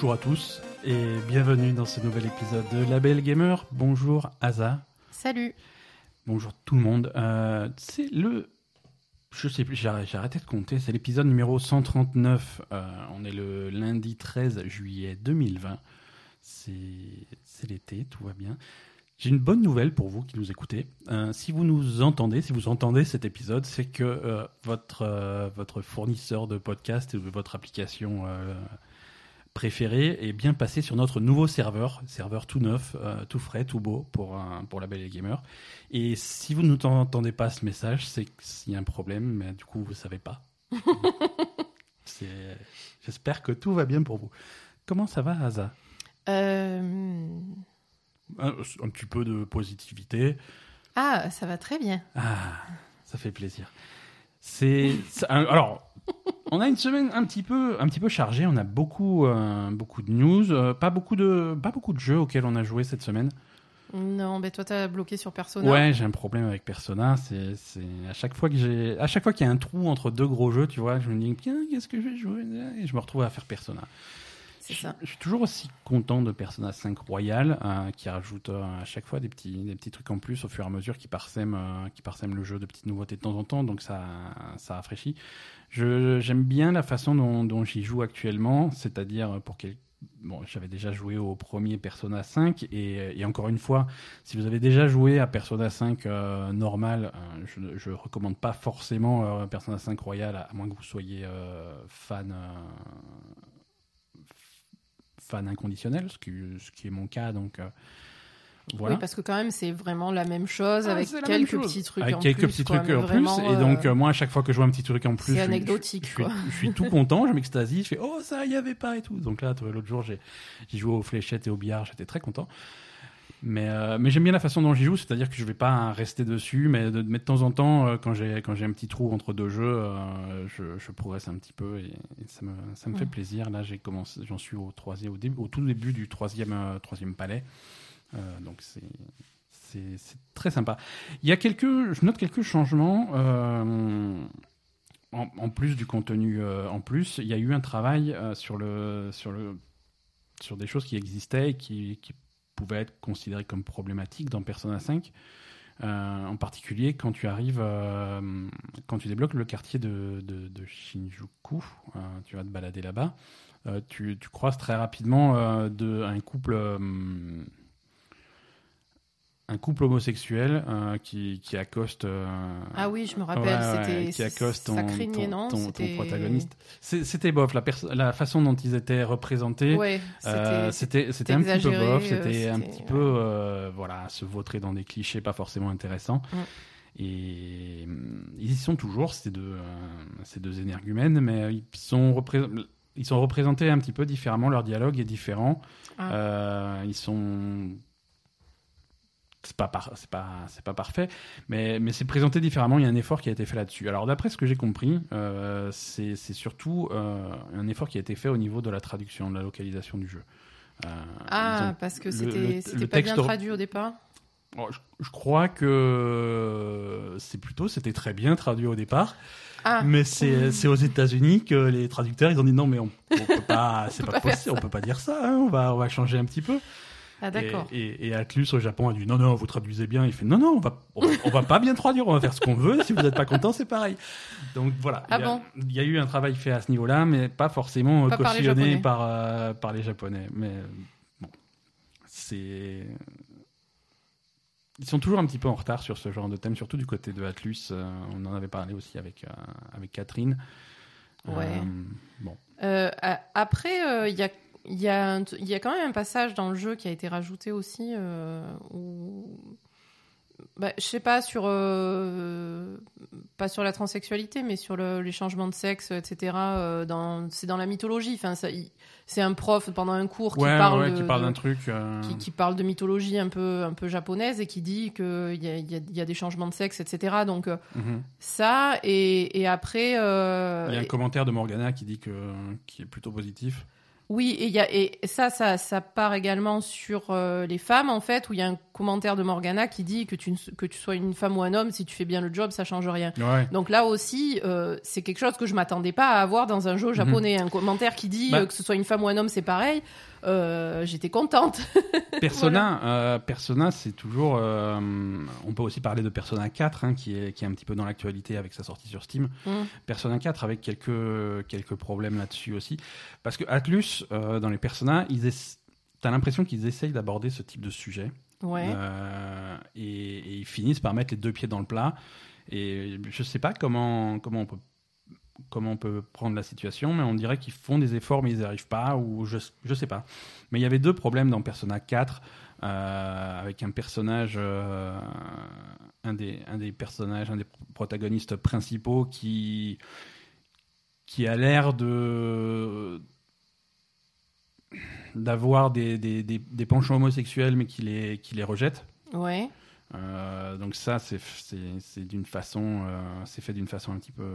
Bonjour à tous et bienvenue dans ce nouvel épisode de La Belle Gamer. Bonjour Asa. Salut. Bonjour tout le monde. Euh, c'est le. Je sais plus, j'ai arrêté de compter. C'est l'épisode numéro 139. Euh, on est le lundi 13 juillet 2020. C'est l'été, tout va bien. J'ai une bonne nouvelle pour vous qui nous écoutez. Euh, si vous nous entendez, si vous entendez cet épisode, c'est que votre, votre fournisseur de podcast ou votre application préférée est bien passé sur notre nouveau serveur, serveur tout neuf, tout frais, tout beau pour, pour la Belle et Gamer. Et si vous ne entendez pas ce message, c'est qu'il y a un problème, mais du coup, vous ne savez pas. J'espère que tout va bien pour vous. Comment ça va, Asa? Un, petit peu de positivité. Ah, ça va très bien. Ah, ça fait plaisir. C'est alors, on a une semaine un petit peu, un petit peu chargée. On a beaucoup, euh, beaucoup de news, euh, pas beaucoup de, pas beaucoup de jeux auxquels on a joué cette semaine. Non, mais toi, t'as bloqué sur Persona. Ouais, j'ai un problème avec Persona. C'est, à chaque fois que j'ai, à chaque fois qu'il y a un trou entre deux gros jeux, tu vois, je me dis, qu'est-ce que je vais jouer Et je me retrouve à faire Persona. Je, suis toujours aussi content de Persona 5 Royal, euh, qui rajoute à chaque fois des petits, des petits trucs en plus au fur et à mesure qui parsèment, qui parsèment le jeu de petites nouveautés de temps en temps, donc ça, ça rafraîchit. J'aime bien la façon dont, j'y joue actuellement, c'est-à-dire pour quel... Bon, j'avais déjà joué au premier Persona 5 et, encore une fois, si vous avez déjà joué à Persona 5 normal, je ne recommande pas forcément Persona 5 Royal à, moins que vous soyez fan fan inconditionnel, ce qui, est mon cas. Donc, euh, voilà. Oui, parce que quand même, c'est vraiment la même chose ah, avec quelques petits trucs avec quelques petits trucs en plus. Et donc, euh, moi, à chaque fois que je vois un petit truc en plus, c'est anecdotique. Je, je, suis, tout content, je m'extasie, je fais oh ça, il y avait pas et tout. Donc là, l'autre jour, j'ai joué aux fléchettes et au billard, j'étais très content. Mais, euh, mais j'aime bien la façon dont j'y joue, c'est-à-dire que je vais pas rester dessus, mais de, de temps en temps, euh, quand j'ai quand j'ai un petit trou entre deux jeux, euh, je, je, progresse un petit peu et, ça me ça me fait plaisir. Là, j'ai commencé, j'en suis au troisième, au début, au tout début du troisième troisième palais, donc c'est c'est très sympa. Il y a quelques, je note quelques changements. En, en, plus du contenu en plus, il y a eu un travail sur le sur le sur des choses qui existaient et qui, qui pouvait être considéré comme problématique dans Persona 5. Euh, en particulier quand tu arrives, euh, quand tu débloques le quartier de, de, Shinjuku, euh, tu vas te balader là-bas, tu, tu, croises très rapidement de, un couple un couple homosexuel euh, qui, qui, accoste. Euh, ah oui, je me rappelle, c'était. qui accoste ton, craignait, ton, ton, ton, protagoniste. C'était bof, la, la façon dont ils étaient représentés. Ouais, euh, c'était un petit peu bof, c'était un petit peu. voilà, se vautrer dans des clichés pas forcément intéressants. Mm. Et ils y sont toujours, ces deux, ces deux énergumènes, mais ils sont, ils sont représentés un petit peu différemment, leur dialogue est différent. Ah. ils sont c'est pas c'est pas c'est pas parfait mais mais c'est présenté différemment. Il y a un effort qui a été fait là-dessus. Alors d'après ce que j'ai compris euh, c'est surtout euh, un effort qui a été fait au niveau de la traduction de la localisation du jeu. Euh, ah parce que c'était pas bien traduit au départ? Oh, je, crois que c'est plutôt c'était très bien traduit au départ. Ah. Mais c'est aux États-Unis que les traducteurs ils ont dit non mais on, on peut pas c'est pas, possible on peut pas dire ça hein, on va on va changer un petit peu ah, d'accord. Et, et, Atlus au Japon a dit non, non, vous traduisez bien. Il fait non, non, on va, on, va pas bien traduire, on va faire ce qu'on veut. Si vous n'êtes pas content, c'est pareil. Donc voilà. Ah il, y a, bon il y a eu un travail fait à ce niveau-là, mais pas forcément cautionné par, euh, par, les Japonais. Mais bon, c'est. Ils sont toujours un petit peu en retard sur ce genre de thème, surtout du côté de Atlus. Euh, on en avait parlé aussi avec, euh, avec Catherine. Ouais. bon. après, il y a il y, a il y a quand même un passage dans le jeu qui a été rajouté aussi euh, où bah, je sais pas sur euh, pas sur la transsexualité mais sur le, les changements de sexe etc euh, dans c'est dans la mythologie enfin c'est un prof pendant un cours qui parle ouais, qui parle d'un truc euh. qui, qui, parle de mythologie un peu un peu japonaise et qui dit que il y a, y, y a, des changements de sexe etc donc mhm. ça et, et après il y a un commentaire de Morgana qui dit que qui est plutôt positif Oui, et, y a, et ça, ça, ça part également sur euh, les femmes, en fait, où il y a un commentaire de Morgana qui dit que tu, que tu sois une femme ou un homme, si tu fais bien le job, ça change rien. Donc là aussi, euh, c'est quelque chose que je m'attendais pas à avoir dans un jeu japonais. Mhm. Un commentaire qui dit bah euh, que ce soit une femme ou un homme, c'est pareil. Euh, j'étais contente. Persona, euh, Persona, c'est toujours. Euh, on peut aussi parler de Persona 4, hein, qui, est, qui est un petit peu dans l'actualité avec sa sortie sur Steam. Mm. Persona 4 avec quelques, quelques problèmes là-dessus aussi. Parce que Atlus, dans les Persona, ils t'as l'impression qu'ils essayent d'aborder ce type de sujet. Ouais. Et, et, ils finissent par mettre les deux pieds dans le plat. Et je sais pas comment, comment on peut comment on peut prendre la situation, mais on dirait qu'ils font des efforts, mais ils n'y arrivent pas, ou je ne sais pas. Mais il y avait deux problèmes dans Persona 4, euh, avec un personnage, euh, un, des, un des personnages, un des protagonistes principaux qui, qui a l'air de d'avoir des, des, des, penchants homosexuels, mais qui les, qui les rejette. Ouais. Euh, donc ça, c'est d'une façon, euh, c'est fait d'une façon un petit peu,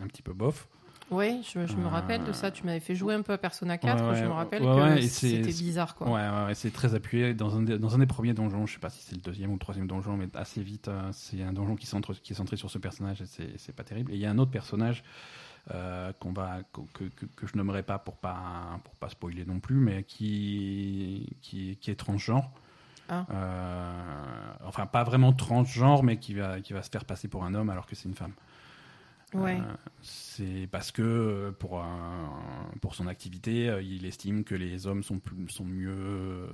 un petit peu bof. Oui, je, me rappelle de ça. Tu m'avais fait jouer un peu à Persona 4. je me rappelle que c'était bizarre. Quoi. Ouais, ouais, c'est très appuyé. Dans un, des, dans un des premiers donjons, je sais pas si c'est le deuxième ou le troisième donjon, mais assez vite, euh, c'est un donjon qui, centre, qui est centré sur ce personnage et c'est pas terrible. Et il y a un autre personnage qu'on va que, que, que, je nommerai pas pour pas pour pas spoiler non plus, mais qui qui, qui est transgenre. Ah. Euh, enfin, pas vraiment transgenre, mais qui va, qui va se faire passer pour un homme alors que c'est une femme. Ouais. Euh, c'est parce que pour, pour son activité, euh, il estime que les hommes sont, plus, sont mieux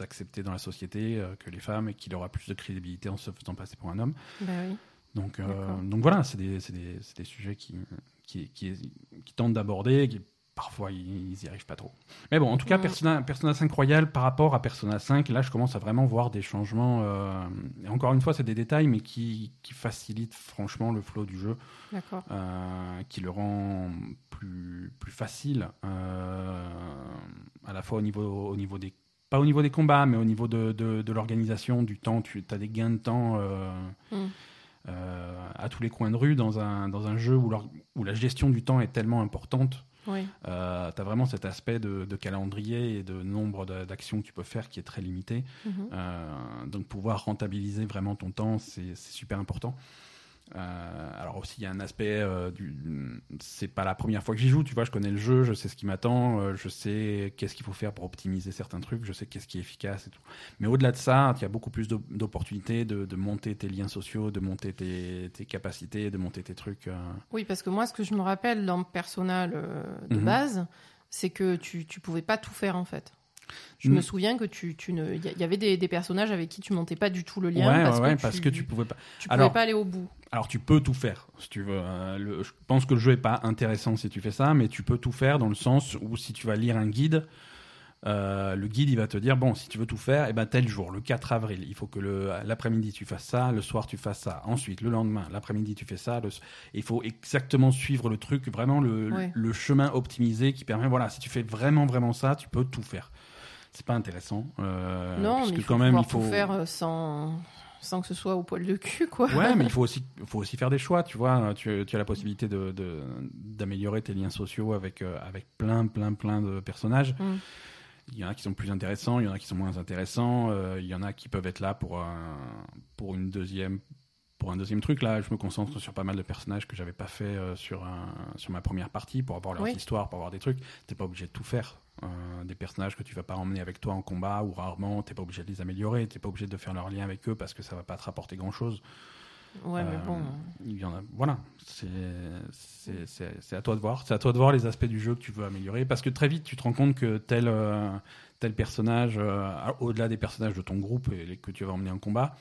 acceptés dans la société que les femmes et qu'il aura plus de crédibilité en se faisant passer pour un homme. Bah oui. Donc, donc voilà, c'est des, des, des, sujets qui, qui, qui, qui tentent d'aborder, qui parfois ils, n'y arrivent pas trop. Mais bon, en tout cas, Persona, Persona 5 Royal par rapport à Persona 5, là je commence à vraiment voir des changements. Euh, et encore une fois, c'est des détails, mais qui, qui, facilitent franchement le flow du jeu. Euh, qui le rend plus, plus facile, euh, à la fois au niveau, au niveau des. Pas au niveau des combats, mais au niveau de, de, l'organisation, du temps. Tu as des gains de temps. Mm. à tous les coins de rue dans un, dans un jeu où, où la gestion du temps est tellement importante oui. Euh, tu as vraiment cet aspect de, calendrier et de nombre d'actions que tu peux faire qui est très limité. Mhm. Euh, donc pouvoir rentabiliser vraiment ton temps, c'est super important. Euh, alors aussi, il y a un aspect euh, du. C'est pas la première fois que j'y joue, tu vois. Je connais le jeu, je sais ce qui m'attend, euh, je sais qu'est-ce qu'il faut faire pour optimiser certains trucs, je sais qu'est-ce qui est efficace et tout. Mais au-delà de ça, il y a beaucoup plus d'opportunités de, de, monter tes liens sociaux, de monter tes, tes capacités, de monter tes trucs. Oui, parce que moi, ce que je me rappelle dans le personnel de mhm. base, c'est que tu, tu pouvais pas tout faire en fait. Je me mm. souviens que tu, tu ne, il y avait des, des, personnages avec qui tu montais pas du tout le lien parce, que, tu, parce que tu pouvais pas. Tu pouvais pas aller au bout. Alors tu peux tout faire si tu veux. Euh, je pense que le jeu est pas intéressant si tu fais ça, mais tu peux tout faire dans le sens où si tu vas lire un guide, euh, le guide il va te dire bon si tu veux tout faire, et eh ben tel jour, le 4 avril, il faut que l'après-midi tu fasses ça, le soir tu fasses ça, ensuite le lendemain, l'après-midi tu fais ça. il faut exactement suivre le truc, vraiment le, le chemin optimisé qui permet voilà si tu fais vraiment vraiment ça, tu peux tout faire c'est pas intéressant. Euh, non, mais il faut quand même il faut faire euh, sans sans que ce soit au poil de cul, quoi. Ouais, mais il faut aussi, faut aussi faire des choix, tu vois. Tu, tu as la possibilité de, d'améliorer tes liens sociaux avec, euh, avec plein, plein, plein de personnages. Mm. Il y en a qui sont plus intéressants, il y en a qui sont moins intéressants, il y en a qui peuvent être là pour, un, pour une deuxième pour un deuxième truc, là, je me concentre sur pas mal de personnages que j'avais pas fait sur, un, sur ma première partie pour avoir leur histoire, pour avoir des trucs. T'es pas obligé de tout faire. Euh, des personnages que tu vas pas emmener avec toi en combat ou rarement, t'es pas obligé de les améliorer, t'es pas obligé de faire leur lien avec eux parce que ça va pas te rapporter grand chose. Ouais, mais bon. Euh, il y en a, voilà, c'est à toi de voir. C'est à toi de voir les aspects du jeu que tu veux améliorer parce que très vite tu te rends compte que tel, euh, tel personnage, au-delà des personnages de ton groupe et que tu vas emmener en combat,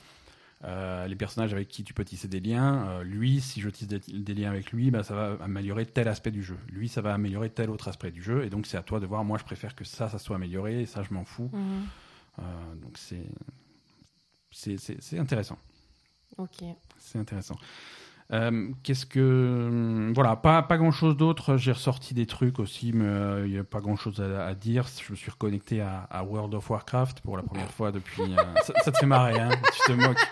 euh, les personnages avec qui tu peux tisser des liens. Euh, lui, si je tisse des, liens avec lui, bah, ça va améliorer tel aspect du jeu. Lui, ça va améliorer tel autre aspect du jeu. Et donc, c'est à toi de voir. Moi, je préfère que ça, ça soit amélioré. Et ça, je m'en fous. Mhm. Euh, donc, c'est, c'est, intéressant. Ok. C'est intéressant. qu'est-ce que voilà pas pas grand chose d'autre j'ai ressorti des trucs aussi mais il n'y a pas grand chose à, dire je me suis reconnecté à, World of Warcraft pour la première fois depuis ça, te fait marrer hein tu te moques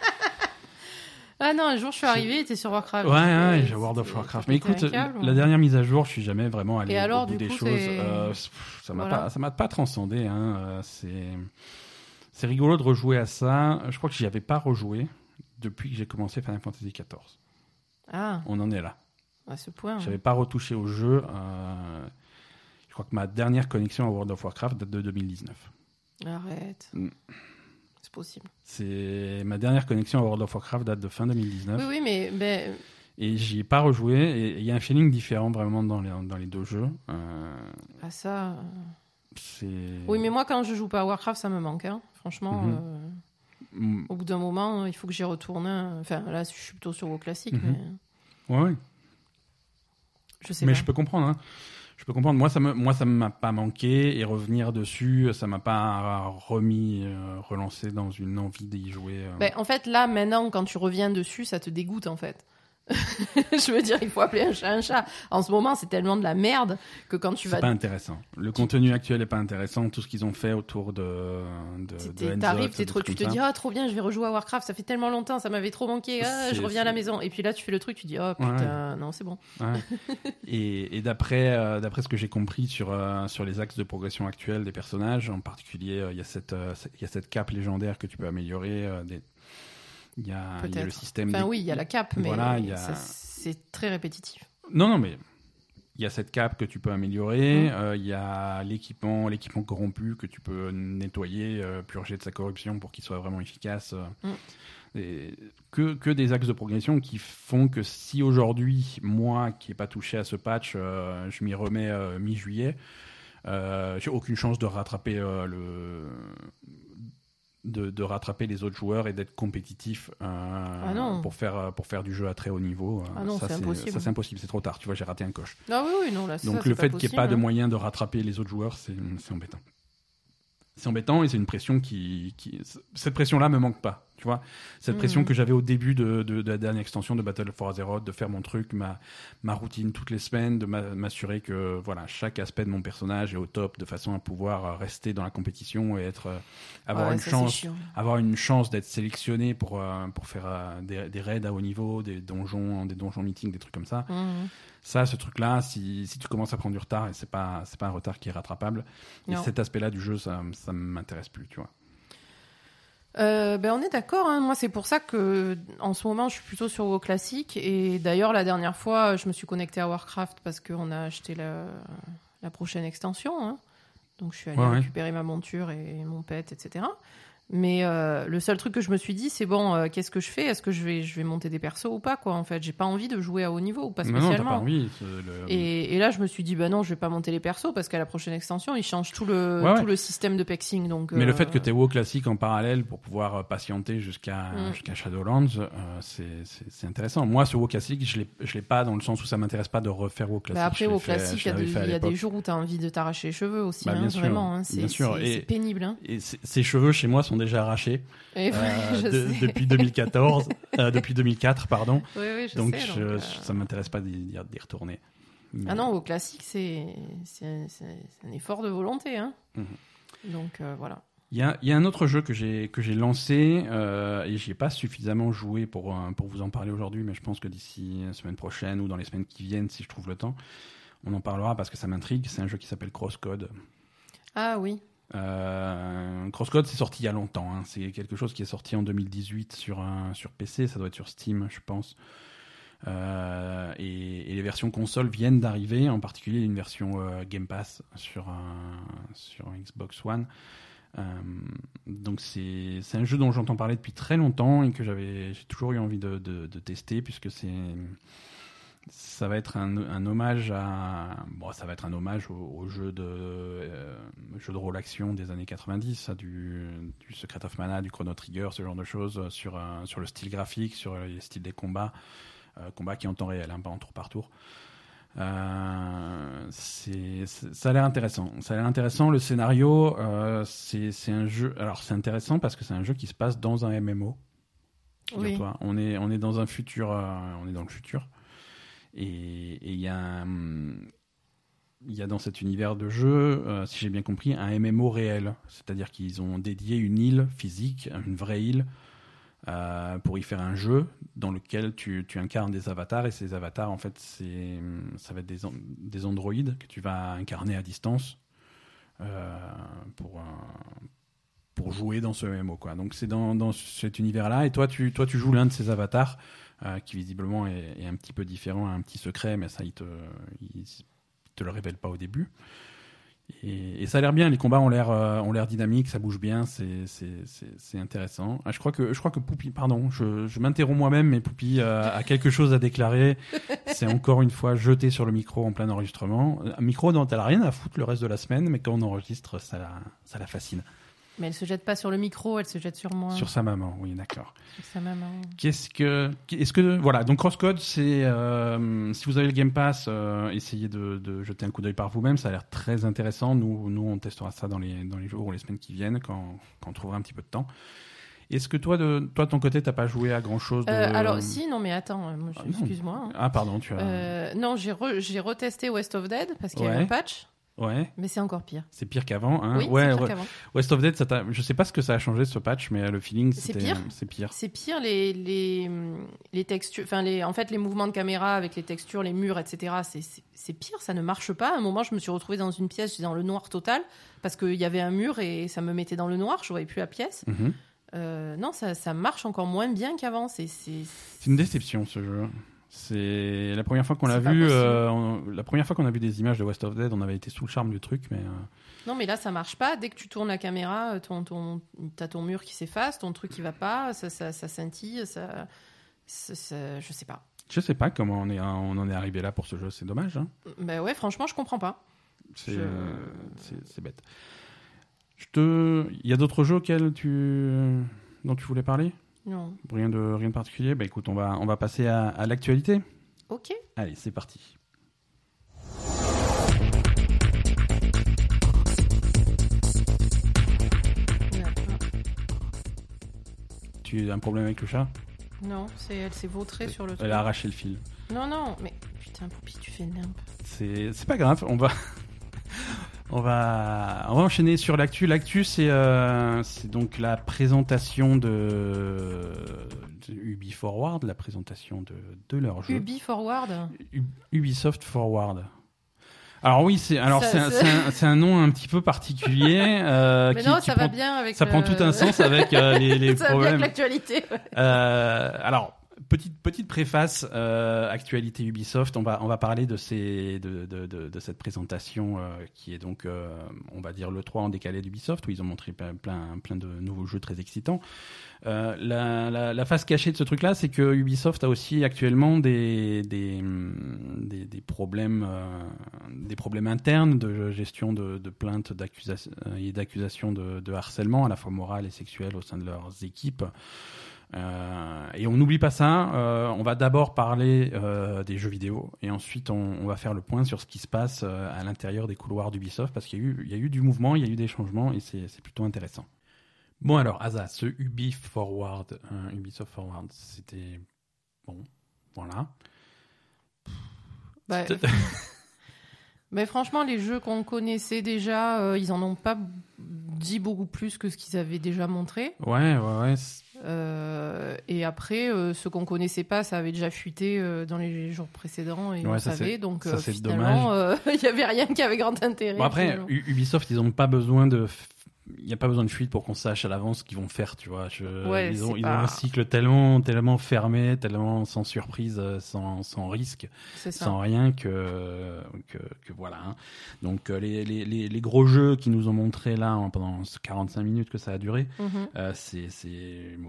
ah, non, un jour je suis arrivé, était sur Warcraft. Ouais, ouais, j'ai World of Warcraft. Mais écoute, la dernière mise à jour, je suis jamais vraiment allé Et au bout des choses. Euh, ça m'a pas, ça m'a pas transcendé. Hein. Euh, c'est, c'est rigolo de rejouer à ça. Je crois que j'y avais pas rejoué depuis que j'ai commencé Final Fantasy XIV. Ah. On en est là. À ce point. J'avais pas retouché au jeu. Euh, je crois que ma dernière connexion à World of Warcraft date de 2019. Arrête. Mm. C'est possible. C'est ma dernière connexion à World of Warcraft date de fin 2019. Oui, oui, mais. mais... Et j'y ai pas rejoué. Et il y a un feeling différent vraiment dans les, dans les deux jeux. Euh... Ah, ça. C'est. Oui, mais moi, quand je joue pas à Warcraft, ça me manque. Hein. Franchement. Mhm. Euh, mm. Au bout d'un moment, il faut que j'y retourne. Enfin, là, je suis plutôt sur vos classiques. Mhm. mais... Ouais, ouais. Je sais mais pas. je peux comprendre. Hein. Je peux comprendre. Moi, ça me, moi, ça m'a pas manqué et revenir dessus, ça m'a pas remis, euh, relancé dans une envie d'y jouer. Euh. Ben, en fait, là, maintenant, quand tu reviens dessus, ça te dégoûte, en fait. je veux dire, il faut appeler un chat un chat. En ce moment, c'est tellement de la merde que quand tu vas. C'est pas intéressant. Le contenu actuel est pas intéressant. Tout ce qu'ils ont fait autour de. de, T'arrives, tu te dis, ah, trop bien, je vais rejouer à Warcraft. Ça fait tellement longtemps, ça m'avait trop manqué. Ah, je reviens à la maison. Et puis là, tu fais le truc, tu dis, oh putain, non, c'est bon. et, d'après, euh, d'après ce que j'ai compris sur, euh, sur les axes de progression actuels des personnages, en particulier, euh, il y, a cette, y a cette cape légendaire que tu peux améliorer. des il y, a, le système. Enfin, oui, il y a la cape, mais voilà, c'est très répétitif. Non, non, mais il y a cette cape que tu peux améliorer. Mm. Euh, il y a l'équipement, l'équipement corrompu que tu peux nettoyer, euh, purger de sa corruption pour qu'il soit vraiment efficace. Mm. Et que, que, des axes de progression qui font que si aujourd'hui, moi qui n'ai pas touché à ce patch, euh, je m'y remets mi-juillet, j'ai aucune chance de rattraper le, de, rattraper les autres joueurs et d'être compétitif euh, ah pour faire pour faire du jeu à très haut niveau. Ah non, c'est impossible. Ça c'est impossible, c'est trop tard. Tu vois, j'ai raté un coche. Ah oui, oui, non, là, Donc le fait qu'il n'y ait pas de hein. moyen de rattraper les autres joueurs, c'est embêtant. C'est embêtant et c'est une pression qui, qui... cette pression-là me manque pas. Tu vois, cette pression mm. que j'avais au début de, de, la dernière extension de Battle for Azeroth, de faire mon truc, ma, ma routine toutes les semaines, de m'assurer que voilà chaque aspect de mon personnage est au top, de façon à pouvoir rester dans la compétition et être euh, avoir une chance, avoir une chance d'être sélectionné pour euh, pour faire euh, des, des, raids à haut niveau, des donjons, des donjons meetings, des trucs comme ça. Mm. Ça, ce truc-là, si, si tu commences à prendre du retard, et c'est pas c'est pas un retard qui est rattrapable, et cet aspect-là du jeu, ça ça m'intéresse plus, tu vois. Euh, ben on est d'accord. Hein. Moi, c'est pour ça que en ce moment, je suis plutôt sur WoW classique. Et d'ailleurs, la dernière fois, je me suis connecté à Warcraft parce qu'on a acheté la, la prochaine extension. Hein. Donc, je suis allé récupérer ma monture et mon pet, etc. Mais euh, le seul truc que je me suis dit, c'est bon, euh, qu'est-ce que je fais? Est-ce que je vais, je vais monter des persos ou pas quoi En fait, j'ai pas envie de jouer à haut niveau ou pas spécialement. Non, pas envie, et, et, là, je me suis dit, bah non, je vais pas monter les persos parce qu'à la prochaine extension, ils changent tout le tout le système de pexing. Donc. Mais le fait que tu es WoW classique en parallèle pour pouvoir euh, patienter jusqu'à mm. jusqu'à Shadowlands, c'est intéressant. Moi, ce WoW classique, je l'ai pas dans le sens où ça m'intéresse pas de refaire WoW classique. Bah après, WoW classique, il y a, des, jours où tu as envie de t'arracher les cheveux aussi, bah, hein, vraiment. Hein, c'est pénible. Hein. Et ces cheveux chez moi sont déjà arrachés. Euh, depuis 2014, euh, depuis 2004, pardon. donc, ça ne euh, ça m'intéresse pas d'y retourner. Ah non, au classique, c'est un effort de volonté. Hein. Mhm. Donc voilà. Il y, a, y a, un autre jeu que j'ai que j'ai lancé euh, et j'y ai pas suffisamment joué pour pour vous en parler aujourd'hui, mais je pense que d'ici la semaine prochaine ou dans les semaines qui viennent, si je trouve le temps, on en parlera parce que ça m'intrigue. C'est un jeu qui s'appelle Crosscode. Ah oui. Euh, Crosscode, c'est sorti il y a longtemps. Hein. C'est quelque chose qui est sorti en 2018 sur, un, sur PC. Ça doit être sur Steam, je pense. Euh, et, les versions console viennent d'arriver, en particulier une version euh, Game Pass sur, sur Xbox One. donc c'est un jeu dont j'entends parler depuis très longtemps et que j'ai toujours eu envie de, de, de tester puisque c'est ça va être un, un, hommage à bon, ça va être un hommage au, jeu de euh, jeu de rôle action des années 90 du, du Secret of Mana du Chrono Trigger ce genre de choses sur sur le style graphique sur les styles des combats euh, combats qui en temps réel hein, pas en tour par tour. Euh, c'est ça a l'air intéressant. Ça a l'air intéressant. Le scénario euh, c'est c'est un jeu alors c'est intéressant parce que c'est un jeu qui se passe dans un MMO oui. on est on est dans un futur euh, on est dans le futur et il y a dans cet univers de jeu, euh, si j'ai bien compris, un MMO réel. C'est-à-dire qu'ils ont dédié une île physique, une vraie île, pour y faire un jeu dans lequel tu, incarnes des avatars et ces avatars en fait ça va être des, des androïdes que tu vas incarner à distance pour pour jouer dans ce MMO quoi. Donc c'est dans, dans, cet univers là et toi tu toi tu joues l'un de ces avatars qui visiblement est, un petit peu différent, un petit secret mais ça il te il te le révèle pas au début. Et, ça a l'air bien, les combats ont l'air euh, ont l'air dynamiques, ça bouge bien, c'est intéressant. Ah, je crois que je crois que Poupy, pardon, je, je m'interromps moi-même, mais Poupy euh, a quelque chose à déclarer. C'est encore une fois jeté sur le micro en plein enregistrement. Un micro dont elle a rien à foutre le reste de la semaine, mais quand on enregistre, ça ça la fascine. Mais elle se jette pas sur le micro, elle se jette sur moi. Sur sa maman, oui, d'accord. Sur sa maman. Qu'est-ce que, est-ce que, voilà, donc Crosscode, c'est, euh, si vous avez le Game Pass, euh, essayez de, de, jeter un coup d'œil par vous-même, ça a l'air très intéressant. Nous, nous, on testera ça dans les, dans les jours ou les semaines qui viennent, quand, quand on trouvera un petit peu de temps. Est-ce que toi, de toi, ton côté, t'as pas joué à grand chose de... euh, Alors, si, non, mais attends, ah, excuse-moi. Hein. Ah, pardon, tu as. Euh, non, j'ai, j'ai retesté West of Dead parce qu'il y a un patch. Ouais. Mais c'est encore pire. C'est pire qu'avant. Hein oui, ouais, pire qu'avant. West of Dead, ça je sais pas ce que ça a changé ce patch, mais le feeling, c'est pire. C'est pire. C'est pire les, les, les textures, enfin les, en fait les mouvements de caméra avec les textures, les murs, etc. C'est pire, ça ne marche pas. À un moment, je me suis retrouvée dans une pièce, j'étais dans le noir total parce qu'il y avait un mur et ça me mettait dans le noir, je voyais plus la pièce. Mhm. euh, non, ça, ça marche encore moins bien qu'avant. C'est une déception ce jeu. C'est la première fois qu'on l'a vu. Euh, la première fois qu'on a vu des images de West of Dead, on avait été sous le charme du truc, mais. Euh, non, mais là, ça marche pas. Dès que tu tournes la caméra, euh, ton, ton, t'as ton mur qui s'efface, ton truc qui va pas, ça, ça, ça scintille, ça, ça, je sais pas. Je sais pas comment on, est, on en est arrivé là pour ce jeu. C'est dommage. Hein ben ouais, franchement, je comprends pas. C'est c'est bête. Je te. Il y a d'autres jeux auxquels tu dont tu voulais parler? Non. Rien de, rien de particulier? Bah écoute, on va, on va passer à, à l'actualité. Ok. Allez, c'est parti. Tu as un problème avec le chat? Non, c'est elle s'est vautrée sur le Elle truc. a arraché le fil. Non, non, mais putain, Poupie, tu fais nimp. C'est pas grave, on va, on va, on va enchaîner sur l'actu. L'actu, c'est euh, donc la présentation de, de, Ubi Forward, la présentation de, de leur jeu. Ubi Forward Ubisoft Forward. Alors oui, c'est alors c'est un, un, nom un petit peu particulier. Euh, Mais non, ça va bien avec. Ça prend tout un sens avec euh, les, les ça problèmes. Va bien avec l'actualité. Euh, alors petite petite préface euh, actualité Ubisoft. On va on va parler de ces de de, cette présentation euh, qui est donc euh, on va dire le 3 en décalé d'Ubisoft où ils ont montré plein plein de nouveaux jeux très excitants. Euh, la, la, face cachée de ce truc-là, c'est que Ubisoft a aussi actuellement des des, des, des problèmes des problèmes internes de gestion de, de plaintes et d'accusations de, de harcèlement à la fois moral et sexuel au sein de leurs équipes. Euh, et on n'oublie pas ça. Euh, on va d'abord parler euh, des jeux vidéo et ensuite on, on, va faire le point sur ce qui se passe à l'intérieur des couloirs d'Ubisoft parce qu'il y, a eu, il y a eu du mouvement, il y a eu des changements et c'est plutôt intéressant. Bon alors, Asa, ce Ubi Forward, Ubisoft Forward, c'était bon, voilà. Bah, mais franchement, les jeux qu'on connaissait déjà, ils en ont pas dit beaucoup plus que ce qu'ils avaient déjà montré. Ouais, ouais, ouais. Euh, et après, euh, ce qu'on connaissait pas, ça avait déjà fuité euh, dans les jours précédents et on savait. Donc ça, finalement, il y avait rien qui avait grand intérêt. Bon, après, Ubisoft, ils n'ont pas besoin de il n'y a pas besoin de fuite pour qu'on sache à l'avance ce qu'ils vont faire, tu vois. Je, ils, ont, ils ont, un cycle tellement, tellement fermé, tellement sans surprise, euh, sans, sans risque, sans rien que, que, que voilà. Hein. Donc euh, les, les, les, gros jeux qui nous ont montré là pendant 45 minutes que ça a duré, euh, c'est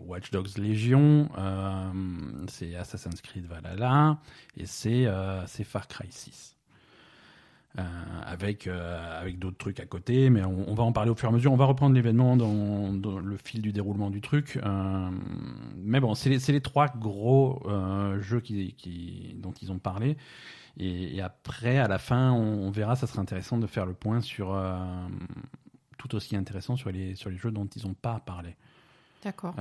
Watch Dogs Legion, euh, c'est Assassin's Creed Valhalla et c'est euh, Far Cry 6. Euh, avec euh, avec d'autres trucs à côté, mais on, on, va en parler au fur et à mesure. On va reprendre l'événement dans, dans, le fil du déroulement du truc. Euh, mais bon, c'est les, les, trois gros jeux qui, qui, dont ils ont parlé. Et, et, après, à la fin, on, on, verra. Ça sera intéressant de faire le point sur euh, tout aussi intéressant sur les sur les jeux dont ils n'ont pas parlé. D'accord.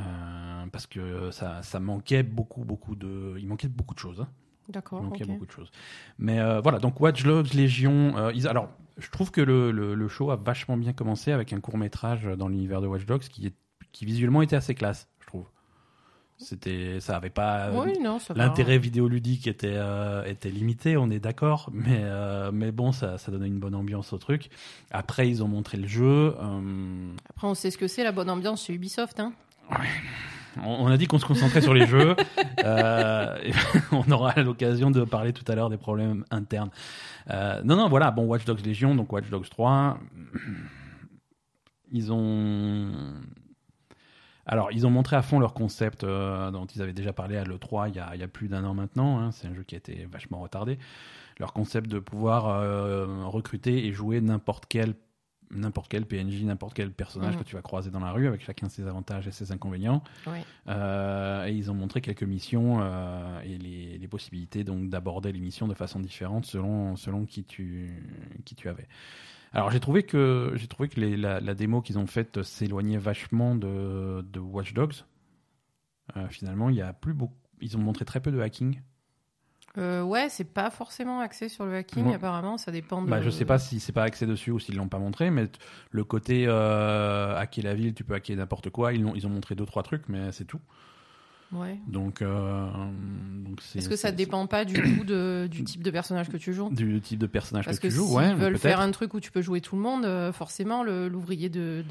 parce que ça, ça manquait beaucoup beaucoup de, il manquait beaucoup de choses. Hein. D'accord. Donc il y a beaucoup de choses. Mais euh, voilà, donc Watch Dogs Légion. Euh, ils, alors, je trouve que le, le, le, show a vachement bien commencé avec un court métrage dans l'univers de Watch Dogs qui, est, qui visuellement était assez classe, je trouve. C'était, ça avait pas. L'intérêt vidéoludique était euh, était limité, on est d'accord, mais euh, mais bon, ça ça donnait une bonne ambiance au truc. Après, ils ont montré le jeu. Euh, Après, on sait ce que c'est la bonne ambiance chez Ubisoft, hein. On a dit qu'on se concentrait sur les jeux. on aura l'occasion de parler tout à l'heure des problèmes internes. non, non, voilà. Bon, Watch Dogs Légion, donc Watch Dogs 3. Ils ont alors, ils ont montré à fond leur concept euh, dont ils avaient déjà parlé à l'E3 il, il, y a plus d'un an maintenant. Hein. C'est un jeu qui a été vachement retardé. Leur concept de pouvoir euh, recruter et jouer n'importe quel n'importe quel PNJ, n'importe quel personnage mm. que tu vas croiser dans la rue, avec chacun ses avantages et ses inconvénients. Euh, et ils ont montré quelques missions et les, les, possibilités donc d'aborder les missions de façon différente selon selon qui tu qui tu avais. Alors j'ai trouvé que j'ai trouvé que les, la, la, démo qu'ils ont faite s'éloignait vachement de, de Watch Dogs. Euh, finalement, il y a plus beaucoup. Ils ont montré très peu de hacking. Euh, ouais, c'est pas forcément axé sur le hacking, apparemment, ça dépend de. Bah, je sais pas si c'est pas axé dessus ou s'ils l'ont pas montré, mais le côté euh, hacker la ville, tu peux hacker n'importe quoi, ils ont, ils ont montré deux trois trucs, mais c'est tout. Donc, euh, est-ce que ça dépend pas du coup de, du type de personnage que tu joues Du type de personnage que, tu joues, si Ils veulent faire un truc où tu peux jouer tout le monde, euh, forcément l'ouvrier de,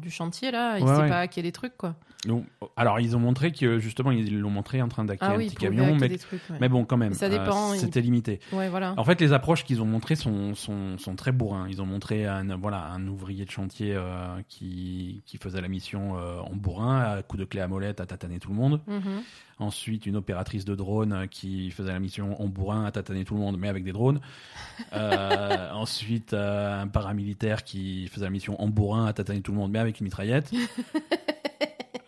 du chantier là, il sait pas hacker des trucs quoi. Donc, alors ils ont montré que justement ils l'ont montré en train d'hacker ah un petit camion, mais, mais bon quand même, euh, c'était limité. voilà. En fait, les approches qu'ils ont montrées sont, sont, sont, très bourrins. Ils ont montré un voilà un ouvrier de chantier qui, qui faisait la mission en bourrin à coup de clé à molette à tataner tout le monde. Mhm. Mhm. Ensuite, une opératrice de drone qui faisait la mission en bourrin à tataner tout le monde, mais avec des drones. Euh, ensuite, euh, un paramilitaire qui faisait la mission en bourrin à tataner tout le monde, mais avec une mitraillette.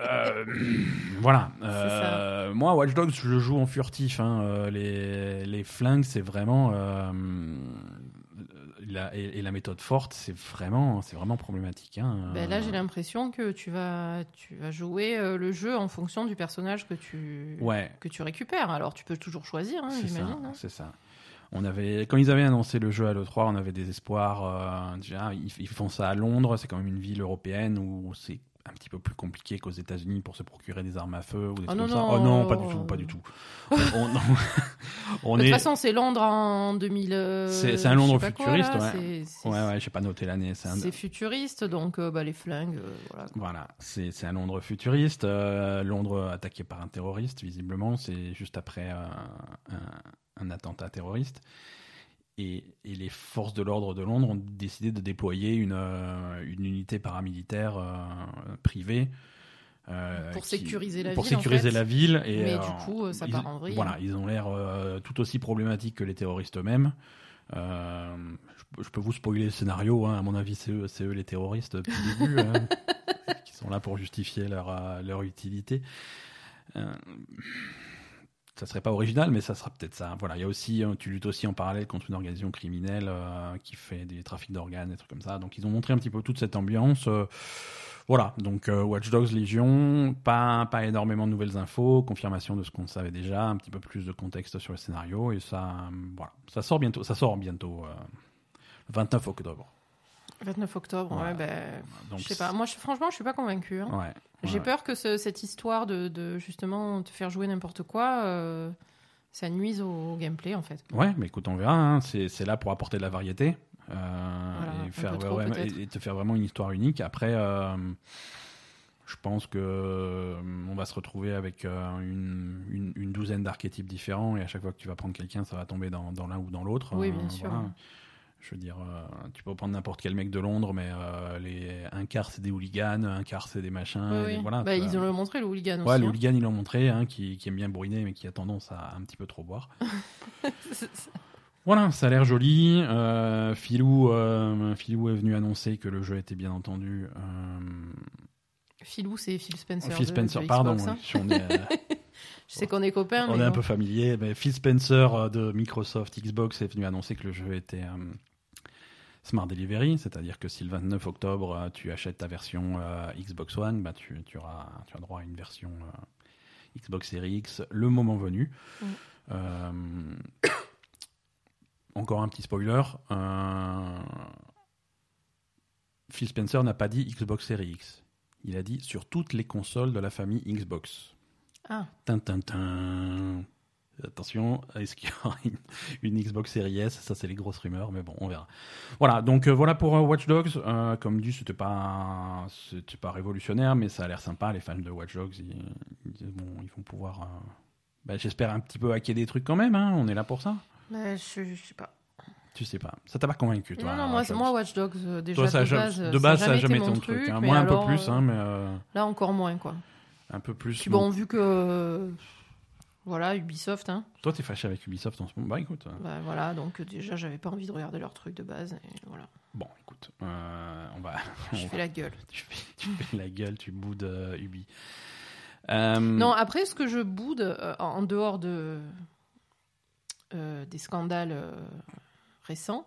Euh, voilà. moi, Watch Dogs, je joue en furtif. Hein. Les, les, flingues, c'est vraiment et, la méthode forte, c'est vraiment, c'est vraiment problématique. Hein. Ben là, j'ai l'impression que tu vas, tu vas jouer euh, le jeu en fonction du personnage que tu, que tu récupères. Alors, tu peux toujours choisir, hein, j'imagine. Hein. C'est ça. On avait, quand ils avaient annoncé le jeu à l'E3, on avait des espoirs. Euh, déjà, ils, font ça à Londres, c'est quand même une ville européenne où c'est un petit peu plus compliqué qu'aux États-Unis pour se procurer des armes à feu ou des oh non, comme ça. Oh non, pas du tout, pas du tout. On, de toute façon, c'est Londres en 2000. Euh, c'est un Londres futuriste, ouais. ouais, ouais, j'ai pas noté l'année. C'est futuriste, donc euh, bah, les flingues, euh, voilà. Voilà, c'est un Londres futuriste. Londres attaqué par un terroriste, visiblement, c'est juste après un, un attentat terroriste. Et, les forces de l'ordre de Londres ont décidé de déployer une, euh, une unité paramilitaire euh, privée. Euh, pour sécuriser la pour ville. sécuriser la ville. Et, Mais du coup, ça part en vrille. Voilà, ils ont l'air tout aussi problématiques que les terroristes eux-mêmes. Je, peux vous spoiler le scénario, hein. à mon avis, c'est eux, eux, les terroristes depuis le début, hein, qui sont là pour justifier leur, leur utilité ça serait pas original, mais ça sera peut-être ça. Voilà, il y a aussi, euh, tu luttes aussi en parallèle contre une organisation criminelle euh, qui fait des trafics d'organes, des trucs comme ça. Donc ils ont montré un petit peu toute cette ambiance. Euh, voilà, donc Watch Dogs Legion, pas, pas énormément de nouvelles infos, confirmation de ce qu'on savait déjà, un petit peu plus de contexte sur le scénario, et ça, voilà, ça sort bientôt, ça sort bientôt, le 29 octobre. 29 octobre, ouais, ben, je sais pas. Moi, je, franchement, je suis pas convaincu. Hein. Ouais. J'ai peur que cette histoire de, justement te faire jouer n'importe quoi, euh, ça nuise au, gameplay en fait. Ouais, mais écoute, on verra. Hein. C'est là pour apporter de la variété euh, et, faire et, te faire vraiment une histoire unique. Après, euh, je pense que on va se retrouver avec une, une, douzaine d'archétypes différents et à chaque fois que tu vas prendre quelqu'un, ça va tomber dans, dans l'un ou dans l'autre. Oui, bien sûr. Je veux dire, euh, tu peux prendre n'importe quel mec de Londres, mais euh, les, un quart c'est des hooligans, un quart c'est des machins. voilà, bah, ils ont montré le hooligan aussi. Ouais, le hein. hooligan ils l'ont montré, hein, qui, qui, aime bien bourriner, mais qui a tendance à un petit peu trop boire. voilà, ça a l'air joli. Euh, Philou, euh, Philou est venu annoncer que le jeu était bien entendu. Philou, c'est Phil Spencer. Phil Spencer, pardon. Hein. Je sais qu'on est copains. On est un peu familier, mais Phil Spencer de Microsoft Xbox est venu annoncer que le jeu était Smart Delivery, c'est-à-dire que si le 29 octobre euh, tu achètes ta version euh, Xbox One, bah, tu, tu, auras, tu as droit à une version euh, Xbox Series X le moment venu. Mm. Encore un petit spoiler. Phil Spencer n'a pas dit Xbox Series X. Il a dit sur toutes les consoles de la famille Xbox. Ah. Attention, est-ce qu'il y aura une, Xbox Series S? Ça, c'est les grosses rumeurs, mais bon, on verra. Voilà, donc euh, voilà pour euh, Watch Dogs. Euh, comme dit, c'était pas, c'était pas révolutionnaire, mais ça a l'air sympa. Les fans de Watch Dogs, ils, ils, vont pouvoir, bah, j'espère, un petit peu hacker des trucs quand même. Hein. on est là pour ça. Bah, je, je sais pas. Tu sais pas. Ça t'a pas convaincu, toi Non, non, moi, Watch moi, Watch Dogs, déjà, de, base, de base, ça n'a jamais été ton truc. hein. Moi, un peu plus, hein, mais. Là, encore moins, quoi. Un peu plus. Puis bon, vu que voilà, Ubisoft. Hein. Toi, t'es fâché avec Ubisoft en ce moment Bah écoute. Euh. Bah voilà, donc euh, déjà, j'avais pas envie de regarder leur truc de base. Et voilà. Bon, écoute, euh, on va. Je fais la gueule. Tu fais, la gueule, tu boudes Ubi. Non, après, ce que je boude, en dehors de, des scandales récents,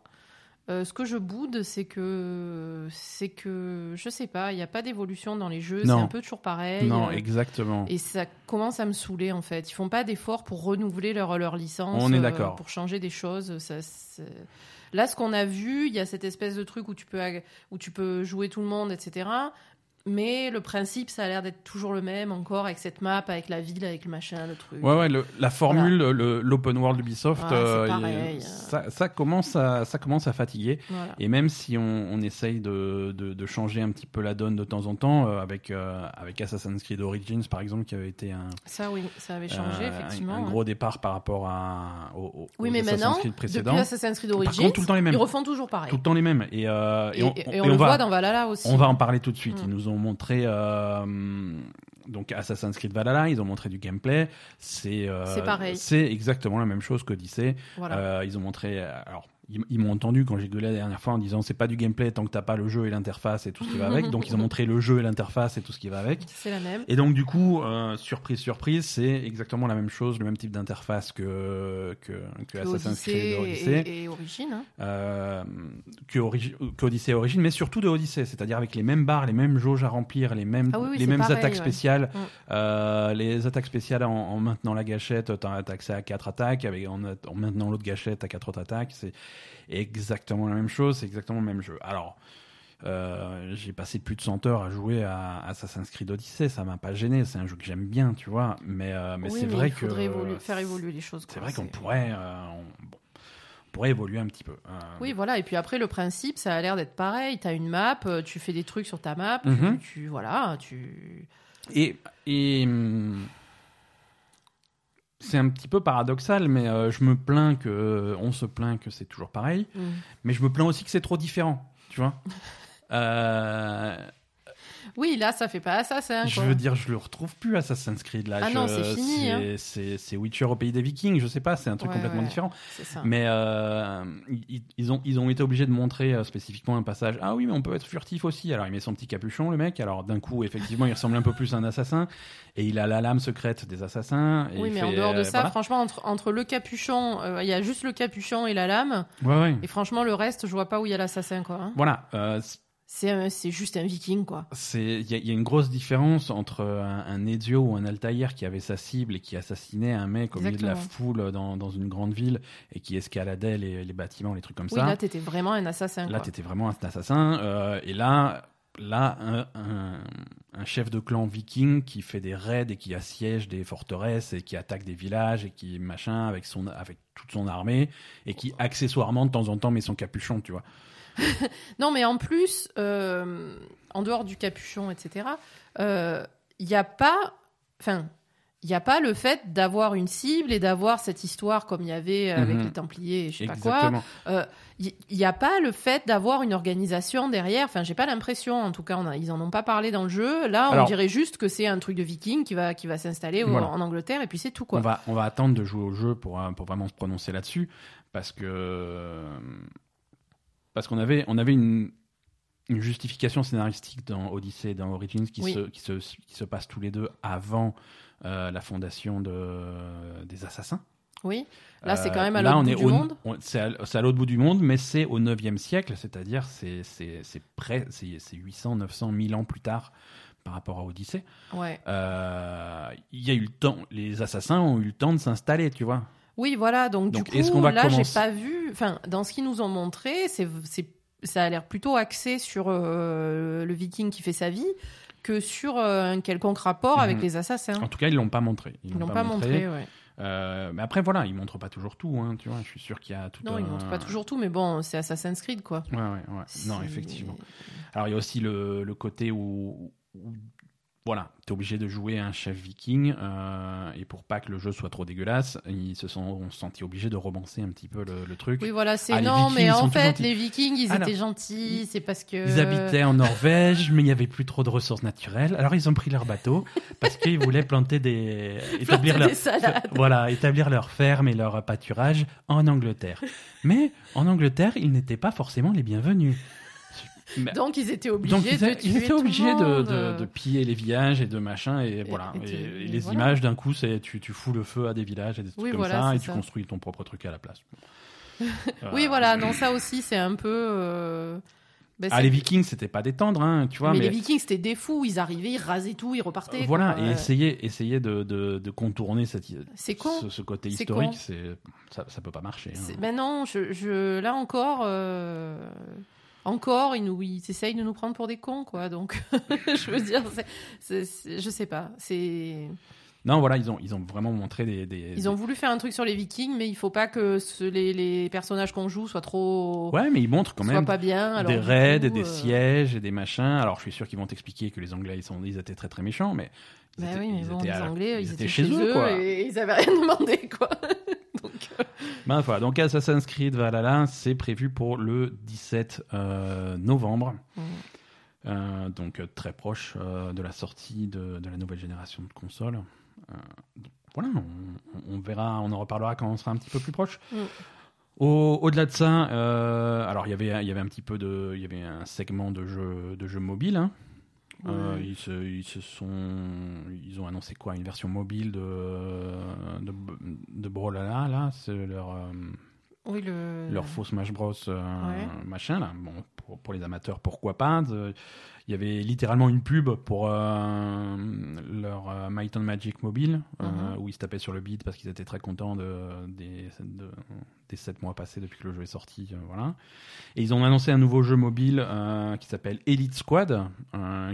euh, ce que je boude, c'est que, c'est que, je sais pas, il n'y a pas d'évolution dans les jeux, c'est un peu toujours pareil. Non, euh, exactement. Et ça commence à me saouler en fait. Ils font pas d'efforts pour renouveler leur, leur licence. On est euh, d'accord. pour changer des choses. Ça, Là, ce qu'on a vu, il y a cette espèce de truc où tu peux, où tu peux jouer tout le monde, etc mais le principe, ça a l'air d'être toujours le même, encore avec cette map, avec la ville, avec le machin, le truc. Ouais, ouais, la formule, l'open world Ubisoft, euh, ça, ça, commence à, ça commence à fatiguer. Et même si on, on essaye de, de, de, changer un petit peu la donne de temps en temps, euh, avec, euh, avec Assassin's Creed Origins, par exemple, qui avait été un. Ça, oui, ça avait changé, effectivement. Un, gros départ par rapport à, au, oui, mais Assassin's maintenant, Creed précédents. Depuis Assassin's Creed Origins, tout le temps les mêmes. ils refont toujours pareil. Tout le temps les mêmes. Et, et, on, et, on, le voit dans Valhalla aussi. On va en parler tout de suite. Ils mm. nous ont montré euh, donc Assassin's Creed Valhalla, ils ont montré du gameplay. C'est euh. C'est exactement la même chose qu'Odyssey. Euh, ils ont montré. Alors ils, m'ont entendu quand j'ai gueulé la dernière fois en disant c'est pas du gameplay tant que t'as pas le jeu et l'interface et tout ce qui va avec. donc ils ont montré le jeu et l'interface et tout ce qui va avec. C'est la même. Et donc du coup, euh, surprise surprise, c'est exactement la même chose, le même type d'interface que que, que Assassin's Creed Odyssey et, et Origin. Hein. Euh, que qu'Odyssey et Origin, mais surtout de Odyssey, c'est-à-dire avec les mêmes barres, les mêmes jauges à remplir, les mêmes ah les mêmes attaques spéciales, mm. euh, les attaques spéciales en, maintenant la gâchette, t'as accès à quatre attaques, avec en, en maintenant l'autre gâchette à quatre autres attaques. C'est exactement la même chose, c'est exactement le même jeu. Alors, euh, j'ai passé plus de 100 heures à jouer à Assassin's Creed Odyssey, ça m'a pas gêné, c'est un jeu que j'aime bien, tu vois, mais, euh, mais c'est vrai que. Il faudrait faire évoluer les choses. C'est vrai qu'on pourrait. Euh, pourrait évoluer un petit peu. Oui, voilà. Et puis après, le principe, ça a l'air d'être pareil. Tu as une map, tu fais des trucs sur ta map, tu, mhm. tu, voilà, tu. Et, et hum, c'est un petit peu paradoxal, mais euh, je me plains que euh, on se plaint que c'est toujours pareil, mm. mais je me plains aussi que c'est trop différent, tu vois. euh, oui, là, ça fait pas Assassin. Je veux dire, je le retrouve plus Assassin's Creed là. Ah non, c'est fini. Hein. C'est Witcher au pays des Vikings. Je sais pas, c'est un truc complètement différent. Ça. Mais euh, ils, ont ils ont été obligés de montrer euh, spécifiquement un passage. Ah oui, mais on peut être furtif aussi. Alors il met son petit capuchon, le mec. Alors d'un coup, effectivement, il ressemble un peu plus à un assassin et il a la lame secrète des assassins. oui, mais en dehors de ça, franchement, entre, entre le capuchon, euh, il y a juste le capuchon et la lame. Ouais, ouais. Et franchement, le reste, je vois pas où il y a l'assassin, quoi. Hein. Voilà c'est juste un viking, quoi. Il y, y, a une grosse différence entre un, un, Ezio ou un Altaïr qui avait sa cible et qui assassinait un mec au milieu de la foule dans, dans, une grande ville et qui escaladait les, les bâtiments, les trucs comme oui, ça. là, t'étais vraiment un assassin. Là, t'étais vraiment un assassin. Euh, et là, là un, un, chef de clan viking qui fait des raids et qui assiège des forteresses et qui attaque des villages et qui machin avec, son, avec toute son armée et qui accessoirement de temps en temps met son capuchon, tu vois. non, mais en plus, euh, en dehors du capuchon, etc., il euh, n'y a pas. Enfin. Il n'y a pas le fait d'avoir une cible et d'avoir cette histoire comme il y avait avec mhm. les Templiers et je sais pas quoi. Il euh, n'y a pas le fait d'avoir une organisation derrière. Enfin, j'ai pas l'impression, en tout cas, on ils en ont pas parlé dans le jeu. Là, on dirait juste que c'est un truc de viking qui va, qui va s'installer en Angleterre et puis c'est tout quoi. On va, on va attendre de jouer au jeu pour, pour vraiment se prononcer là-dessus parce que parce qu'on avait, on avait une, justification scénaristique dans Odyssey et dans Origins qui, se, qui, se, qui se passe tous les deux avant euh, la fondation de, des assassins. Oui, là c'est quand même à l'autre bout du monde. C'est à, l'autre bout du monde, mais c'est au 9e siècle, c'est-à-dire c'est près, c'est 800, 900, 1000 ans plus tard par rapport à Odyssée. Ouais. Euh, il y a eu le temps, les assassins ont eu le temps de s'installer, tu vois. Oui, voilà. Donc, du coup, là, j'ai pas vu. Enfin, dans ce qu'ils nous ont montré, c'est, ça a l'air plutôt axé sur euh, le Viking qui fait sa vie que sur un quelconque rapport avec mhm. les assassins. En tout cas, ils l'ont pas montré. Ils l'ont pas, montré, ouais. mais après, voilà, ils montrent pas toujours tout, hein, tu vois. Je suis sûr qu'il y a tout. Non, ils montrent pas toujours tout, mais bon, c'est Assassin's Creed, quoi. Ouais, ouais, ouais. Non, effectivement. Alors, il y a aussi le, le côté où, où voilà, tu es obligé de jouer un chef viking, euh, et pour pas que le jeu soit trop dégueulasse, ils se sont sentis obligés de romancer un petit peu le, truc. Oui, voilà, c'est ah, non, mais en fait, les vikings, ils étaient gentils, c'est parce que... Ils habitaient en Norvège, mais il n'y avait plus trop de ressources naturelles, alors ils ont pris leur bateau, parce qu'ils voulaient planter des... établir leur... Voilà, établir leur ferme et leur pâturage en Angleterre. Mais en Angleterre, ils n'étaient pas forcément les bienvenus. Donc ils étaient obligés de tuer ils étaient obligés de, piller les villages et de machin et, voilà. Et, les images d'un coup, c'est tu, tu fous le feu à des villages et des trucs comme ça et tu construis ton propre truc à la place. oui, voilà. Non, ça aussi, c'est un peu. Euh, ben, ah, les Vikings, c'était pas détendre, hein, tu vois. Mais, les Vikings, c'était des fous. Ils arrivaient, ils rasaient tout, ils repartaient. voilà, et essayer, essayer de, de, contourner cette, ce, côté historique, c'est ça, ça peut pas marcher. Hein. Ben non, je, je, là encore. Euh, encore, ils, nous, ils essayent de nous prendre pour des cons, quoi. Donc, je veux dire, c'est, je sais pas. C'est. Non, voilà, ils ont, ils ont vraiment montré des, Ils ont voulu faire un truc sur les Vikings, mais il faut pas que les, les, personnages qu'on joue soient trop. Ouais, mais ils montrent quand même. pas bien. des raids, et des euh, sièges et des machins. Alors, je suis sûr qu'ils vont t'expliquer que les Anglais, ils, sont, ils étaient très très méchants, mais. Bah oui, mais bon, les Anglais, ils, étaient, chez, eux, quoi. et ils avaient rien demandé, quoi. donc, euh, ben, voilà, donc Assassin's Creed Valhalla, c'est prévu pour le 17 euh, novembre. Mm. Euh, donc très proche de la sortie de, la nouvelle génération de consoles. voilà, on, verra, on en reparlera quand on sera un petit peu plus proche. Mm. Au-delà de ça, alors il y avait, il y avait un petit peu de, il y avait un segment de jeux de jeux mobiles. Hein. Euh, ils, se, ils, se, sont, ils ont annoncé quoi? Une version mobile de, de, de Brawlhalla, là? C'est leur, euh, oui, le... leur faux Smash Bros. Euh, machin, là. Bon, pour, pour, les amateurs, pourquoi pas? Il y avait littéralement une pub pour euh, leur euh, Might and Magic mobile, euh, mhm. où ils se tapaient sur le beat parce qu'ils étaient très contents de, des, des 7 mois passés depuis que le jeu est sorti. voilà. Et ils ont annoncé un nouveau jeu mobile qui s'appelle Elite Squad,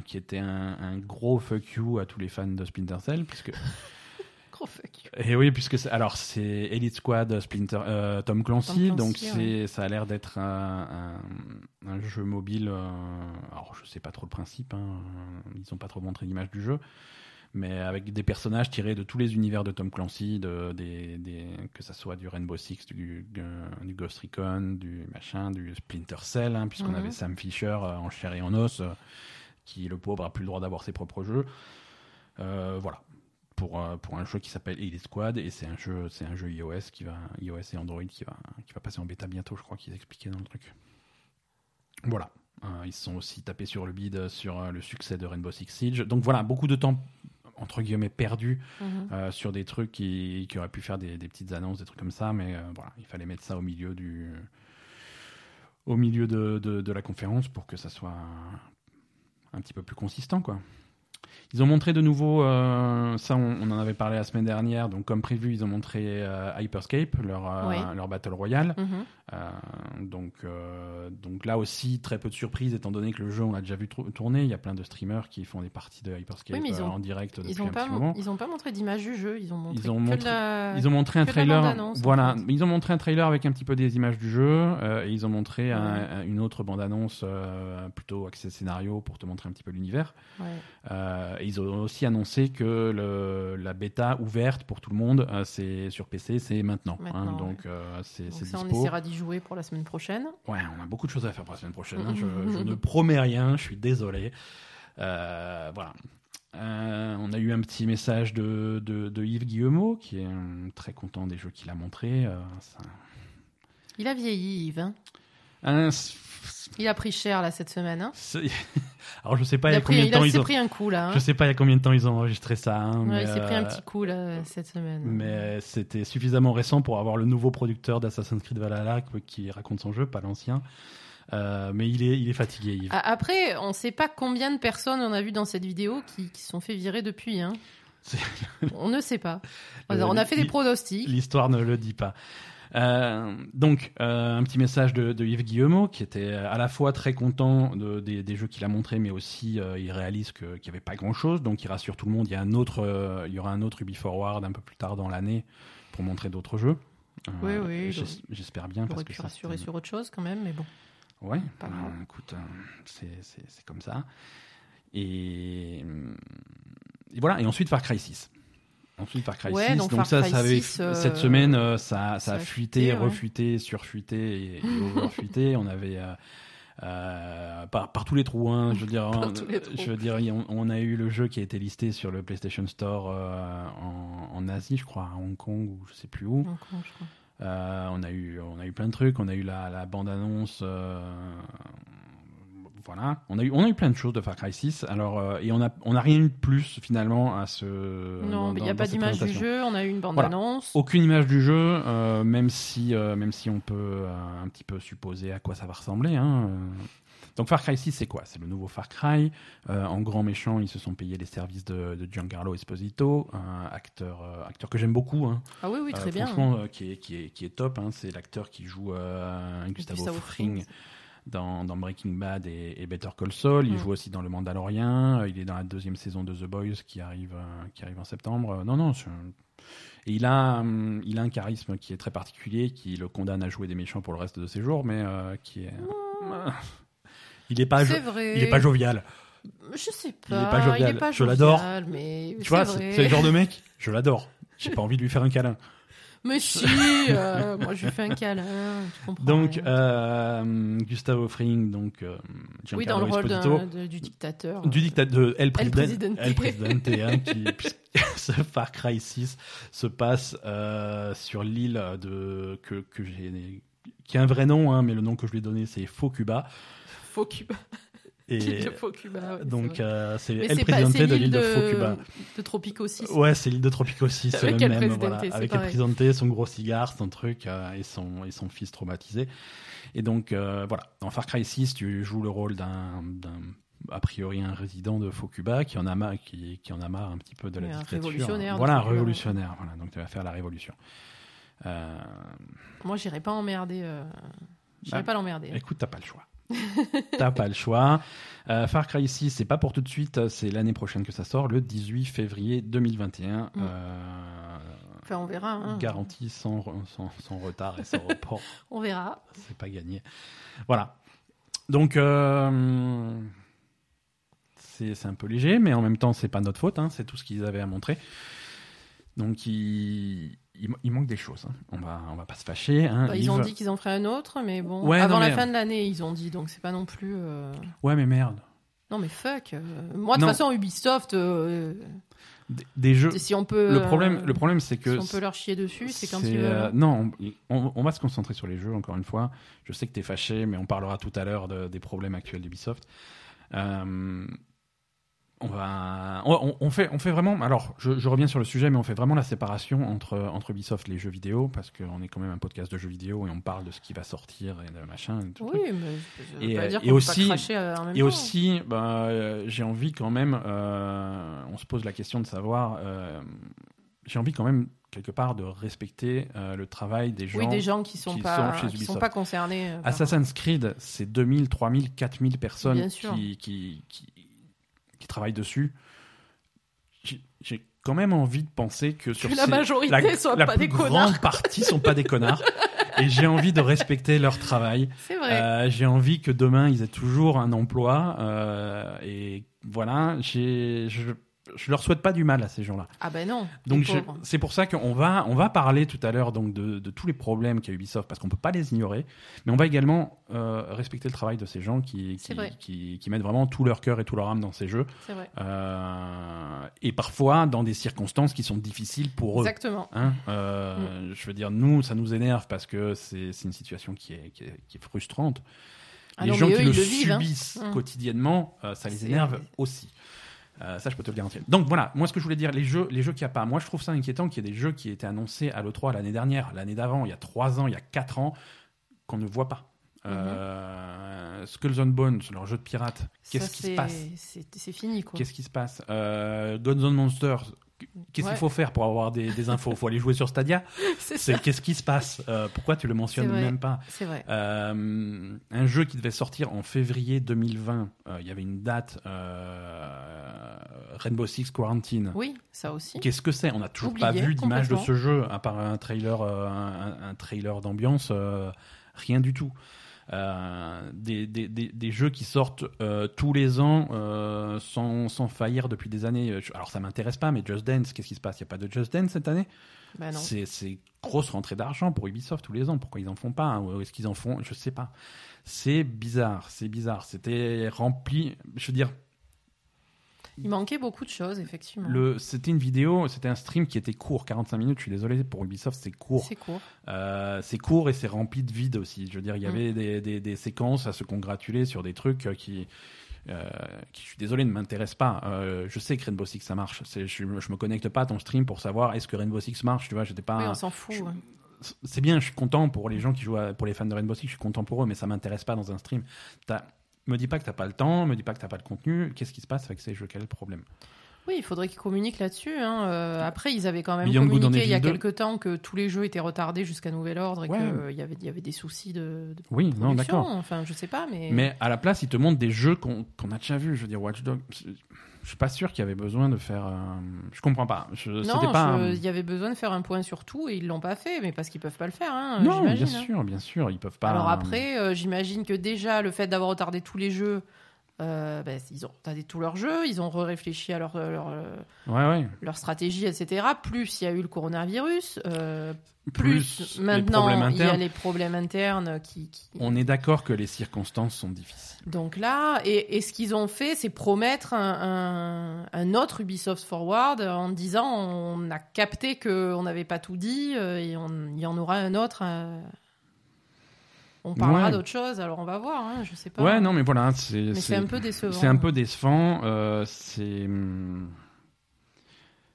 qui était un, un, gros fuck you à tous les fans de Splinter Cell, puisque et oui, puisque c'est, alors c'est Elite Squad, Splinter, euh, Tom Clancy, donc c'est, ça a l'air d'être un, un, jeu mobile. Euh, alors je sais pas trop le principe, hein, ils ont pas trop montré l'image du jeu, mais avec des personnages tirés de tous les univers de Tom Clancy, de, des, des, que ça soit du Rainbow Six, du, du Ghost Recon, du machin, du Splinter Cell, hein, puisqu'on mhm. avait Sam Fisher euh, en chair et en os, qui le pauvre a plus le droit d'avoir ses propres jeux. voilà, pour, euh, pour un jeu qui s'appelle Elite Squad et c'est un jeu c'est un jeu iOS qui va iOS et Android qui va qui va passer en bêta bientôt je crois qu'ils expliquaient dans le truc. Voilà. Euh, ils se sont aussi tapés sur le bid sur euh, le succès de Rainbow Six Siege. Donc voilà beaucoup de temps entre guillemets perdu mhm. sur des trucs qui, qui auraient pu faire des, des, petites annonces des trucs comme ça mais voilà il fallait mettre ça au milieu du au milieu de, de, de la conférence pour que ça soit un petit peu plus consistant quoi ils ont montré de nouveau, euh, ça on, en avait parlé la semaine dernière, donc comme prévu, ils ont montré euh, Hyperscape, leur, euh, leur Battle Royale. Mhm. donc, donc là aussi, très peu de surprises, étant donné que le jeu, on l'a déjà vu tourner. Il y a plein de streamers qui font des parties de Hyperscape en direct depuis ils ont un pas petit moment. Ils n'ont pas montré d'image du jeu, ils ont montré, ils ont montré, ils ont montré un trailer. voilà, ils ont montré un trailer avec un petit peu des images du jeu, et ils ont montré une autre bande-annonce plutôt axée scénario pour te montrer un petit peu l'univers. Ouais ils ont aussi annoncé que le, la bêta ouverte pour tout le monde, euh, c'est sur PC, c'est maintenant. Hein, donc euh, c'est ça, on essaiera d'y jouer pour la semaine prochaine. Ouais, on a beaucoup de choses à faire pour la semaine prochaine. Hein. je, ne promets rien, je suis désolé. Euh, voilà. on a eu un petit message de, de, Yves Guillemot, qui est très content des jeux qu'il a montrés. Il a vieilli, Yves. Hein il a pris cher là cette semaine. Hein Alors je sais pas il, y a combien de temps ils ont. pris un coup là. Hein. Je sais pas il y a combien de temps ils ont enregistré ça. Hein, ouais, il s'est pris un petit coup là cette semaine. Mais c'était suffisamment récent pour avoir le nouveau producteur d'Assassin's Creed Valhalla qui raconte son jeu, pas l'ancien. Euh, mais il est, il est fatigué. Yves. Après, on ne sait pas combien de personnes on a vu dans cette vidéo qui, qui sont fait virer depuis. Hein. on ne sait pas. On a fait des pronostics. L'histoire ne le dit pas. Euh, donc, euh, un petit message de, Yves Guillemot, qui était à la fois très content de, des, jeux qu'il a montrés, mais aussi euh, il réalise qu'il n'y avait pas grand-chose. Donc, il rassure tout le monde. Il y, a un autre, il y aura un autre Ubi Forward un peu plus tard dans l'année pour montrer d'autres jeux. oui, oui. J'espère bien. Parce que rassurer sur autre chose quand même, mais bon. Ouais, écoute, c'est comme ça. Et, et, voilà. Et ensuite, Far Cry 6. Ensuite, Far Cry 6. donc, ça, ça avait, euh, cette semaine, euh, ça, ça, a fuité, refuité, surfuité et, overfuité. on avait. Euh, par, par, tous les trous, hein, je veux dire, je veux dire, on, a eu le jeu qui a été listé sur le PlayStation Store en, en, Asie, je crois, à Hong Kong ou je sais plus où. Hong Kong, je crois. on a eu, on a eu plein de trucs. On a eu la, la bande annonce voilà, on a eu on a eu plein de choses de Far Cry 6. Alors euh, et on a on a rien eu de plus finalement à ce. Non, il n'y a pas d'image du jeu. On a eu une bande annonce. Aucune image du jeu, euh, même si euh, même si on peut un petit peu supposer à quoi ça va ressembler. Hein, donc Far Cry 6, c'est quoi? C'est le nouveau Far Cry. en grand méchant, ils se sont payés les services de, Giancarlo Esposito, un acteur, acteur que j'aime beaucoup. Hein. Ah oui, oui, très bien. Franchement, qui, est, qui, est, qui est top. Hein. C'est l'acteur qui joue Gustavo, Gustavo Fring dans, Breaking Bad et, Better Call Saul. Il mm. joue aussi dans Le Mandalorian. Euh, il est dans la deuxième saison de The Boys qui arrive, euh, qui arrive en septembre. Euh, non, non. Et il a, hum, il a un charisme qui est très particulier, qui le condamne à jouer des méchants pour le reste de ses jours, mais qui est. Il n'est pas, il est pas jovial. Je sais pas. Il est pas jovial. je l'adore. Mais tu vois, c'est le genre de mec. Je l'adore. J'ai pas envie de lui faire un câlin. Mais si, euh, moi je lui fais un câlin, tu comprends. Donc, euh, Gustavo Fring, donc euh, Oui, dans le rôle de, du dictateur. Du dictateur de El, Presidente. El Presidente, hein, qui, ce Far Cry 6 se passe euh, sur l'île de que, que j'ai qui a un vrai nom, hein, mais le nom que je lui ai donné c'est Faux Cuba. Faux Cuba. Et donc euh, c'est El Presidente de l'île de, Focuba. De Tropico 6. Ouais, c'est l'île de Tropico 6, c'est le même. Voilà, avec El Presidente, son gros cigare, son truc euh, et, son, et son fils traumatisé. Et donc euh, voilà, dans Far Cry 6, tu joues le rôle d'un a priori un résident de Focuba qui en a marre, qui, qui en a marre un petit peu de la dictature. Révolutionnaire. Voilà, un révolutionnaire. Voilà, donc tu vas faire la révolution. Moi, j'irai pas emmerder. J'irai bah, pas l'emmerder. Écoute, t'as pas le choix. T'as pas le choix. Euh, Far Cry 6, c'est pas pour tout de suite, c'est l'année prochaine que ça sort, le 18 février 2021. Mm. Euh, enfin, on verra. Hein. Garantie sans, sans, retard et sans report. on verra. C'est pas gagné. Voilà. Donc, euh, c'est un peu léger, mais en même temps, c'est pas notre faute. Hein, c'est tout ce qu'ils avaient à montrer. Donc, ils il, manque des choses. Hein. On va, on va pas se fâcher. Hein. Bah, ils ont dit qu'ils en feraient un autre, mais bon, avant la fin de l'année, ils ont dit, donc c'est pas non plus. Euh, ouais, mais merde. Non, mais fuck. Euh, moi, de toute façon, Ubisoft. Euh, des, jeux. Si on peut. Le problème, le problème, c'est que. Si on peut leur chier dessus, c'est quand ils veulent. Hein. non, on, va se concentrer sur les jeux. Encore une fois, je sais que tu es fâché, mais on parlera tout à l'heure des problèmes actuels d'Ubisoft. Euh, on va, on, fait, on fait vraiment. Alors, je, reviens sur le sujet, mais on fait vraiment la séparation entre entre Ubisoft et les jeux vidéo parce qu'on est quand même un podcast de jeux vidéo et on parle de ce qui va sortir et de machin. oui, mais et, dire et aussi, et aussi, bah, euh, j'ai envie quand même. Euh, on se pose la question de savoir. Euh, j'ai envie quand même quelque part de respecter le travail des gens, oui, des gens qui sont pas sont sont pas concernés. Assassin's Creed, c'est 2000, 3000, 4000 personnes qui, qui, qui, qui travaillent dessus, j'ai quand même envie de penser que sur la majorité la, soit la pas plus des grande partie sont pas des connards. et j'ai envie de respecter leur travail. C'est vrai. Euh, j'ai envie que demain ils aient toujours un emploi. Euh, et voilà, j'ai, je, je leur souhaite pas du mal à ces gens-là. Ah ben non. Donc c'est pour ça qu'on va on va parler tout à l'heure donc de, de, tous les problèmes qu'a Ubisoft parce qu'on peut pas les ignorer, mais on va également euh, respecter le travail de ces gens qui qui, qui, qui, mettent vraiment tout leur cœur et tout leur âme dans ces jeux. C'est vrai. Euh, et parfois dans des circonstances qui sont difficiles pour eux. Exactement. Hein euh, mm. Je veux dire nous ça nous énerve parce que c'est une situation qui est, qui est, qui est frustrante. Ah les gens qui le, hein. subissent mm. quotidiennement, ça les énerve aussi. Euh, ça, je peux te le garantir. Donc voilà, moi ce que je voulais dire, les jeux, les jeux qu'il n'y a pas. Moi, je trouve ça inquiétant qu'il y ait des jeux qui étaient annoncés à l'E3 l'année dernière, l'année d'avant, il y a 3 ans, il y a 4 ans, qu'on ne voit pas. Euh, Skulls and Bones, leur jeu de pirate, qu'est-ce qui se passe? C'est fini quoi. Qu'est-ce qui se passe? Euh, Guns N' Monsters, Qu'est-ce qu'il faut faire pour avoir des, infos? Il faut aller jouer sur Stadia C'est qu'est-ce qui se passe? Euh, Pourquoi tu le mentionnes même pas? C'est vrai. Euh, un jeu qui devait sortir en février 2020. Euh, il y avait une date. Rainbow Six Quarantine. Oui, ça aussi. Qu'est-ce que c'est? On n'a toujours pas vu d'image de ce jeu à part un trailer, un, trailer d'ambiance. rien du tout. Euh, des, des, des, jeux qui sortent euh, tous les ans euh, sans, sans, faillir depuis des années. Alors ça m'intéresse pas, mais Just Dance, qu'est-ce qui se passe? Il n'y a pas de Just Dance cette année? Bah C'est grosse rentrée d'argent pour Ubisoft tous les ans. Pourquoi ils en font pas hein, Ou est-ce qu'ils en font? Je sais pas. C'est bizarre, c'est bizarre. C'était rempli. Je veux dire, il manquait beaucoup de choses, effectivement. C'était une vidéo, c'était un stream qui était court, 45 minutes. Je suis désolé pour Ubisoft, c'est court. C'est court. Euh, c'est court et c'est rempli de vide aussi. Je veux dire, il y mm. avait des, des, des, séquences à se congratuler sur des trucs qui. Euh, qui, je suis désolé, ne m'intéressent pas. Euh, je sais que Rainbow Six ça marche. Je, je me connecte pas à ton stream pour savoir est-ce que Rainbow Six marche. Tu vois, j'étais pas. Oui, on s'en fout. C'est bien, je suis content pour les gens qui jouent, pour les fans de Rainbow Six, je suis content pour eux, mais ça m'intéresse pas dans un stream. Me dis pas que t'as pas le temps, me dis pas que t'as pas le contenu. Qu'est-ce qui se passe avec ces jeux? Quel est le problème? Oui, il faudrait qu'ils communiquent là-dessus. Hein. Euh, après, ils avaient quand même communiqué il y a quelques temps que tous les jeux étaient retardés jusqu'à nouvel ordre et qu'il y, avait, y avait des soucis de, de oui, non, d'accord. Enfin, je sais pas, mais... Mais à la place, ils te montrent des jeux qu'on a déjà vus. Je veux dire, Watch Dogs, je suis pas sûr qu'il y avait besoin de faire. Je comprends pas. Je... Non, pas il y avait besoin de faire un point sur tout et ils l'ont pas fait, mais parce qu'ils peuvent pas le faire. Hein, non, bien hein. sûr, bien sûr, ils peuvent pas. Alors après, euh, j'imagine que déjà le fait d'avoir retardé tous les jeux euh, ben, ils ont retardé tous leurs jeux, ils ont réfléchi à leur, leur, leur, stratégie, etc. Plus il y a eu le coronavirus, euh, plus, maintenant il y a les problèmes internes qui. On est d'accord que les circonstances sont difficiles. Donc là, et, ce qu'ils ont fait, c'est promettre un, un, autre Ubisoft Forward en disant on a capté qu'on n'avait pas tout dit euh, et il y en aura un autre on parlera d'autre chose, alors on va voir, hein, je sais pas. Ouais, non, mais voilà, c'est. c'est un peu décevant. C'est un peu décevant. Euh, c'est. Hmm,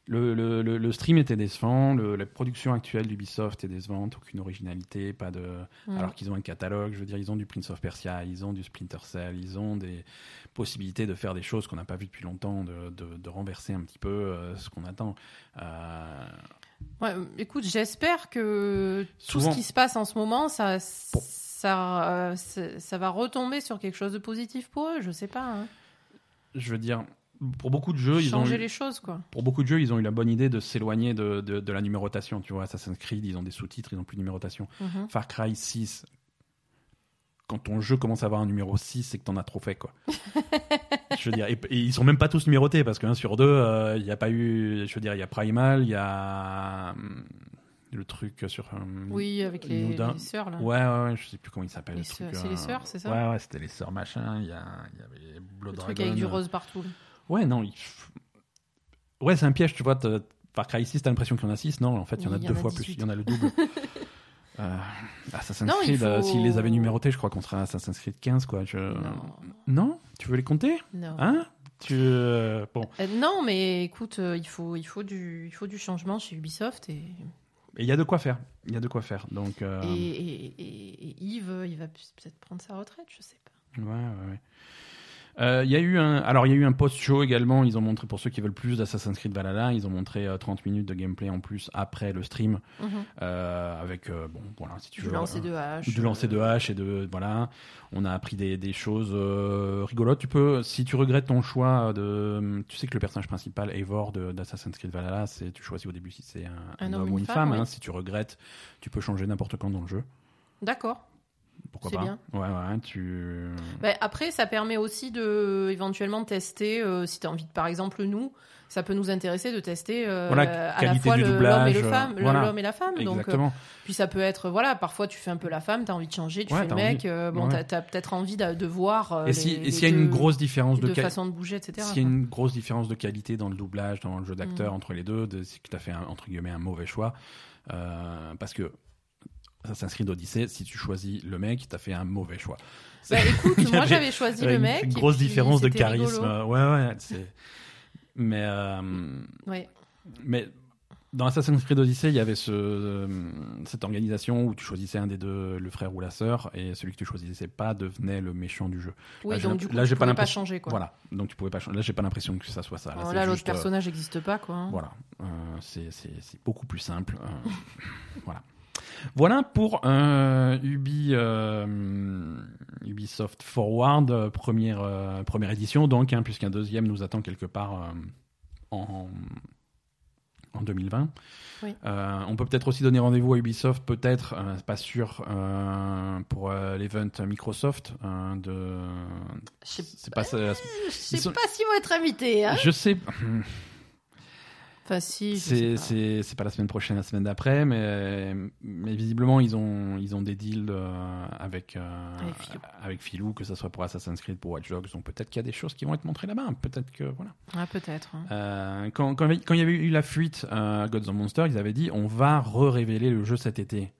le, le, le, stream était décevant, la production actuelle d'Ubisoft est décevante, aucune originalité, pas de. Alors qu'ils ont un catalogue, je veux dire, ils ont du Prince of Persia, ils ont du Splinter Cell, ils ont des possibilités de faire des choses qu'on n'a pas vues depuis longtemps, de, de, de, renverser un petit peu euh, ce qu'on attend. Euh... Ouais, écoute, j'espère que tout ce qui se passe en ce moment, ça ça, euh, ça va retomber sur quelque chose de positif pour eux, je sais pas. Hein. Je veux dire, pour beaucoup de jeux, ils ont eu, les choses quoi. Pour beaucoup de jeux, ils ont eu la bonne idée de s'éloigner de, de, la numérotation. Tu vois, Assassin's Creed, ils ont des sous-titres, ils n'ont plus de numérotation. Mhm. Far Cry 6, quand ton jeu commence à avoir un numéro 6, c'est que t'en as trop fait quoi. je veux dire, et, ils sont même pas tous numérotés parce qu'un sur deux, euh, il n'y a pas eu. Je veux dire, il y a Primal, il y a hum, le truc sur. oui, avec les, les, sœurs là. Ouais, ouais, ouais, je sais plus comment il s'appelle. C'est les euh, sœurs, c'est ça Ouais, ouais, c'était les sœurs machin. Il y, y avait Blood le truc avec du rose partout. Ouais, non. Ouais, c'est un piège, tu vois. Par Cry 6, t'as l'impression qu'il y en a 6. Non, en fait, il y en a deux fois plus. Il y en a le double. euh, Assassin's Creed, euh, s'ils les avaient numérotés, je crois qu'on serait à Assassin's Creed 15, quoi. Je... Non. non? Tu veux les compter? Non. Hein? Tu, euh, bon. non, mais écoute, il, faut, il, faut du, il faut du changement chez Ubisoft et il y a de quoi faire. Il y a de quoi faire. Donc, euh, et, et, Yves, il va peut-être prendre sa retraite, je sais pas. Ouais, ouais, ouais. Euh, il y a eu un, alors il y a eu un post-show également. Ils ont montré pour ceux qui veulent plus d'Assassin's Creed Valhalla, ils ont montré 30 euh, minutes de gameplay en plus après le stream, mhm. euh, avec bon voilà si tu du veux, lancer de hache, du lancer de hache et de voilà. On a appris des, des choses rigolotes. Tu peux, si tu regrettes ton choix de, tu sais que le personnage principal Eivor d'Assassin's Creed Valhalla, c'est tu choisis au début si c'est un, homme, ou une femme. Hein. si tu regrettes, tu peux changer n'importe quand dans le jeu. D'accord. Pourquoi pas bien. Ouais, ouais, tu... Bah, après, ça permet aussi de éventuellement tester, euh, si tu as envie de, par exemple, nous, ça peut nous intéresser de tester euh, à la fois l'homme et, le femme, l'homme et la femme. Donc, euh, puis ça peut être, voilà, parfois tu fais un peu la femme, tu as envie de changer, tu fais le mec, bon, tu as, peut-être envie de, de voir. et s'il y a une grosse différence de, façon de bouger, etc. S'il y a une grosse différence de qualité dans le doublage, dans le jeu d'acteur mm. entre les deux, c'est que tu as fait, un, entre guillemets, un mauvais choix. parce que Assassin's Creed Odyssey, si tu choisis le mec, t'as fait un mauvais choix. Bah, écoute, moi j'avais choisi le mec. Une grosse différence de charisme. Ouais, ouais. Mais, euh, ouais. mais dans Assassin's Creed Odyssey, il y avait ce, euh, cette organisation où tu choisissais un des deux, le frère ou la sœur, et celui que tu choisissais pas devenait le méchant du jeu. Oui, là, donc du coup, là, j'ai pas l'impression. changer, quoi. Voilà, donc tu pouvais pas changer. Là, j'ai pas l'impression que ça soit ça. Là, l'autre personnage n'existe pas, quoi. Voilà, euh, c'est beaucoup plus simple. Euh, voilà. Voilà pour euh, Ubi, euh, Ubisoft Forward, première, première édition, donc, hein, puisqu'un deuxième nous attend quelque part en, en 2020. Euh, on peut peut-être aussi donner rendez-vous à Ubisoft, peut-être, euh, pas sûr, euh, pour l'event Microsoft. de... Je sais pas, sais pas s'ils vont être invités. Hein. je sais. C'est pas la semaine prochaine, la semaine d'après, mais, mais visiblement ils ont ils ont des deals euh, avec euh, avec, Philou. que ce soit pour Assassin's Creed, pour Watch Dogs, donc peut-être qu'il y a des choses qui vont être montrées là-bas, peut-être que voilà. Ah peut-être. Hein. Euh, quand, quand, quand, il y avait eu la fuite à Gods and Monsters, ils avaient dit on va re-révéler le jeu cet été.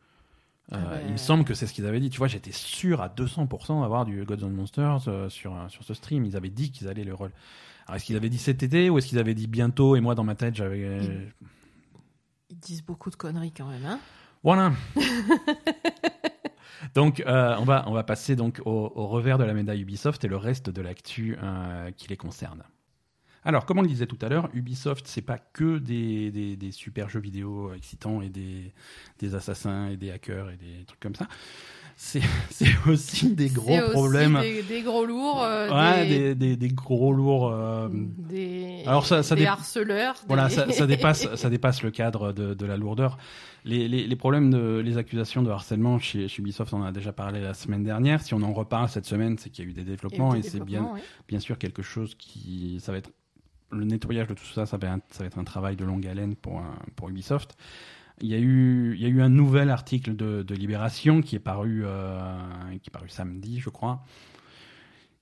Ah il me semble que c'est ce qu'ils avaient dit. Tu vois, j'étais sûr à 200% d'avoir du Gods and Monsters sur, sur ce stream. Ils avaient dit qu'ils allaient le alors, est-ce qu'ils avaient dit cet été ou est-ce qu'ils avaient dit bientôt Et moi, dans ma tête, j'avais. Ils... disent beaucoup de conneries quand même, hein Voilà. donc, euh, on, va, on va passer donc au, revers de la médaille Ubisoft et le reste de l'actu euh, qui les concerne. Alors, comme on le disait tout à l'heure, Ubisoft, c'est pas que des, des, des, super jeux vidéo excitants et des, des assassins et des hackers et des trucs comme ça c'est aussi des gros problèmes. Des, des, gros lourds. Euh, ouais, des, des, gros lourds. Euh... Des, Alors ça, ça des harceleurs. Voilà, ça, ça, dépasse, ça dépasse le cadre de, de la lourdeur. Les, les, les, problèmes de les accusations de harcèlement chez, chez, Ubisoft, on en a déjà parlé la semaine dernière. Si on en reparle cette semaine, c'est qu'il y a eu des développements et c'est bien, bien sûr quelque chose qui, ça va être le nettoyage de tout ça, ça va être, ça va être un travail de longue haleine pour, pour Ubisoft. Il y a eu, il y a eu un nouvel article de, Libération qui est paru, euh, qui est paru samedi, je crois,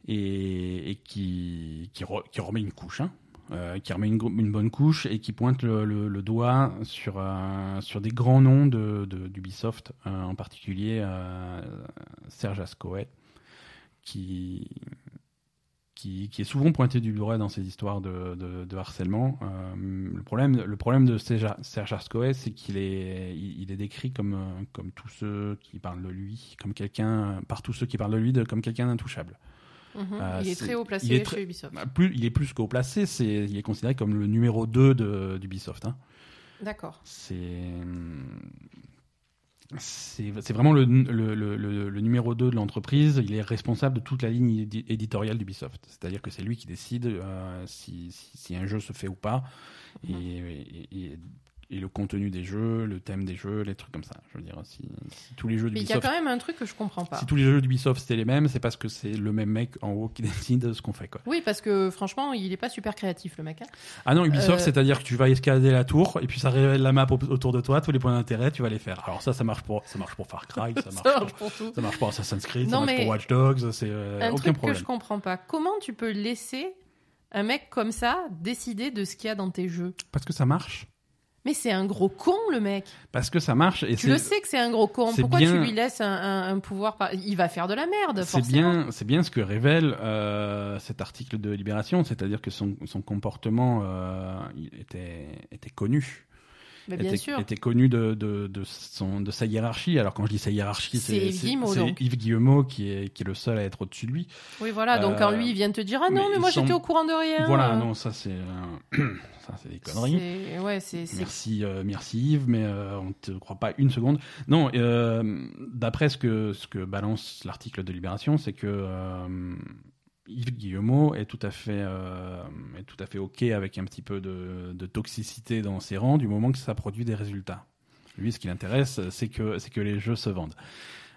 et, qui, qui, remet une couche, hein, euh, qui remet une, bonne couche et qui pointe le, doigt sur, euh, sur des grands noms d'Ubisoft, de, en particulier Serge Ascoët, qui, qui, est souvent pointé du doigt dans ces histoires de, harcèlement. Euh, le, problème, le problème de Serge Arscoe, c'est qu'il est, il, est décrit comme, euh, comme tous ceux qui parlent de lui, comme quelqu'un, par tous ceux qui parlent de lui, de, comme quelqu'un d'intouchable. Mhm. Euh, il est, très haut placé chez Ubisoft. Bah, plus, il est plus qu'haut placé, c'est, il est considéré comme le numéro 2 d'Ubisoft. Hein. D'accord. C'est c'est vraiment le, le, le, le, numéro 2 de l'entreprise. Il est responsable de toute la ligne éditoriale d'Ubisoft. C'est-à-dire que c'est lui qui décide euh, si, si, si, un jeu se fait ou pas. Et, et, et le contenu des jeux, le thème des jeux, les trucs comme ça. Je veux dire, si, tous les jeux d'Ubisoft. Il y a quand même un truc que je comprends pas. Si tous les jeux d'Ubisoft c'était les mêmes, c'est parce que c'est le même mec en haut qui décide de ce qu'on fait, quoi. Oui, parce que franchement, il est pas super créatif, le mec. Hein. Ah non, Ubisoft, euh, c'est-à-dire que tu vas escalader la tour et puis ça révèle la map autour de toi, tous les points d'intérêt, tu vas les faire. Alors ça, ça marche pour, ça marche pour Far Cry, ça marche, ça marche pour, tout. Ça marche pour Assassin's Creed, ça marche pour Watch Dogs, c'est euh, un aucun truc que je comprends pas. Comment tu peux laisser un mec comme ça décider de ce qu'il y a dans tes jeux? Parce que ça marche. Mais c'est un gros con, le mec. Parce que ça marche. Et tu le sais que c'est un gros con. Pourquoi tu lui laisses un, pouvoir Il va faire de la merde, C'est bien, c'est bien ce que révèle euh, cet article de Libération, c'est-à-dire que son, son comportement euh, était, était connu bien était, sûr. était connu de, de, de, son, de sa hiérarchie. Alors quand je dis sa hiérarchie, c'est Yves Guillemot qui est, qui est le seul à être au-dessus de lui. Oui, voilà. Donc quand lui, il vient te dire ah non, mais, moi j'étais au courant de rien. Voilà, non, ça c'est ça c'est des conneries. Ouais, c'est merci, euh, merci Yves, mais euh, on ne te croit pas une seconde. Non, euh, d'après ce que ce que balance l'article de Libération, c'est que Yves Guillemot est tout à fait euh, est tout à fait ok avec un petit peu de, de, toxicité dans ses rangs du moment que ça produit des résultats. Lui, ce qui l'intéresse, c'est que c'est que les jeux se vendent.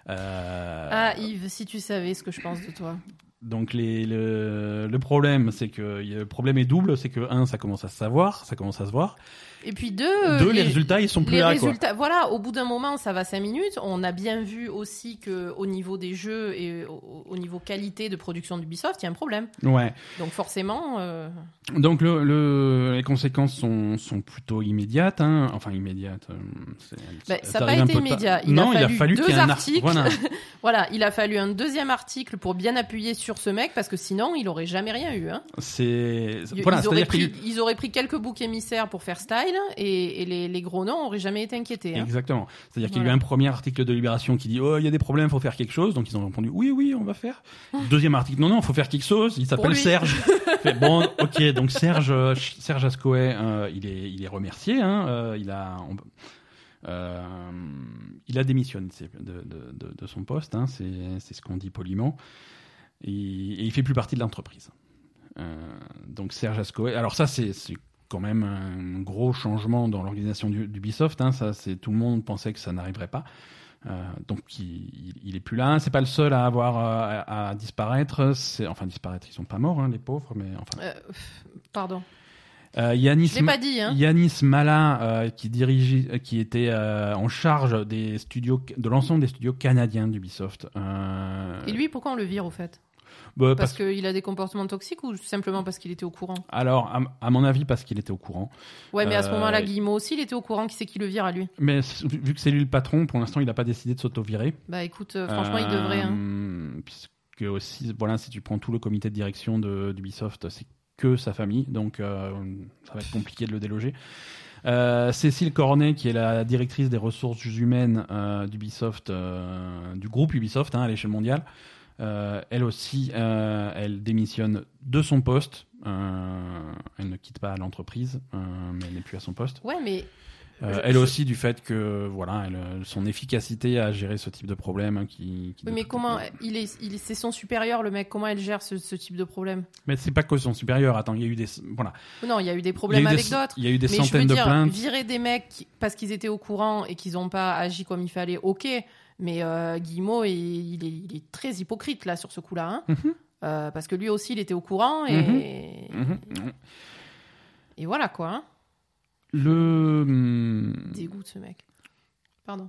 Euh... Ah Yves, si tu savais ce que je pense de toi. Donc les, le, le problème, c'est que le problème est double, c'est que un, ça commence à se savoir, ça commence à se voir, et puis deux, deux les, résultats ils sont plus les là. Résultats, Voilà, au bout d'un moment, ça va cinq minutes. On a bien vu aussi que au niveau des jeux et au, niveau qualité de production d'Ubisoft, il y a un problème. Ouais. Donc forcément. Euh... Donc le, le, les conséquences sont, sont plutôt immédiates, hein. enfin immédiates. Euh, bah, ça n'a pas été immédiat. Il non, a il a fallu deux y un articles. Voilà. voilà, il a fallu un deuxième article pour bien appuyer sur ce mec parce que sinon, il aurait jamais rien eu. Hein. C'est ils, voilà, auraient pris, ils auraient pris quelques boucs émissaires pour faire style et, les, les, gros noms auraient jamais été inquiétés. Hein. Exactement. C'est-à-dire qu'il y a eu un premier article de Libération qui dit oh il y a des problèmes, faut faire quelque chose. Donc ils ont répondu oui oui on va faire. Deuxième article non non faut faire quelque chose. Il s'appelle Serge. bon ok donc Serge Serge Ascoé euh, il est il est remercié. Hein, euh, il a euh, il a démissionné de, de, de, son poste, hein, c'est ce qu'on dit poliment, et, il fait plus partie de l'entreprise. Euh, donc Serge Ascoé, alors ça c'est quand même un gros changement dans l'organisation d'Ubisoft. Hein, ça, c'est tout le monde pensait que ça n'arriverait pas. Euh, donc il, il, est plus là. C'est pas le seul à avoir à, disparaître. C'est enfin disparaître. Ils sont pas morts, hein, les pauvres, mais enfin. pardon. Euh, Yanis, pas dit, hein. Yanis Malin, euh, qui dirige, qui était euh, en charge des studios, de l'ensemble des studios canadiens d'Ubisoft. Euh, Et lui, pourquoi on le vire au fait? Bah, parce, qu'il a des comportements toxiques ou simplement parce qu'il était au courant Alors, à, mon avis, parce qu'il était au courant. Ouais, mais à ce moment-là, Guillemot aussi, il était au courant qui c'est qui le vire à lui. Mais vu que c'est lui le patron, pour l'instant, il n'a pas décidé de s'auto-virer. Bah écoute, franchement, il devrait. Hein. Puisque aussi, voilà, si tu prends tout le comité de direction d'Ubisoft, c'est que sa famille, donc euh, ça va être compliqué de le déloger. Euh, Cécile Cornet, qui est la directrice des ressources humaines euh, d'Ubisoft, du groupe Ubisoft hein, à l'échelle mondiale, elle aussi, elle démissionne de son poste. elle ne quitte pas l'entreprise, mais elle n'est plus à son poste. Ouais, mais euh, elle aussi du fait que voilà, elle, euh, son efficacité à gérer ce type de problème hein, qui, oui, mais comment il est, il c'est son supérieur le mec. Comment elle gère ce, ce type de problème? Mais c'est pas que son supérieur. Attends, il y a eu des voilà. Non, il y a eu des problèmes avec d'autres. Il y a eu des centaines de plaintes. Virer des mecs parce qu'ils étaient au courant et qu'ils n'ont pas agi comme il fallait. Ok, mais euh, Guillemot, il, est, il, est, très hypocrite là sur ce coup-là. Hein. Mhm. euh, parce que lui aussi, il était au courant et mhm. Mhm. et voilà quoi. Hein. Le. Hmm, Dégoût ce mec. Pardon.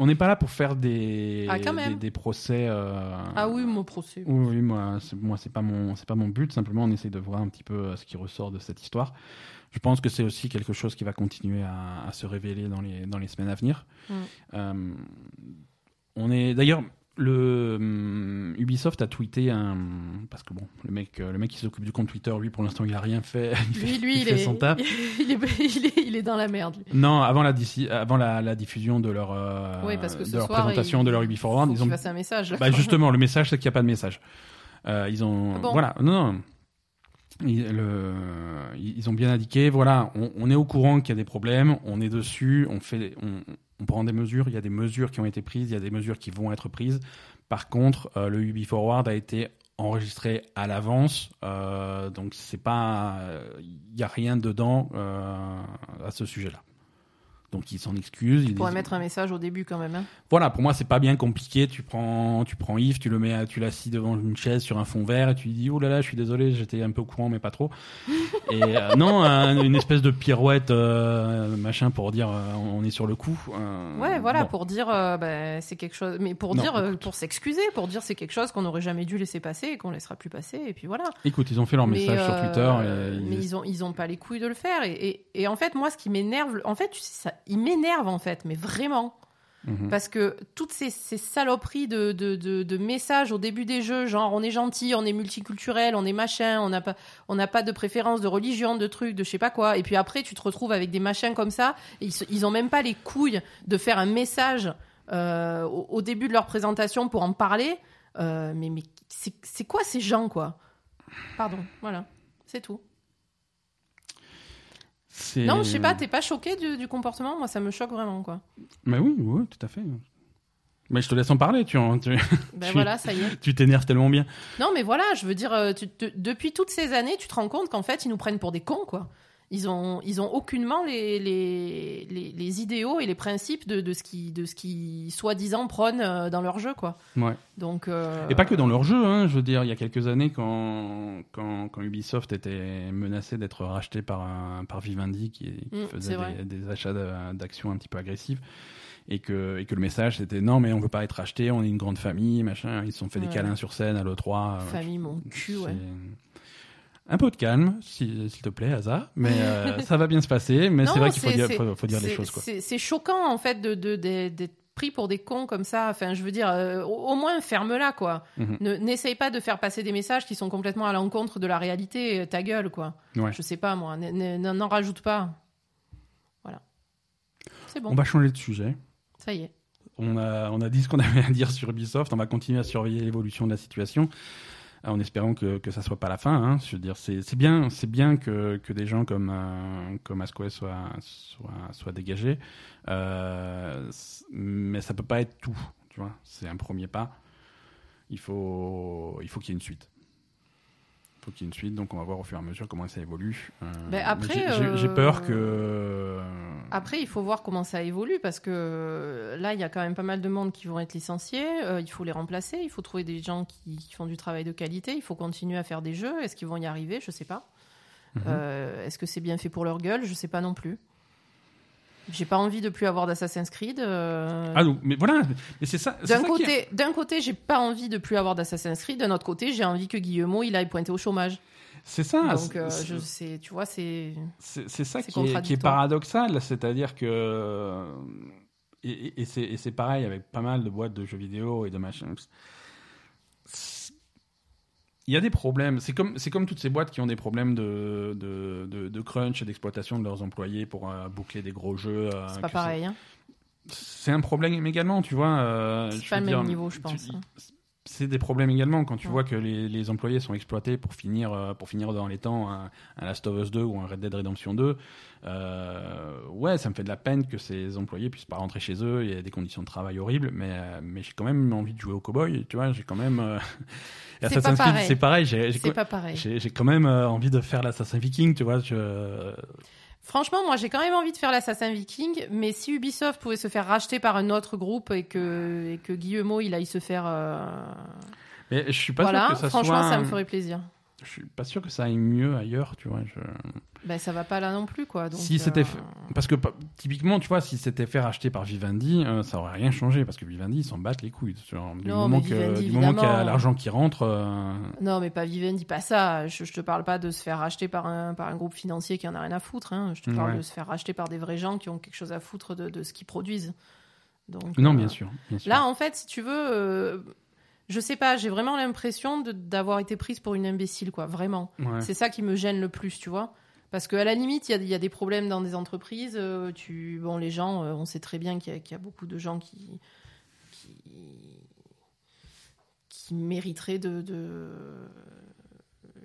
On n'est pas là pour faire des, ah, des, procès. Euh, ah oui, mon procès. Oui, oui moi, c'est, moi, c'est pas mon, c'est pas mon but. Simplement, on essaie de voir un petit peu euh, ce qui ressort de cette histoire. Je pense que c'est aussi quelque chose qui va continuer à, se révéler dans les, dans les semaines à venir. Mm. Euh, on est d'ailleurs le hum, Ubisoft a tweeté un parce que bon le mec euh, le mec qui s'occupe du compte Twitter lui pour l'instant il a rien fait il lui, il, est, son taf il est, il est, dans la merde non avant la avant la, diffusion de leur euh, de leur présentation de leur Ubi Forward ils ont un message bah, justement le message c'est qu'il n'y a pas de message euh, ils ont ah voilà non, non. Ils, le, ils ont bien indiqué, voilà, on, est au courant qu'il y a des problèmes, on est dessus, on fait, on, prend des mesures, il y a des mesures qui ont été prises, il y a des mesures qui vont être prises. Par contre, euh, le Ubi Forward a été enregistré à l'avance, euh, donc c'est pas, il n'y a rien dedans euh, à ce sujet-là. Donc il s'en excuse. Il pourrait mettre un message au début quand même. Hein. Voilà, pour moi c'est pas bien compliqué. Tu prends, tu prends Yves, tu le mets, tu l'assis devant une chaise sur un fond vert et tu lui dis oh là là, je suis désolé, j'étais un peu au courant mais pas trop. et euh, non, une espèce de pirouette euh, machin pour dire euh, on est sur le coup. ouais, voilà, pour dire bah, c'est quelque chose, mais pour dire, pour s'excuser, pour dire c'est quelque chose qu'on n'aurait jamais dû laisser passer et qu'on laissera plus passer et puis voilà. Écoute, ils ont fait leur message sur Twitter. mais ils ont, ils ont pas les couilles de le faire et, et, et en fait moi ce qui m'énerve, en fait tu sais ça il m'énerve en fait, mais vraiment. Mhm. Parce que toutes ces, saloperies de, de, messages au début des jeux, genre on est gentil, on est multiculturel, on est machin, on n'a pas, on n'a pas de préférence de religion, de trucs, de je sais pas quoi. Et puis après, tu te retrouves avec des machins comme ça. Et ils, ils ont même pas les couilles de faire un message euh, au, début de leur présentation pour en parler. Euh, mais mais c'est quoi ces gens, quoi? Pardon, voilà, c'est tout. Non, je sais pas, t'es pas choqué du, comportement? Moi, ça me choque vraiment, quoi. Mais oui, oui, tout à fait. Mais je te laisse en parler, tu, tu, ben voilà, ça y est. tu t'énerves tellement bien. Non, mais voilà, je veux dire, euh, depuis toutes ces années, tu te rends compte qu'en fait, ils nous prennent pour des cons, quoi ils ont, ils ont aucunement les, les, les, idéaux et les principes de, de ce qui, de ce qui soi-disant prônent euh, dans leur jeu, quoi. Ouais. Donc. Euh, et pas que dans leur jeu, hein. Je veux dire, il y a quelques années, quand, quand, quand Ubisoft était menacé d'être racheté par un, par Vivendi qui, mm, faisait des, achats d'actions un petit peu agressifs. Et que, et que le message c'était non mais on veut pas être racheté, on est une grande famille, machin. Ils se sont fait des câlins sur scène à l'E3. Famille mon cul, ouais un peu de calme, s'il te plaît, Asa. Mais euh, ça va bien se passer. Mais c'est vrai qu'il faut, faut, dire les choses. C'est choquant, en fait, d'être de, pris pour des cons comme ça. Enfin, je veux dire, euh, au, moins ferme-la, quoi. Mhm. N'essaye pas de faire passer des messages qui sont complètement à l'encontre de la réalité. Ta gueule, quoi. Je sais pas, moi. N'en rajoute pas. Voilà. C'est bon. On va changer de sujet. Ça y est. On a, on a dit ce qu'on avait à dire sur Ubisoft. On va continuer à surveiller l'évolution de la situation en espérant que, que ça soit pas la fin. Hein. Je veux dire, c'est bien, c'est bien que, que des gens comme euh, comme soient, soient, soient dégagés, euh, mais ça peut pas être tout. Tu vois, c'est un premier pas. Il faut il faut qu'il y ait une suite faut qu'il y ait une suite, donc on va voir au fur et à mesure comment ça évolue. Euh, ben après, j'ai peur que. Après, il faut voir comment ça évolue parce que là, il y a quand même pas mal de monde qui vont être licenciés. Euh, il faut les remplacer. Il faut trouver des gens qui, font du travail de qualité. Il faut continuer à faire des jeux. Est-ce qu'ils vont y arriver? Je sais pas. Mhm. Euh, est-ce que c'est bien fait pour leur gueule? Je sais pas non plus. J'ai pas envie de plus avoir d'Assassin's Creed. Euh. Ah non, mais voilà, mais c'est ça. D'un côté, d'un côté, j'ai pas envie de plus avoir d'Assassin's Creed. D'un autre côté, j'ai envie que Guillemot il aille pointer au chômage. C'est ça. Donc, euh, je sais, tu vois, c'est. C'est ça qui est, qui est, paradoxal, c'est-à-dire que et, et c'est pareil avec pas mal de boîtes de jeux vidéo et de machins il y a des problèmes. C'est comme, c'est comme toutes ces boîtes qui ont des problèmes de, de, de, crunch et d'exploitation de leurs employés pour euh, boucler des gros jeux. Euh, c'est pas pareil. Hein. C'est un problème également, tu vois. Euh, c'est pas le même niveau, je pense. Hein. C'est des problèmes également quand tu vois que les, les, employés sont exploités pour finir, pour finir dans les temps un, Last of Us 2 ou un Red Dead Redemption 2. ouais, ça me fait de la peine que ces employés puissent pas rentrer chez eux. Il y a des conditions de travail horribles, mais, mais j'ai quand même envie de jouer au cowboy. Tu vois, j'ai quand même. C'est pas pareil. C'est pareil. J'ai quand même euh, envie de faire l'Assassin Viking, tu vois. Je... Franchement, moi, j'ai quand même envie de faire l'Assassin Viking, mais si Ubisoft pouvait se faire racheter par un autre groupe et que, et que Guillemot, il aille se faire. Euh, mais je suis pas sûr que ça franchement, ça me ferait plaisir je suis pas sûr que ça aille mieux ailleurs, tu vois. Je... Ben, ça va pas là non plus, quoi. si c'était euh, parce que typiquement, tu vois, si c'était fait racheter par Vivendi, euh, ça aurait rien changé parce que Vivendi ils s'en battent les couilles. du moment qu'il y a l'argent qui rentre. Euh, non, mais pas Vivendi, pas ça. Je, je, te parle pas de se faire racheter par un par un groupe financier qui en a rien à foutre. Hein. Je te parle de se faire racheter par des vrais gens qui ont quelque chose à foutre de, de ce qu'ils produisent. Donc, non, bien sûr, bien, sûr, Là, en fait, si tu veux je sais pas, j'ai vraiment l'impression d'avoir été prise pour une imbécile, quoi, vraiment. C'est ça qui me gêne le plus, tu vois. Parce qu'à la limite, il y, a des problèmes dans des entreprises. Euh, tu, bon, les gens, euh, on sait très bien qu'il y, a beaucoup de gens qui, qui, mériteraient de,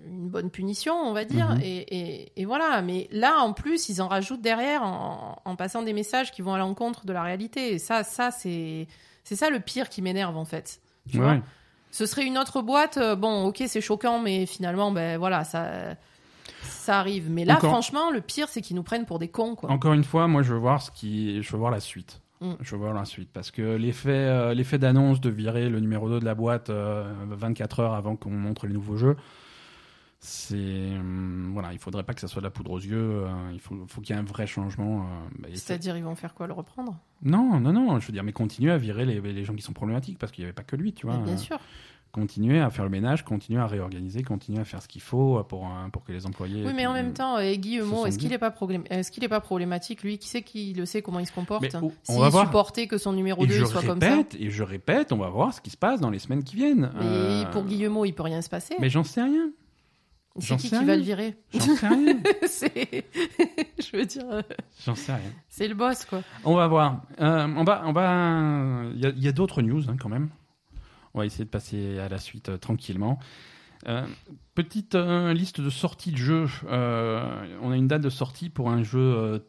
une bonne punition, on va dire. Mhm. Et, voilà. Mais là, en plus, ils en rajoutent derrière en, passant des messages qui vont à l'encontre de la réalité. Et ça, ça c'est ça le pire qui m'énerve en fait. Tu vois ce serait une autre boîte. Euh, bon, ok, c'est choquant, mais finalement, ben voilà, ça, ça arrive. Mais là, franchement, le pire, c'est qu'ils nous prennent pour des cons, quoi. Encore une fois, moi, je veux voir ce qui, je veux voir la suite. Mm. Je veux voir la suite parce que l'effet, euh, l'effet d'annonce de virer le numéro 2 de la boîte 24 euh, heures avant qu'on montre les nouveaux jeux, c'est voilà, il faudrait pas que ça soit de la poudre aux yeux. il faut, faut qu'il y ait un vrai changement. Bah, C'est-à-dire, ils vont faire quoi, le reprendre? Non, non, non. Je veux dire, mais continuer à virer les, les gens qui sont problématiques parce qu'il n'y avait pas que lui, tu vois. bien sûr continuer à faire le ménage, continuer à réorganiser, continuer à faire ce qu'il faut pour, pour que les employés. Oui, mais en même temps, euh, Guillemot, est-ce qu'il n'est pas, est qu'il est pas problématique? Lui, qui sait qui le sait comment il se comporte S'il va supporter que son numéro 2 soit comme ça. Et je répète, on va voir ce qui se passe dans les semaines qui viennent. Mais euh, pour Guillemot, il peut rien se passer. Mais j'en sais rien. C'est qui qui va le virer J'en sais rien. je veux dire. Euh, j'en sais rien. C'est le boss, quoi. On va voir. on va, on va. Il y a, d'autres news hein, quand même. On va essayer de passer à la suite euh, tranquillement. Euh, petite euh, liste de sorties de jeux. on a une date de sortie pour un jeu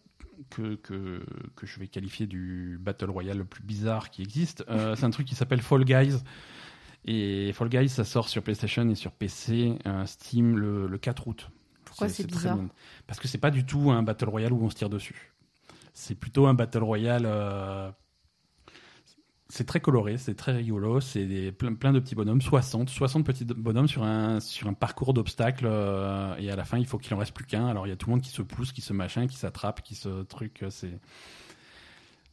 que, que, que, je vais qualifier du Battle Royale le plus bizarre qui existe. c'est un truc qui s'appelle Fall Guys. Et Fall Guys, ça sort sur PlayStation et sur PC, Steam le, le, 4 août. Pourquoi c'est bizarre Parce que c'est pas du tout un Battle Royale où on se tire dessus. C'est plutôt un Battle Royale c'est très coloré, c'est très rigolo, c'est plein, plein, de petits bonhommes, 60, 60 petits bonhommes sur un, sur un parcours d'obstacles, euh, et à la fin, il faut qu'il en reste plus qu'un. Alors, il y a tout le monde qui se pousse, qui se machin, qui s'attrape, qui se truc, euh, c'est.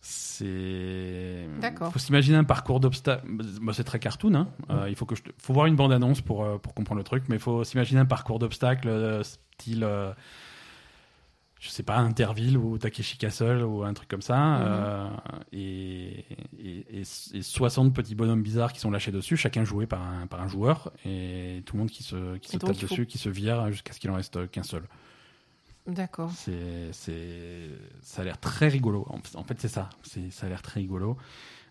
C'est. D'accord. faut s'imaginer un parcours d'obstacles. Bah, c'est très cartoon, hein. Euh, il faut, que je... faut voir une bande-annonce pour, pour comprendre le truc, mais il faut s'imaginer un parcours d'obstacles style je sais pas, Interville ou Takeshi Castle ou un truc comme ça. Mhm. Euh, et, 60 petits bonhommes bizarres qui sont lâchés dessus, chacun joué par un, par un joueur, et tout le monde qui se, qui se tape dessus, qui se vire jusqu'à ce qu'il en reste qu'un seul. D'accord. C'est, c'est, ça a l'air très rigolo. En fait, c'est ça. C'est, ça a l'air très rigolo.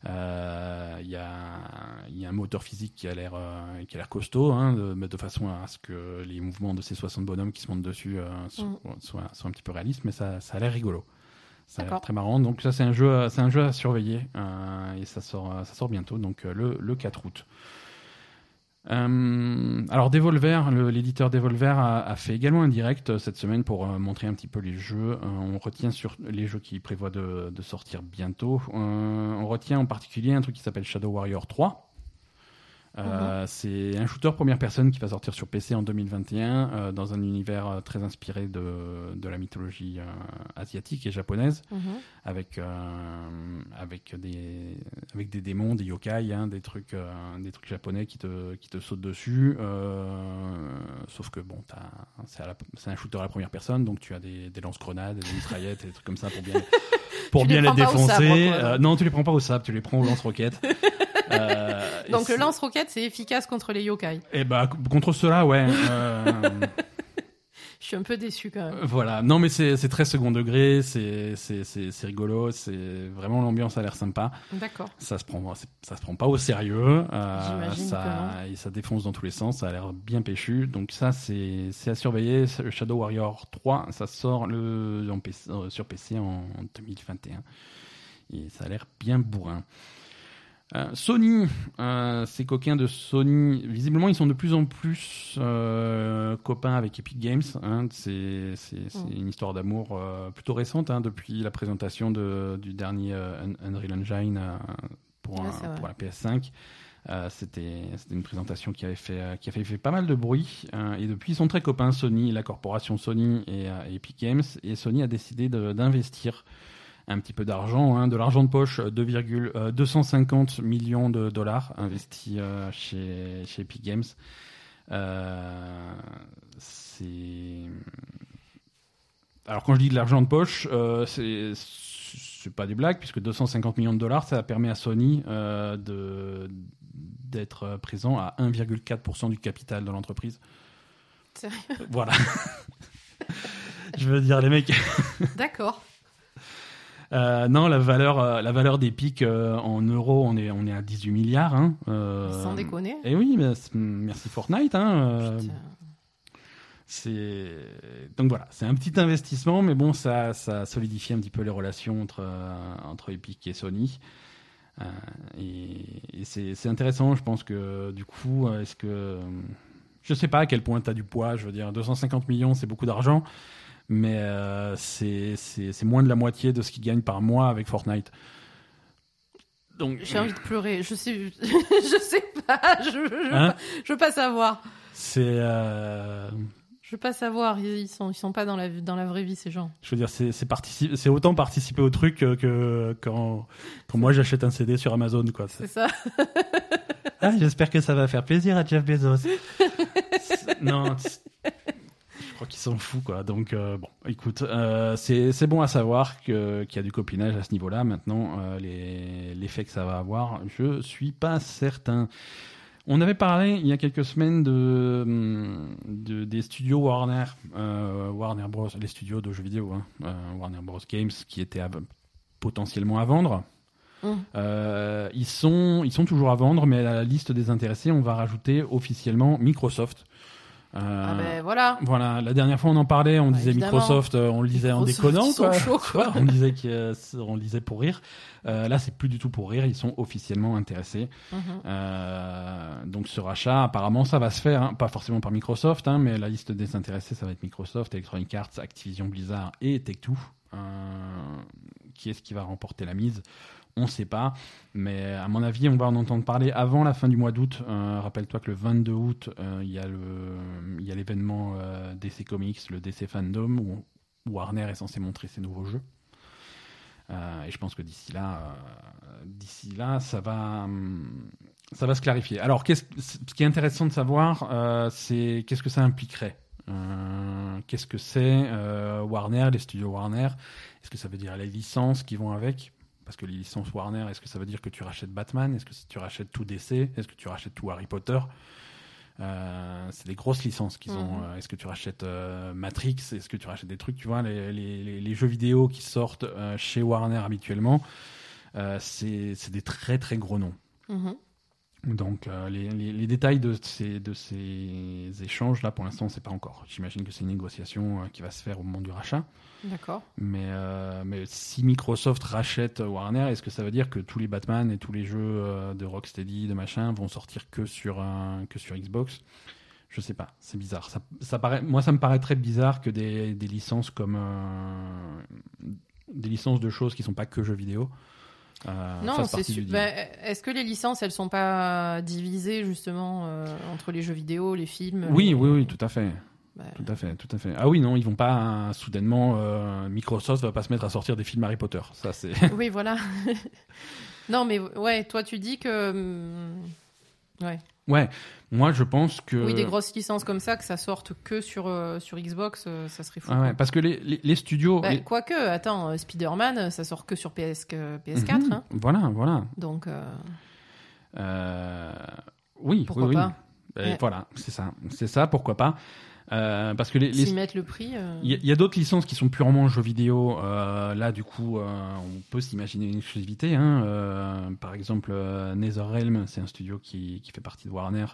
Il euh, y, a, y, a, un moteur physique qui a l'air, euh, qui a l'air costaud, hein, de, de, façon à ce que les mouvements de ces 60 bonhommes qui se montent dessus euh, mm. soient, soient, un petit peu réalistes, mais ça, ça a l'air rigolo. Ça a l'air très marrant. Donc ça, c'est un jeu, c'est un jeu à surveiller et ça sort, ça sort bientôt, donc le, le 4 août. Euh, alors Devolver, l'éditeur Devolver a, fait également un direct euh, cette semaine pour euh, montrer un petit peu les jeux. on retient sur les jeux qui prévoient de, de sortir bientôt. on retient en particulier un truc qui s'appelle Shadow Warrior 3. Euh, mhm. C'est un shooter première personne qui va sortir sur PC en 2021 euh, dans un univers euh, très inspiré de, de la mythologie asiatique et japonaise, mhm. avec, avec, des, avec des démons, des yokai, hein, des, trucs, des trucs japonais qui te, qui te sautent dessus. sauf que bon, c'est un shooter à la première personne, donc tu as des, des lance-grenades, des mitraillettes et des trucs comme ça pour bien, pour bien les, défoncer. non, tu les prends pas au sable, tu les prends au lance-roquettes. Euh, Donc le lance-roquette, c'est efficace contre les yokai. Et eh bah contre cela, ouais. Euh, Je suis un peu déçu quand même. Voilà, non mais c'est très second degré, c'est rigolo, c'est vraiment l'ambiance a l'air sympa. D'accord. Ça se prend ça se prend pas au sérieux, euh, ça et ça défonce dans tous les sens, ça a l'air bien péchu. Donc ça c'est à surveiller. Shadow Warrior 3, ça sort le sur PC en 2021 et ça a l'air bien bourrin. Euh, Sony, euh, ces coquins de Sony, visiblement, ils sont de plus en plus euh, copains avec Epic Games. Hein. c'est mm. une histoire d'amour plutôt récente hein, depuis la présentation de, du dernier Unreal Engine pour, pour, la PS5. C'était une présentation qui avait fait qui avait fait pas mal de bruit et depuis ils sont très copains Sony, la corporation Sony et, et Epic Games et Sony a décidé d'investir un petit peu d'argent, hein, de l'argent de poche, 2,250 euh, millions de dollars investis euh, chez, chez Epic Games. Euh, c'est alors quand je dis de l'argent de poche, euh, c'est pas des blagues puisque 250 millions de dollars, ça permet à Sony de d'être présent à 1,4% du capital de l'entreprise. Sérieux? Voilà. je veux dire les mecs. D'accord. Euh, non, la valeur, euh, la valeur des pics euh, en euros, on est, on est à 18 milliards. Hein, Sans déconner. Et eh oui, merci Fortnite. Hein, c'est donc voilà, c'est un petit investissement, mais bon, ça, ça solidifie un petit peu les relations entre entre Epic et Sony. et, c'est intéressant. Je pense que du coup, est-ce que je sais pas à quel point tu as du poids. Je veux dire, 250 millions, c'est beaucoup d'argent mais euh, c'est moins de la moitié de ce qu'ils gagnent par mois avec Fortnite. Donc j'ai envie de pleurer. Je sais, je sais pas. Je, je, hein veux, pas, savoir. C'est. Euh... Je veux pas savoir. Ils sont, ils sont pas dans la dans la vraie vie ces gens. Je veux dire, c'est c'est autant participer au truc que, quand quand moi j'achète un CD sur Amazon quoi. C'est ça. ah, j'espère que ça va faire plaisir à Jeff Bezos. non, qui s'en fout quoi. Donc euh, bon, écoute, euh, c'est bon à savoir qu'il y a du copinage à ce niveau-là. Maintenant, euh, l'effet que ça va avoir, je suis pas certain. On avait parlé il y a quelques semaines de, de des studios Warner, Warner Bros, les studios de jeux vidéo, hein, Warner Bros Games, qui étaient potentiellement à vendre. Mmh. ils sont ils sont toujours à vendre, mais à la liste des intéressés, on va rajouter officiellement Microsoft. Euh, ah ben voilà. Voilà, la dernière fois on en parlait, on bah, disait Microsoft, euh, on le disait en déconnant, quoi. on disait qu'on le disait pour rire. Euh, là, c'est plus du tout pour rire, ils sont officiellement intéressés. Mhm. euh, donc ce rachat, apparemment, ça va se faire, hein, pas forcément par Microsoft, hein, mais la liste des intéressés, ça va être Microsoft, Electronic Arts, Activision Blizzard et Take-Two. Euh, qui est-ce qui va remporter la mise on ne sait pas, mais à mon avis, on va en entendre parler avant la fin du mois d'août. Euh, rappelle-toi que le 22 août, euh, il y a l'événement euh, DC Comics, le DC Fandom, où Warner est censé montrer ses nouveaux jeux. et je pense que d'ici là, là, ça va, hum, ça va se clarifier. Alors, ce qui est intéressant de savoir, c'est qu'est-ce que ça impliquerait? qu'est-ce que c'est Warner, les studios Warner? Est-ce que ça veut dire les licences qui vont avec? Parce que les licences Warner, est-ce que ça veut dire que tu rachètes Batman? Est-ce que tu rachètes tout DC Est-ce que tu rachètes tout Harry Potter? Euh, c'est des grosses licences qu'ils ont. Mhm. Euh, est-ce que tu rachètes euh, Matrix? Est-ce que tu rachètes des trucs? Tu vois, les, les, les jeux vidéo qui sortent chez Warner habituellement, c'est des très très gros noms. Mhm. Donc les, les, détails de ces, de ces échanges là pour l'instant c'est pas encore. J'imagine que c'est une négociation qui va se faire au moment du rachat. D'accord. Mais, mais si Microsoft rachète Warner, est-ce que ça veut dire que tous les Batman et tous les jeux de Rocksteady, de machin, vont sortir que sur, que sur Xbox? Je sais pas, c'est bizarre. Ça, ça, paraît, moi, ça me paraît très bizarre que des, des licences comme des licences de choses qui sont pas que jeux vidéo euh, non, c'est sûr. Bah, est-ce que les licences, elles sont pas divisées justement euh, entre les jeux vidéo, les films Oui, oui, oui, tout à fait. Bah. Tout à fait, tout à fait. Ah oui, non, ils vont pas soudainement. Euh, Microsoft va pas se mettre à sortir des films Harry Potter. Ça, c'est. oui, voilà. non, mais ouais, toi, tu dis que. Ouais. Ouais, moi je pense que. Oui, des grosses licences comme ça, que ça sorte que sur, euh, sur Xbox, euh, ça serait fou. Ah ouais, parce que les, les, studios. Bah, quoique, attends, euh, Spider-Man, ça sort que sur PS, PS4. Mhm. hein. Voilà, voilà. Donc. Oui, pourquoi oui, pas Voilà, c'est ça. C'est ça, pourquoi pas. Euh, parce que les, S'ils mettent le prix. Euh. Il y, a, d'autres licences qui sont purement jeux vidéo. Euh, là, du coup, on peut s'imaginer une exclusivité. Hein. par exemple, NetherRealm, c'est un studio qui, qui, fait partie de Warner.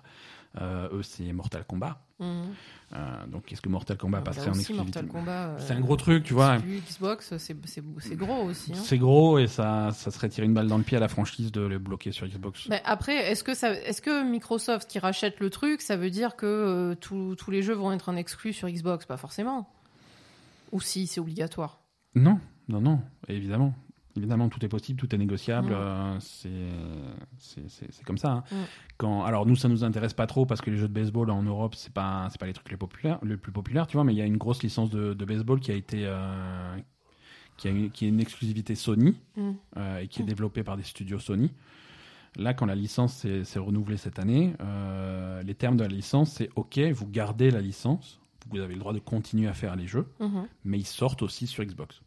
Eux, c'est Mortal Kombat. Mhm. Euh, donc, est-ce que Mortal Kombat ah, passerait en exclusivité euh, C'est un gros truc, tu vois. Xbox, c'est gros aussi. Hein. C'est gros et ça, ça serait tirer une balle dans le pied à la franchise de le bloquer sur Xbox. Mais après, est-ce que, ça, est que Microsoft qui rachète le truc, ça veut dire que euh, tous les jeux vont être en exclu sur Xbox? Pas forcément. Ou si, c'est obligatoire Non, non, non, évidemment. Évidemment, tout est possible, tout est négociable. Euh, c'est comme ça. Hein. Quand, alors nous, ça nous intéresse pas trop parce que les jeux de baseball en Europe, c'est pas c'est pas les trucs les populaires, le plus populaire, tu vois. Mais il y a une grosse licence de, baseball qui a été euh, qui a une, qui est une exclusivité Sony mm. euh, et qui est développée par des studios Sony. Là, quand la licence s'est renouvelée cette année, les termes de la licence, c'est OK, vous gardez la licence, vous avez le droit de continuer à faire les jeux, mm-hmm. mais ils sortent aussi sur Xbox.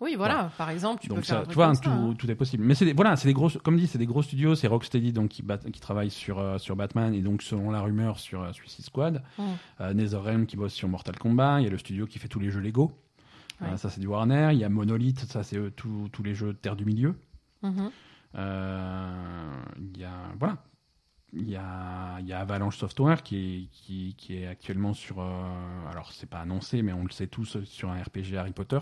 Oui, voilà. Par exemple, tu peux faire. tu vois, tout, hein. tout, est possible. Mais c'est voilà, c'est des gros, comme dit, c'est des gros studios. C'est Rocksteady donc qui, bat, qui travaille sur euh, sur Batman et donc selon la rumeur sur euh, Suicide Squad. Mm. Euh, NetherRealm qui bosse sur Mortal Kombat. Il y a le studio qui fait tous les jeux Lego. ça c'est du Warner. Il y a Monolith. Ça c'est tous les jeux de Terre du Milieu. Mm-hmm. Il y a voilà. Il y, a, il y a Avalanche Software qui est, qui, qui est actuellement sur. alors, c'est pas annoncé, mais on le sait tous sur un RPG Harry Potter.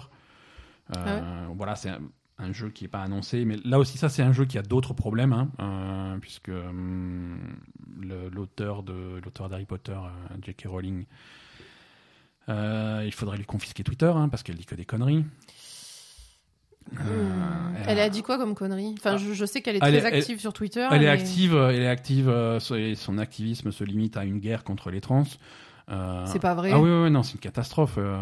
Euh, ah voilà, c'est un, jeu qui n'est pas annoncé, mais là aussi, ça, c'est un jeu qui a d'autres problèmes, hein, euh, puisque hum, l'auteur d'Harry Potter, euh, J.K. Rowling, il faudrait lui confisquer Twitter, hein, parce qu'elle dit que des conneries. Hmm. elle, a dit quoi comme conneries Enfin, ah. je, sais qu'elle est très active sur Twitter. Elle est active, elle est active. son activisme se limite à une guerre contre les trans. Euh, c'est pas vrai. Ah oui, oui, non, c'est une catastrophe. Euh.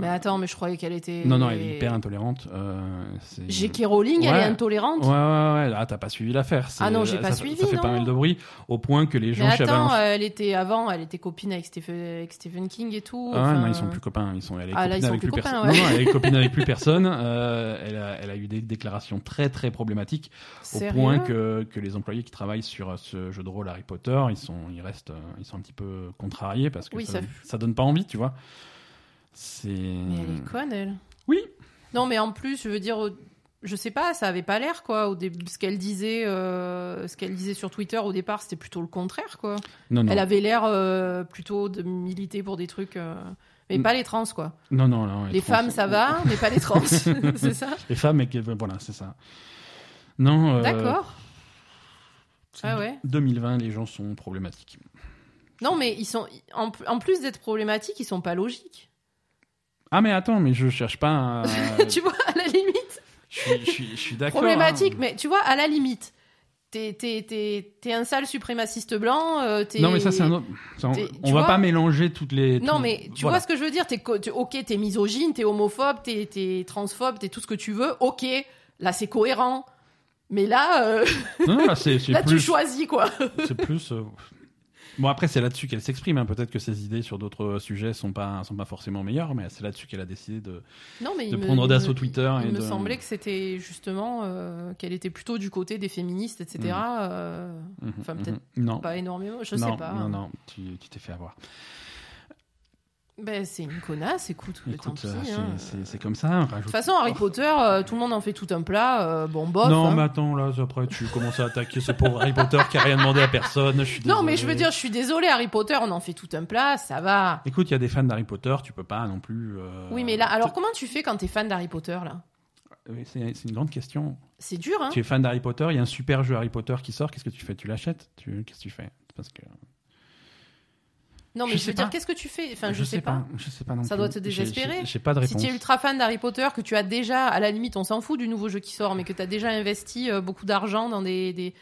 Mais attends, mais je croyais qu'elle était. Non, non, elle est hyper intolérante. Euh, J.K. Rowling, elle est intolérante. Ouais, ouais, ouais. Ah, t'as pas suivi l'affaire. Ah non, j'ai pas suivi. Ça fait pas mal de bruit, au point que les gens. Mais attends, elle était avant, elle était copine avec Stephen, Stephen King et tout. Ah non, ils sont plus copains. Ils sont. Elle est ah, là, ils sont plus, plus copains, ouais. Non, non, elle est copine avec plus personne. elle, a, elle a eu des déclarations très, très problématiques, au point que que les employés qui travaillent sur ce jeu de rôle Harry Potter, ils sont, ils restent, ils sont un petit peu contrariés parce que ça donne pas envie, tu vois. C'est. Mais elle est conne, elle. Oui. Non, mais en plus, je veux dire, je sais pas, ça avait pas l'air quoi. Au début, ce qu'elle disait, euh, ce qu'elle disait sur Twitter au départ, c'était plutôt le contraire quoi. Non, non. Elle avait l'air euh, plutôt de militer pour des trucs. Euh, mais pas les trans, quoi. Non, non, non. Les, femmes, ça va, mais pas les trans. c'est ça Les femmes, mais voilà, c'est ça. Non. D'accord. Ah ouais. 2020, les gens sont problématiques. Non, mais ils sont en, plus d'être problématiques, ils sont pas logiques. Ah mais attends, mais je cherche pas. tu vois, à la limite. Je suis, d'accord. Problématique, mais tu vois, à la limite. T'es, t'es, un sale suprémaciste blanc. Euh, non, mais ça, c'est un autre. on va pas mélanger toutes les. Non, mais tu vois ce que je veux dire t'es, Ok, t'es misogyne, t'es homophobe, t'es, t'es transphobe, t'es tout ce que tu veux. Ok, là, c'est cohérent. Mais là. Euh, non, là, c'est, là tu choisis, quoi. c'est plus. Euh, Bon, après, c'est là-dessus qu'elle s'exprime. Hein. Peut-être que ses idées sur d'autres sujets sont pas, sont pas forcément meilleures, mais c'est là-dessus qu'elle a décidé de, non, mais de prendre d'assaut Twitter. Il et me semblait que c'était justement euh, qu'elle était plutôt du côté des féministes, etc. Mm. Euh, mm-hmm, enfin, peut-être mm-hmm. pas énormément, je non, sais pas. Non, non, tu t'es fait avoir. Ben, c'est une connasse, écoute. écoute euh, hein. c'est comme ça. De toute façon, Harry Potter, euh, tout le monde en fait tout un plat. Euh, bon, bof. Non, hein. mais attends, là, après, tu commences à attaquer ce pauvre Harry Potter qui a rien demandé à personne. Je suis non, mais je veux dire, je suis désolé, Harry Potter, on en fait tout un plat, ça va. Écoute, il y a des fans d'Harry Potter, tu peux pas non plus. Oui, mais là, alors comment tu fais quand t'es fan d'Harry Potter, là? C'est une grande question. C'est dur, hein Tu es fan d'Harry Potter, il y a un super jeu Harry Potter qui sort, qu'est-ce que tu fais? Tu l'achètes? Qu'est-ce que tu fais? Parce que. Non, mais je, veux dire, qu'est-ce que tu fais? Enfin, je, sais, pas. Je sais pas non Ça doit te désespérer. J'ai pas de réponse. Si tu es ultra fan d'Harry Potter, que tu as déjà, à la limite, on s'en fout du nouveau jeu qui sort, mais que tu as déjà investi euh, beaucoup d'argent dans des, des,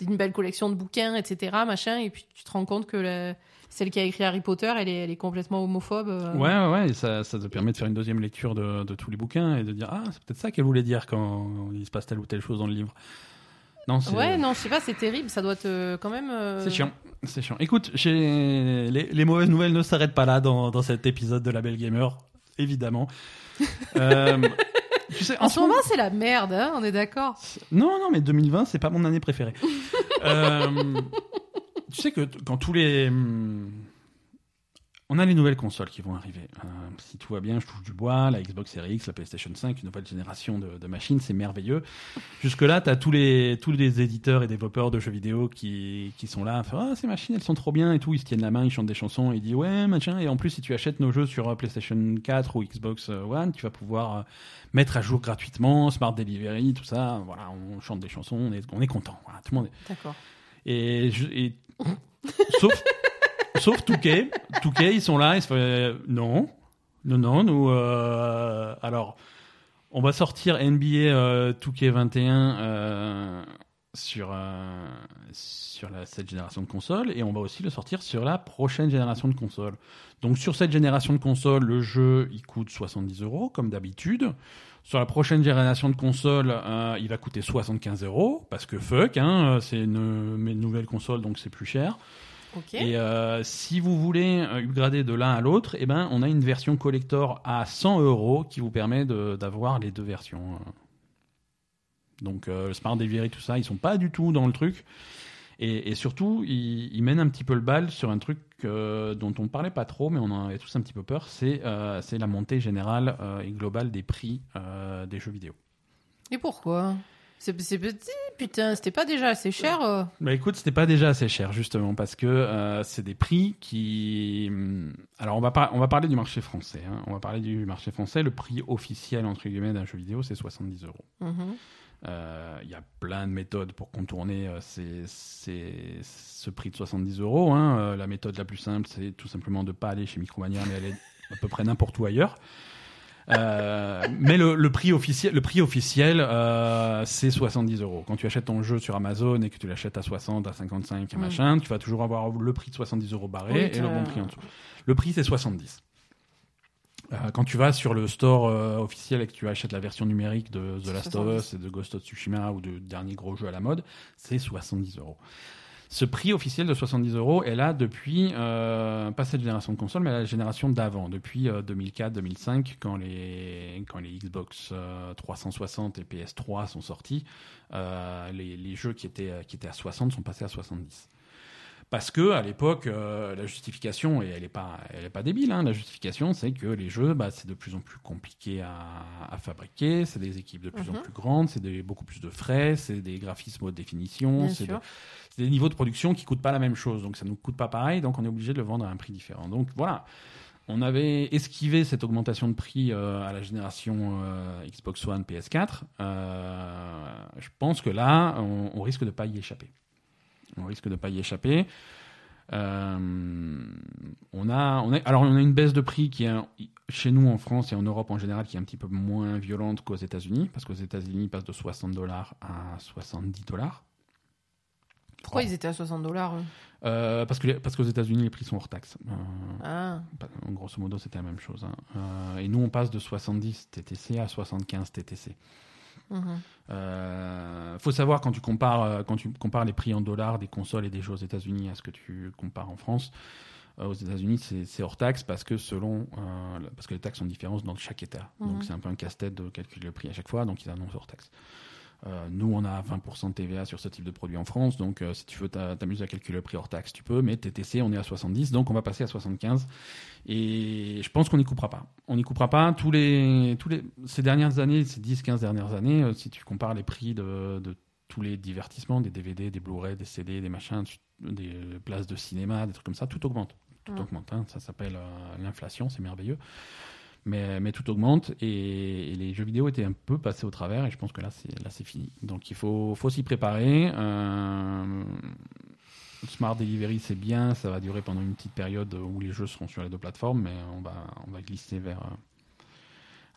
une belle collection de bouquins, etc., machin, et puis tu te rends compte que celle qui a écrit Harry Potter, elle est, elle est complètement homophobe. Euh. Ouais, ouais, ouais, et ça, ça te permet de faire une deuxième lecture de, de tous les bouquins et de dire, ah, c'est peut-être ça qu'elle voulait dire quand il se passe telle ou telle chose dans le livre. Non, ouais, non, je sais pas, c'est terrible, ça doit te quand même. Euh, c'est chiant, c'est chiant. Écoute, les, les, mauvaises nouvelles ne s'arrêtent pas là dans, dans, cet épisode de La Belle Gamer, évidemment. euh, tu sais, en, ce moment, c'est la merde, hein, on est d'accord. Non, non, mais 2020, c'est pas mon année préférée. euh, tu sais que quand tous les on a les nouvelles consoles qui vont arriver. Euh, si tout va bien, je touche du bois, la Xbox Series X, la PlayStation 5, une nouvelle génération de, machines, c'est merveilleux. Jusque-là, tu as tous les, tous les éditeurs et développeurs de jeux vidéo qui, qui sont là, ah, ces machines, elles sont trop bien et tout, ils se tiennent la main, ils chantent des chansons, ils disent ouais, machin. Et en plus, si tu achètes nos jeux sur euh, PlayStation 4 ou Xbox One, tu vas pouvoir euh, mettre à jour gratuitement, Smart Delivery, tout ça. Voilà, on chante des chansons, on est, on est content. Voilà, tout le monde est... D'accord. Et, et... sauf sauf Touquet. Touquet, ils sont là, ils se font non, non, non, nous. Euh, alors, on va sortir NBA euh, Touquet 21 euh, sur, euh, sur cette génération de consoles et on va aussi le sortir sur la prochaine génération de consoles. Donc, sur cette génération de consoles, le jeu il coûte 70 euros, comme d'habitude. Sur la prochaine génération de consoles, euh, il va coûter 75 euros parce que fuck, hein, c'est une, une nouvelle console donc c'est plus cher. Et euh, si vous voulez euh, upgrader de l'un à l'autre, eh ben, on a une version collector à 100 euros qui vous permet d'avoir les deux versions. Donc euh, le Smart Delivery, tout ça, ils sont pas du tout dans le truc. Et, surtout, ils, mènent un petit peu le bal sur un truc dont on ne parlait pas trop, mais on en avait tous un petit peu peur, c'est la montée générale et globale des prix des jeux vidéo. Et pourquoi? C'est petit, putain, c'était pas déjà assez cher euh. Bah écoute, c'était pas déjà assez cher justement parce que euh, c'est des prix qui. Hmm, alors on va on va parler du marché français. Hein. On va parler du marché français. Le prix officiel entre guillemets d'un jeu vidéo, c'est 70 euros. Mm-hmm. Euh, il y a plein de méthodes pour contourner ce prix de 70 euros. Hein. La méthode la plus simple, c'est tout simplement de pas aller chez Micromania, mais aller à peu près n'importe où ailleurs. Euh, mais le, le, prix officiel, le prix officiel, euh, c'est 70 euros. Quand tu achètes ton jeu sur Amazon et que tu l'achètes à 60, à 55, mm. machin, tu vas toujours avoir le prix de 70 euros barré et le bon prix en dessous. Le prix, c'est 70. Euh, quand tu vas sur le store euh, officiel et que tu achètes la version numérique de The Last of Us et de Ghost of Tsushima ou de dernier gros jeu à la mode, c'est 70 euros. Ce prix officiel de 70 euros est là depuis, euh, pas cette génération de consoles, mais la génération d'avant, depuis 2004-2005, euh, quand les, quand les Xbox 360 euh, et PS3 sont sortis, les, les, jeux qui étaient, qui étaient à 60 sont passés à 70. Parce que à l'époque, la justification, et elle n'est pas, elle est pas débile, hein, la justification, c'est que les jeux, bah, c'est de plus en plus compliqué à, à fabriquer, c'est des équipes de plus en mhm. plus grandes, c'est beaucoup plus de frais, c'est des graphismes haute définition, c'est des niveaux de production qui coûtent pas la même chose, donc ça nous coûte pas pareil, donc on est obligé de le vendre à un prix différent. Donc voilà, on avait esquivé cette augmentation de prix euh, à la génération euh, Xbox One, PS4. Euh, je pense que là, on, risque de pas y échapper. On risque de pas y échapper. on a, on a, alors on a une baisse de prix qui est chez nous en France et en Europe en général qui est un petit peu moins violente qu'aux États-Unis, parce qu'aux États-Unis, ils passent de 60 dollars à 70 dollars. Pourquoi ils étaient à 60 dollars euh, parce que parce qu'aux États-Unis les prix sont hors taxe. Euh, ah. Grosso modo, c'était la même chose. Hein. Euh, et nous, on passe de 70 TTC à 75 TTC. Mhm. Euh, faut savoir quand tu compares euh, quand tu compares les prix en dollars des consoles et des jeux aux États-Unis à ce que tu compares en France. aux États-Unis, c'est hors taxe parce que selon parce que les taxes sont différentes dans chaque État. Donc mhm. c'est un peu un casse-tête de calculer le prix à chaque fois. Donc ils annoncent hors taxe. Euh, nous, on a 20% de TVA sur ce type de produit en France, donc euh, si tu veux t'amuser à calculer le prix hors taxe, tu peux, mais TTC, on est à 70, donc on va passer à 75. Et je pense qu'on n'y coupera pas. On n'y coupera pas. Tous les, tous les, ces dernières années, ces 10-15 dernières années, euh, si tu compares les prix de, tous les divertissements, des DVD, des Blu-ray, des CD, des machins, des places de cinéma, des trucs comme ça, tout augmente. Tout augmente. Hein. Ça s'appelle l'inflation, c'est merveilleux mais, mais tout augmente et, les jeux vidéo étaient un peu passés au travers et je pense que là c'est là c'est fini. Donc il faut faut s'y préparer. Euh, Smart Delivery c'est bien, ça va durer pendant une petite période où les jeux seront sur les deux plateformes, mais on va on va glisser vers. Euh,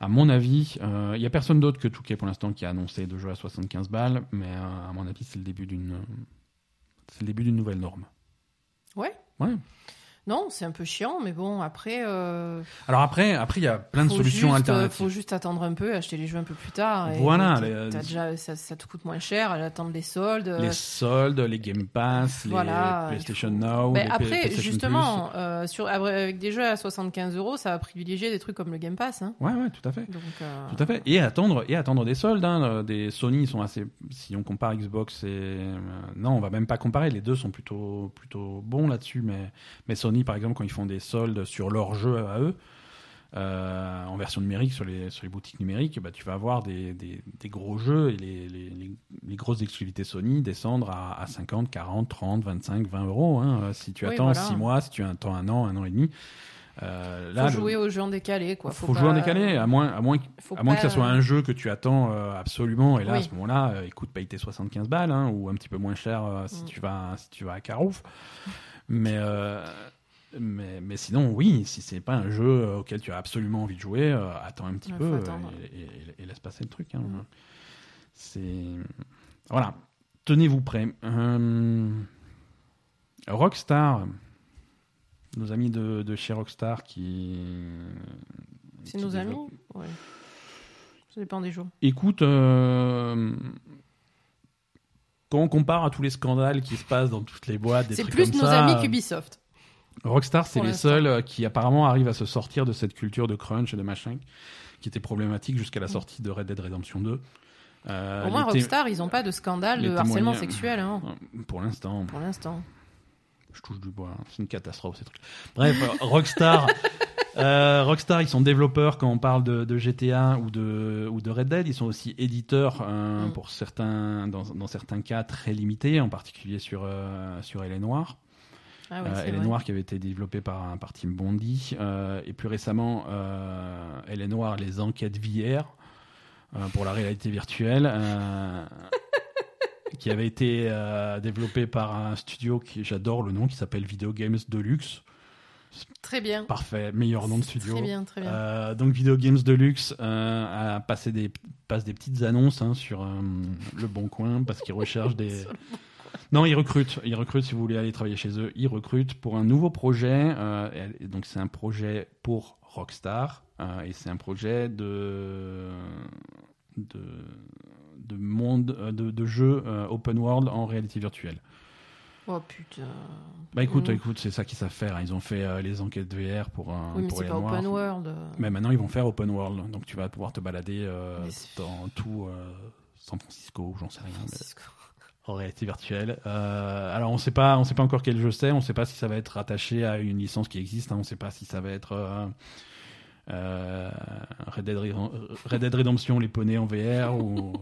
à mon avis, euh, il n'y a personne d'autre que Touquet pour l'instant qui a annoncé de jouer à 75 balles, mais à mon avis c'est le début d'une c'est le début d'une nouvelle norme. Ouais. Ouais. Non, c'est un peu chiant, mais bon, après. Euh, Alors après, après il y a plein de solutions juste, euh, alternatives. faut juste attendre un peu, acheter les jeux un peu plus tard. voilà. déjà, ça, te coûte moins cher, attendre les soldes. Les soldes, les Game Pass, les PlayStation Now. Mais après, justement, euh, sur, avec des jeux à 75 euros, ça va privilégier des trucs comme le Game Pass. Hein. Ouais, ouais, tout à fait. Tout à fait. Et attendre, et attendre des soldes. Hein. Des Sony sont assez. Si on compare Xbox et non, on va même pas comparer. Les deux sont plutôt plutôt bons là-dessus, mais mais Sony par exemple, quand ils font des soldes sur leur jeu à eux, euh, en version numérique sur les, sur les boutiques numériques, bah, tu vas avoir des, des, gros jeux et les, les, les, grosses exclusivités Sony descendre à, à, 50, 40, 30, 25, 20 euros. Hein. Si tu attends 6 mois, si tu attends un an, un an et demi. Euh, là, faut jouer aux jeux en décalé, quoi. Faut, faut jouer en décalé, à moins, à moins, à moins que ça soit un jeu que tu attends euh, absolument. Et là, à ce moment-là, euh, écoute, paye tes 75 balles, hein, ou un petit peu moins cher si mm. tu vas, si tu vas à Carouf. Mais mais, mais, sinon, oui, si c'est pas un jeu auquel tu as absolument envie de jouer, euh, attends un petit peu euh, et, laisse passer le truc. Hein. Mm. C'est voilà. Tenez-vous prêts. Euh, Rockstar, nos amis de, de, chez Rockstar qui. C'est nos amis. Ouais. Ça dépend des jours. Écoute, quand on compare à tous les scandales qui se passent dans toutes les boîtes, c'est plus nos amis qu'Ubisoft. Rockstar, c'est les seuls euh, qui apparemment arrivent à se sortir de cette culture de crunch et de machin qui était problématique jusqu'à la mm. sortie de Red Dead Redemption 2. Euh, Au moins, Rockstar, ils n'ont pas de scandale de harcèlement sexuel. Hein. Pour l'instant. Pour l'instant. Je touche du bois. Hein. C'est une catastrophe, ces trucs. Bref, Rockstar. Euh, Rockstar, ils sont développeurs quand on parle de, GTA ou de, ou de Red Dead. Ils sont aussi éditeurs mm. pour certains, dans, dans, certains cas très limités, en particulier sur, sur Elle est Noire. Ah ouais, euh, elle est noire qui avait été développée par, par Tim Bondi. Euh, et plus récemment, euh, Elle est noire, les enquêtes VR pour la réalité virtuelle. qui avait été développé par un studio qui j'adore le nom qui s'appelle Video Games Deluxe. Très bien. Parfait, meilleur nom de studio. Très bien, très bien. donc Video Games Deluxe a passé des passe des petites annonces hein, sur le Bon Coin parce qu'ils recherchent des non, ils recrutent. Ils recrutent si vous voulez aller travailler chez eux. Ils recrutent pour un nouveau projet. Euh, donc c'est un projet pour Rockstar euh, et c'est un projet de de, de monde euh, de, de jeu open world en réalité virtuelle. Oh putain. Bah écoute, mm. écoute, c'est ça qu'ils savent faire. Ils ont fait les enquêtes VR pour un. Oui, mais c'est pas open world. Mais maintenant ils vont faire open world, donc tu vas pouvoir te balader dans tout San Francisco, j'en sais rien. Francisco en réalité virtuelle. Euh, alors on sait pas, on sait pas encore quel jeu c'est, on sait pas si ça va être rattaché à une licence qui existe, hein, on sait pas si ça va être euh, euh, Red, Dead, Redemption les poneys en VR ou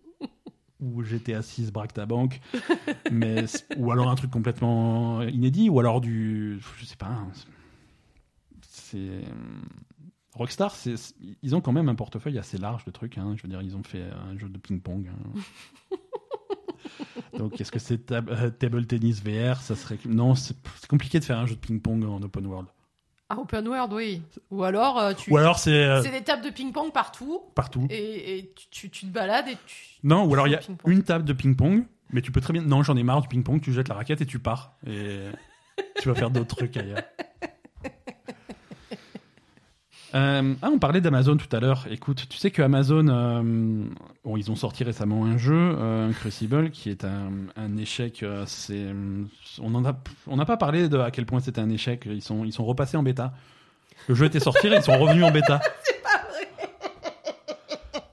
ou GTA 6 braque ta banque, mais ou alors un truc complètement inédit, ou alors du, je sais pas, hein, c'est Rockstar, ils ont quand même un portefeuille assez large de trucs. Hein. je veux dire, ils ont fait un jeu de ping-pong. Donc, est-ce que c'est euh, table tennis VR Ça serait non, c'est compliqué de faire un jeu de ping-pong en open world. Ah, open world, oui. Ou alors, euh, tu. Ou alors c'est. Euh, c'est des tables de ping-pong partout. Partout. Et, tu, te balades et tu. Non, ou alors il y a une table de ping-pong, mais tu peux très bien. Non, j'en ai marre du ping-pong. Tu jettes la raquette et tu pars. Et tu vas faire d'autres trucs ailleurs. Euh, ah, on parlait d'Amazon tout à l'heure. Écoute, tu sais que Amazon, euh, bon, ils ont sorti récemment un jeu, euh, un Crucible, qui est un, un échec. c'est, on en a, on n'a pas parlé de à quel point c'était un échec. Ils sont, ils sont repassés en bêta. Le jeu était sorti, ils sont revenus en bêta. C'est pas vrai.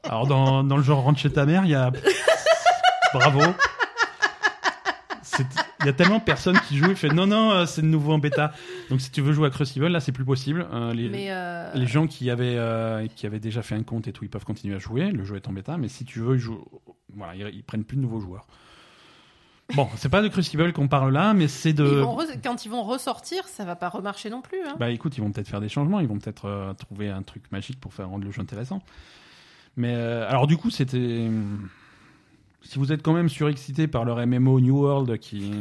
Alors dans, dans le genre rentre chez ta mère, il y a bravo. Il y a tellement de personnes qui jouent et fait non non euh, c'est de nouveau en bêta. Donc si tu veux jouer à Crucible là c'est plus possible. Euh, les, euh, les gens qui avaient qui avaient déjà fait un compte et tout ils peuvent continuer à jouer. Le jeu est en bêta mais si tu veux ils jouent voilà ils, prennent plus de nouveaux joueurs. Bon, c'est pas de Crucible qu'on parle là, mais c'est de. Quand ils vont ressortir, ça va pas remarcher non plus. Hein. Bah écoute, ils vont peut-être faire des changements, ils vont peut-être trouver un truc magique pour faire rendre le jeu intéressant. Mais alors du coup, c'était si vous êtes quand même surexcité par leur MMO New World qui,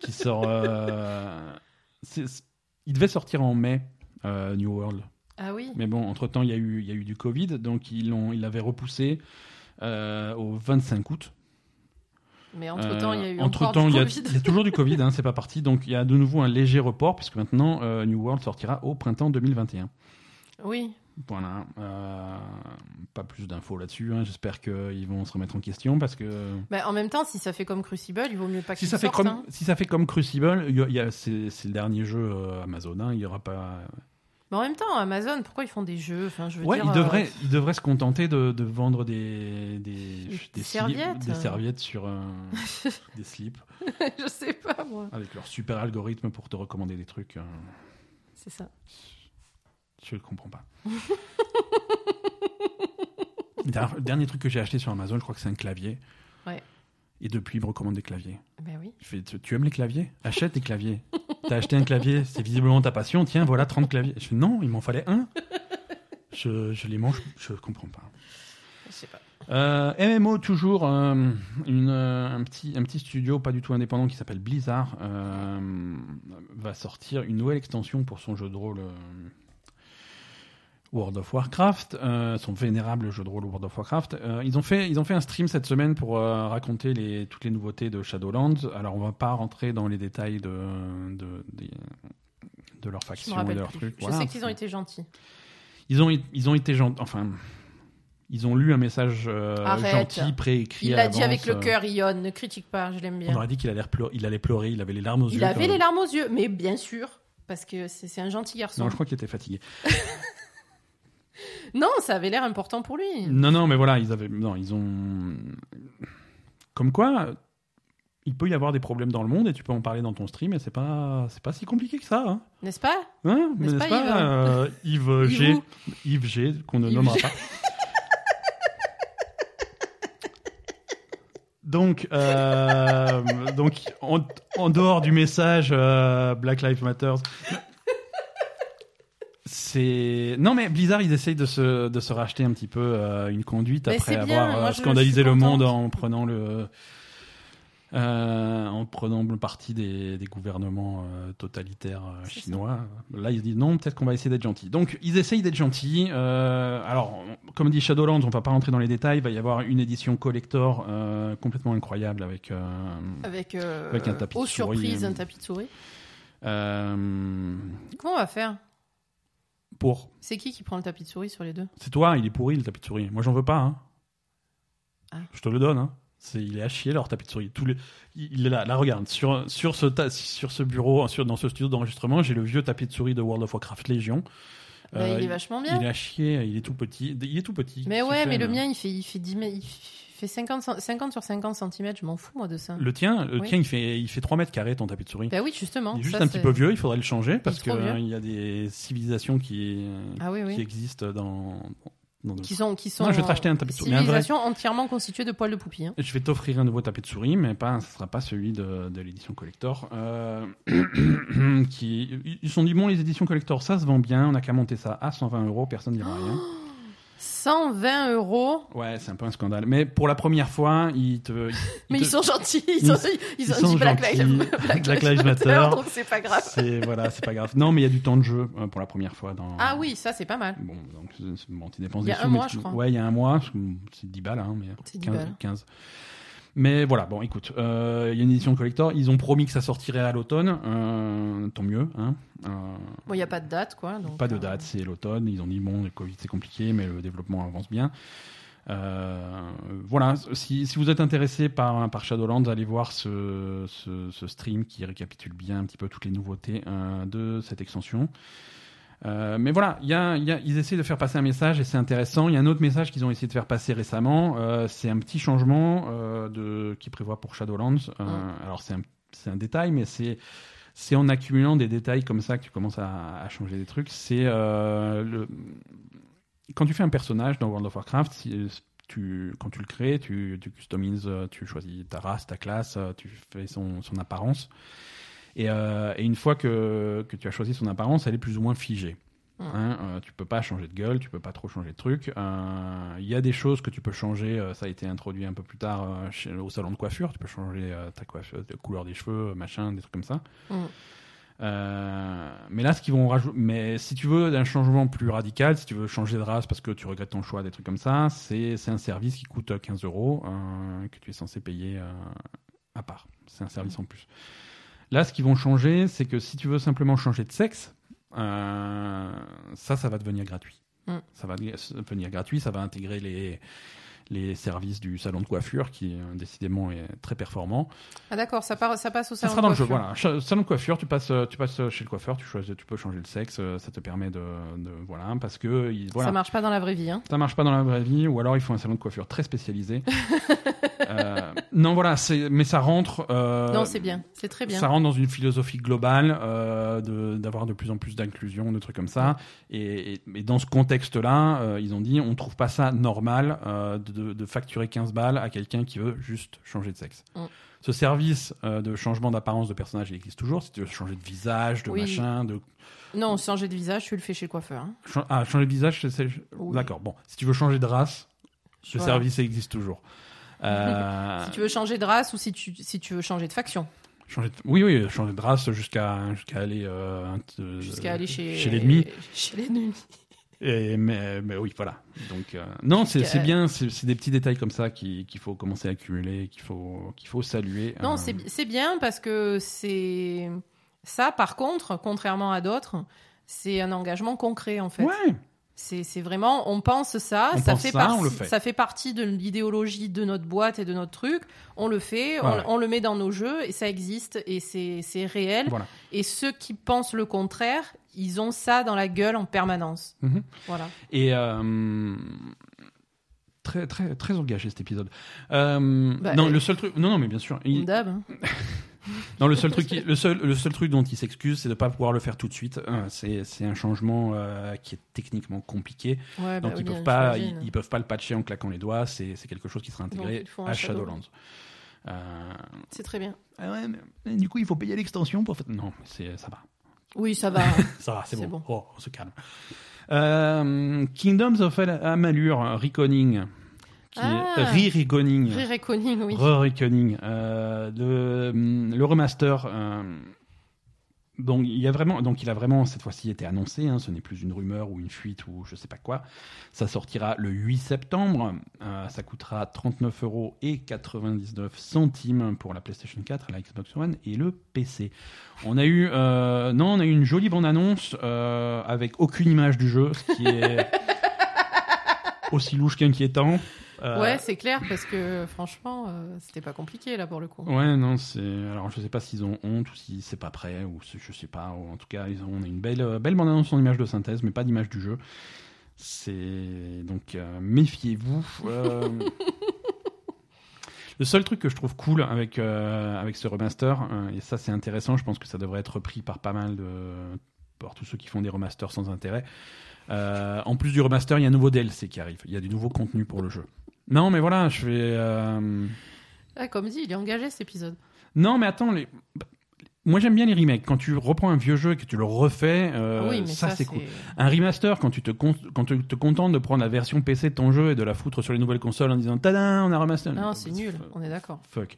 qui sort. Euh, il devait sortir en mai, euh, New World. Ah oui. Mais bon, entre-temps, il y, a eu, y a eu du Covid, donc ils l'avaient repoussé euh, au 25 août. Mais entre-temps, il y a eu entre encore du il, y a, il y a toujours du Covid, hein, c'est pas parti. Donc il y a de nouveau un léger report, puisque maintenant, New World sortira au printemps 2021. Oui. Voilà, euh, pas plus d'infos là-dessus. Hein. J'espère qu'ils vont se remettre en question parce que. Bah, en même temps, si ça fait comme Crucible, il vaut mieux pas si ça fait comme hein. si ça fait comme Crucible, c'est le dernier jeu euh, Amazon. Hein. il y aura pas. Mais en même temps, Amazon, pourquoi ils font des jeux? Enfin, je veux ouais, dire, ils devraient, ils devraient se contenter de, de vendre des des, des, serviettes, des serviettes sur des slips. je sais pas moi. Avec leur super algorithme pour te recommander des trucs. C'est ça. Je ne comprends pas. le dernier truc que j'ai acheté sur Amazon, je crois que c'est un clavier. Ouais. Et depuis, il me recommande des claviers. Ben oui. Je fais, tu, aimes les claviers? Achète des claviers. T'as acheté un clavier, c'est visiblement ta passion. Tiens, voilà 30 claviers. Je fais, non, il m'en fallait un. Je, je, les mange, je comprends pas. Je sais pas. Euh, MMO toujours, euh, une, euh, un, petit, un petit studio pas du tout indépendant qui s'appelle Blizzard va sortir une nouvelle extension pour son jeu de rôle World of Warcraft, euh, son vénérable jeu de rôle World of Warcraft. Euh, ils, ont fait, ils ont fait un stream cette semaine pour euh, raconter les, toutes les nouveautés de Shadowlands. Alors, on va pas rentrer dans les détails de, de, de, leur faction et de leur truc. Je sais qu'ils ont été gentils. Ils ont, ils ont été gentils. Enfin, ils ont lu un message gentil, préécrit. Il l'a dit avec le cœur, Ion. Ne critique pas, je l'aime bien. On aurait dit qu'il allait, il allait pleurer, il avait les larmes aux yeux. Il avait les larmes aux yeux, mais bien sûr, parce que c'est un gentil garçon. Non, je crois qu'il était fatigué. Non, ça avait l'air important pour lui. Non, non, mais voilà, ils avaient, non, ils ont, comme quoi, il peut y avoir des problèmes dans le monde et tu peux en parler dans ton stream et c'est pas, c'est pas si compliqué que ça, hein. N'est-ce pas? Hein? N'est-ce pas, pas, euh, Yves, G, Yves G, qu'on ne nommera pas. Donc, euh, donc en, en, dehors du message euh, Black Lives Matter, c'est non mais Blizzard ils essayent de se de se racheter un petit peu euh, une conduite après avoir euh, scandalisé le monde en prenant le euh, en prenant le parti des, des gouvernements totalitaires chinois. Là, ils se disent non, peut-être qu'on va essayer d'être gentil. Donc, ils essayent d'être gentils. alors, comme dit Shadowlands, on va pas rentrer dans les détails. Il va y avoir une édition collector complètement incroyable avec avec, avec un tapis de souris. surprise, un tapis de souris. Comment on va faire? Pour. C'est qui qui prend le tapis de souris sur les deux? C'est toi, il est pourri le tapis de souris. Moi j'en veux pas. Hein. Ah. Je te le donne. Hein. Il est à chier leur tapis de souris. Tous les, il est là, là regarde, sur, sur, ce, sur ce bureau, sur, dans ce studio d'enregistrement, j'ai le vieux tapis de souris de World of Warcraft Légion. Bah, il est vachement bien. Il est à chier, il est tout petit. Il est tout petit. Mais ouais, mais le mien, il fait, il fait 10 il fait 50, 50 sur 50 cm, je m'en fous moi de ça. Le tien, le tien il, fait, il fait 3 mètres carrés ton tapis de souris. Bah oui, justement. Il est juste un petit peu vieux, il faudrait le changer parce qu'il il y a des civilisations qui, ah qui existent dans, qui sont, qui sont non, je vais te racheter un tapis de souris. Civilisation entièrement constituée de poils de poupie. Hein. Je vais t'offrir un nouveau tapis de souris, mais pas, ce sera pas celui de, de l'édition collector. Euh, qui, ils se sont dit bon, les éditions collector, ça se vend bien, on a qu'à monter ça à 120 euros, personne ne dira rien. 120 euros. Ouais, c'est un peu un scandale. Mais pour la première fois, ils te. Mais ils sont gentils. Ils, ont, ils, ont dit Black Lives, Black, Lives Matter. Donc c'est pas grave. C'est voilà, c'est pas grave. Non, mais il y a du temps de jeu euh, pour la première fois dans. Ah oui, ça c'est pas mal. Bon, donc bon, tu dépenses Il y a un mois, je crois. Ouais, il y a un mois. C'est 10 balles, hein, mais 10 15, balles. 15. Mais voilà, bon, écoute, il y a une édition collector. Ils ont promis que ça sortirait à l'automne. tant mieux. Hein. bon, il n'y a pas de date, quoi. pas de date, c'est l'automne. Ils ont dit, bon, le Covid, c'est compliqué, mais le développement avance bien. Euh, voilà, si, si, vous êtes intéressé par, par Shadowlands, allez voir ce, ce, stream qui récapitule bien un petit peu toutes les nouveautés euh, de cette extension. Euh, mais voilà, y a, y a, ils essaient de faire passer un message et c'est intéressant. Il y a un autre message qu'ils ont essayé de faire passer récemment. c'est un petit changement de, qu'ils prévoient pour Shadowlands. Alors c'est un, un, détail, mais c'est c'est en accumulant des détails comme ça que tu commences à, à changer des trucs. C'est le quand tu fais un personnage dans World of Warcraft, tu, quand tu le crées, tu, tu, customises, euh, tu choisis ta race, ta classe, euh, tu fais son, son apparence. Et, euh, et, une fois que, que, tu as choisi son apparence, elle est plus ou moins figée. Hein, euh, tu peux pas changer de gueule, tu peux pas trop changer de truc. Il y a des choses que tu peux changer, ça a été introduit un peu plus tard au salon de coiffure, tu peux changer ta coiffure, la couleur des cheveux, machin, des trucs comme ça. Euh, mais là, ce qu'ils vont rajouter, mais si tu veux un changement plus radical, si tu veux changer de race parce que tu regrettes ton choix, des trucs comme ça, c'est un service qui coûte 15 euros euh, que tu es censé payer euh, à part. C'est un service en plus. Là, ce qu'ils vont changer, c'est que si tu veux simplement changer de sexe, ça, ça va devenir gratuit. Mm. Ça va devenir gratuit, ça va intégrer les les services du salon de coiffure qui euh, décidément est très performant. Ah d'accord, ça, ça passe au salon ça sera dans le jeu, voilà. Salon de coiffure, tu passes, tu passes chez le coiffeur, tu, choisis, tu peux changer le sexe, euh, ça te permet de, de voilà, parce que voilà. Ça marche pas dans la vraie vie, hein. Ça marche pas dans la vraie vie, ou alors il faut un salon de coiffure très spécialisé. euh, non voilà, c'est, mais ça rentre. Euh, non c'est bien, c'est très bien. Ça rentre dans une philosophie globale euh, de, d'avoir de plus en plus d'inclusion, de trucs comme ça, et, et, et dans ce contexte-là, euh, ils ont dit, on trouve pas ça normal de de, facturer 15 balles à quelqu'un qui veut juste changer de sexe. Mm. Ce service euh, de changement d'apparence de personnage, il existe toujours. Si tu veux changer de visage, de machin, de. Non, changer de visage, tu le fais chez le coiffeur. Hein. Ah, changer de visage, c'est. D'accord, bon. Si tu veux changer de race, ce service existe toujours. Euh, si tu veux changer de race ou si tu, si tu veux changer de faction. Changer Oui, oui, changer de race jusqu'à jusqu'à aller, euh, jusqu'à aller chez, chez l'ennemi. Chez l'ennemi. Et, mais, mais, oui, voilà. Donc, euh, non, c'est bien, c'est des petits détails comme ça qu'il faut commencer à accumuler, qu'il faut, qu'il faut saluer. Non, euh... c'est bien parce que c'est. Ça, par contre, contrairement à d'autres, c'est un engagement concret, en fait. Ouais. C'est vraiment, on pense ça, ça, fait ça fait partie de l'idéologie de notre boîte et de notre truc. On le fait, on, le met dans nos jeux et ça existe et c'est réel. Et ceux qui pensent le contraire, ils ont ça dans la gueule en permanence. Mhm. Voilà. Et euh, très très très engagé cet épisode. Euh, bah, non, le seul truc, non non mais bien sûr. Il... Dab. Hein. non, le seul truc, le seul, le seul truc dont il s'excuse, c'est de pas pouvoir le faire tout de suite. Euh, c'est, c'est un changement qui est techniquement compliqué. Ouais, donc bah ils peuvent pas, ils, peuvent pas le patcher en claquant les doigts. C'est, c'est quelque chose qui sera intégré à Shadowlands. c'est très bien. Ah ouais, mais, du coup, il faut payer l'extension pour. Non, c'est ça va. Oui, ça va. ça va, c'est bon. Oh, on se calme. Euh, Kingdoms of Amalur Reconning. Qui ah. Re-Reconing. Re-Reconing, oui. Re-Reconing. Euh, le, le, remaster euh, donc il y a vraiment, donc il a vraiment cette fois-ci été annoncé. Hein, ce n'est plus une rumeur ou une fuite ou je sais pas quoi. Ça sortira le 8 septembre. Euh, ça coûtera 39 euros et 99 centimes pour la PlayStation 4, la Xbox One et le PC. On a eu, euh, non, on a eu une jolie bande-annonce euh, avec aucune image du jeu, ce qui est aussi louche qu'inquiétant. Euh, ouais, c'est clair parce que franchement, euh, c'était pas compliqué là pour le coup. Ouais, non, c'est. Alors, je sais pas s'ils ont honte ou si c'est pas prêt ou je sais pas. Ou en tout cas, ils ont on a une belle, euh, belle bande-annonce en image de synthèse, mais pas d'image du jeu. C'est donc méfiez-vous. Le seul truc que je trouve cool avec avec ce remaster, et ça c'est intéressant, je pense que ça devrait être repris par pas mal de par tous ceux qui font des remasters sans intérêt. en plus du remaster, il y a un nouveau DLC qui arrive. Il y a du nouveau contenu pour le jeu. Non, mais voilà, je vais. Euh, ah, comme dit, il est engagé cet épisode. Non, mais attends, les... moi j'aime bien les remakes. Quand tu reprends un vieux jeu et que tu le refais, euh, ça, c'est cool. Un remaster, quand tu te, quand tu te contentes de prendre la version PC de ton jeu et de la foutre sur les nouvelles consoles en disant Tada, on a remaster. Non, c'est nul, on est d'accord. Fuck.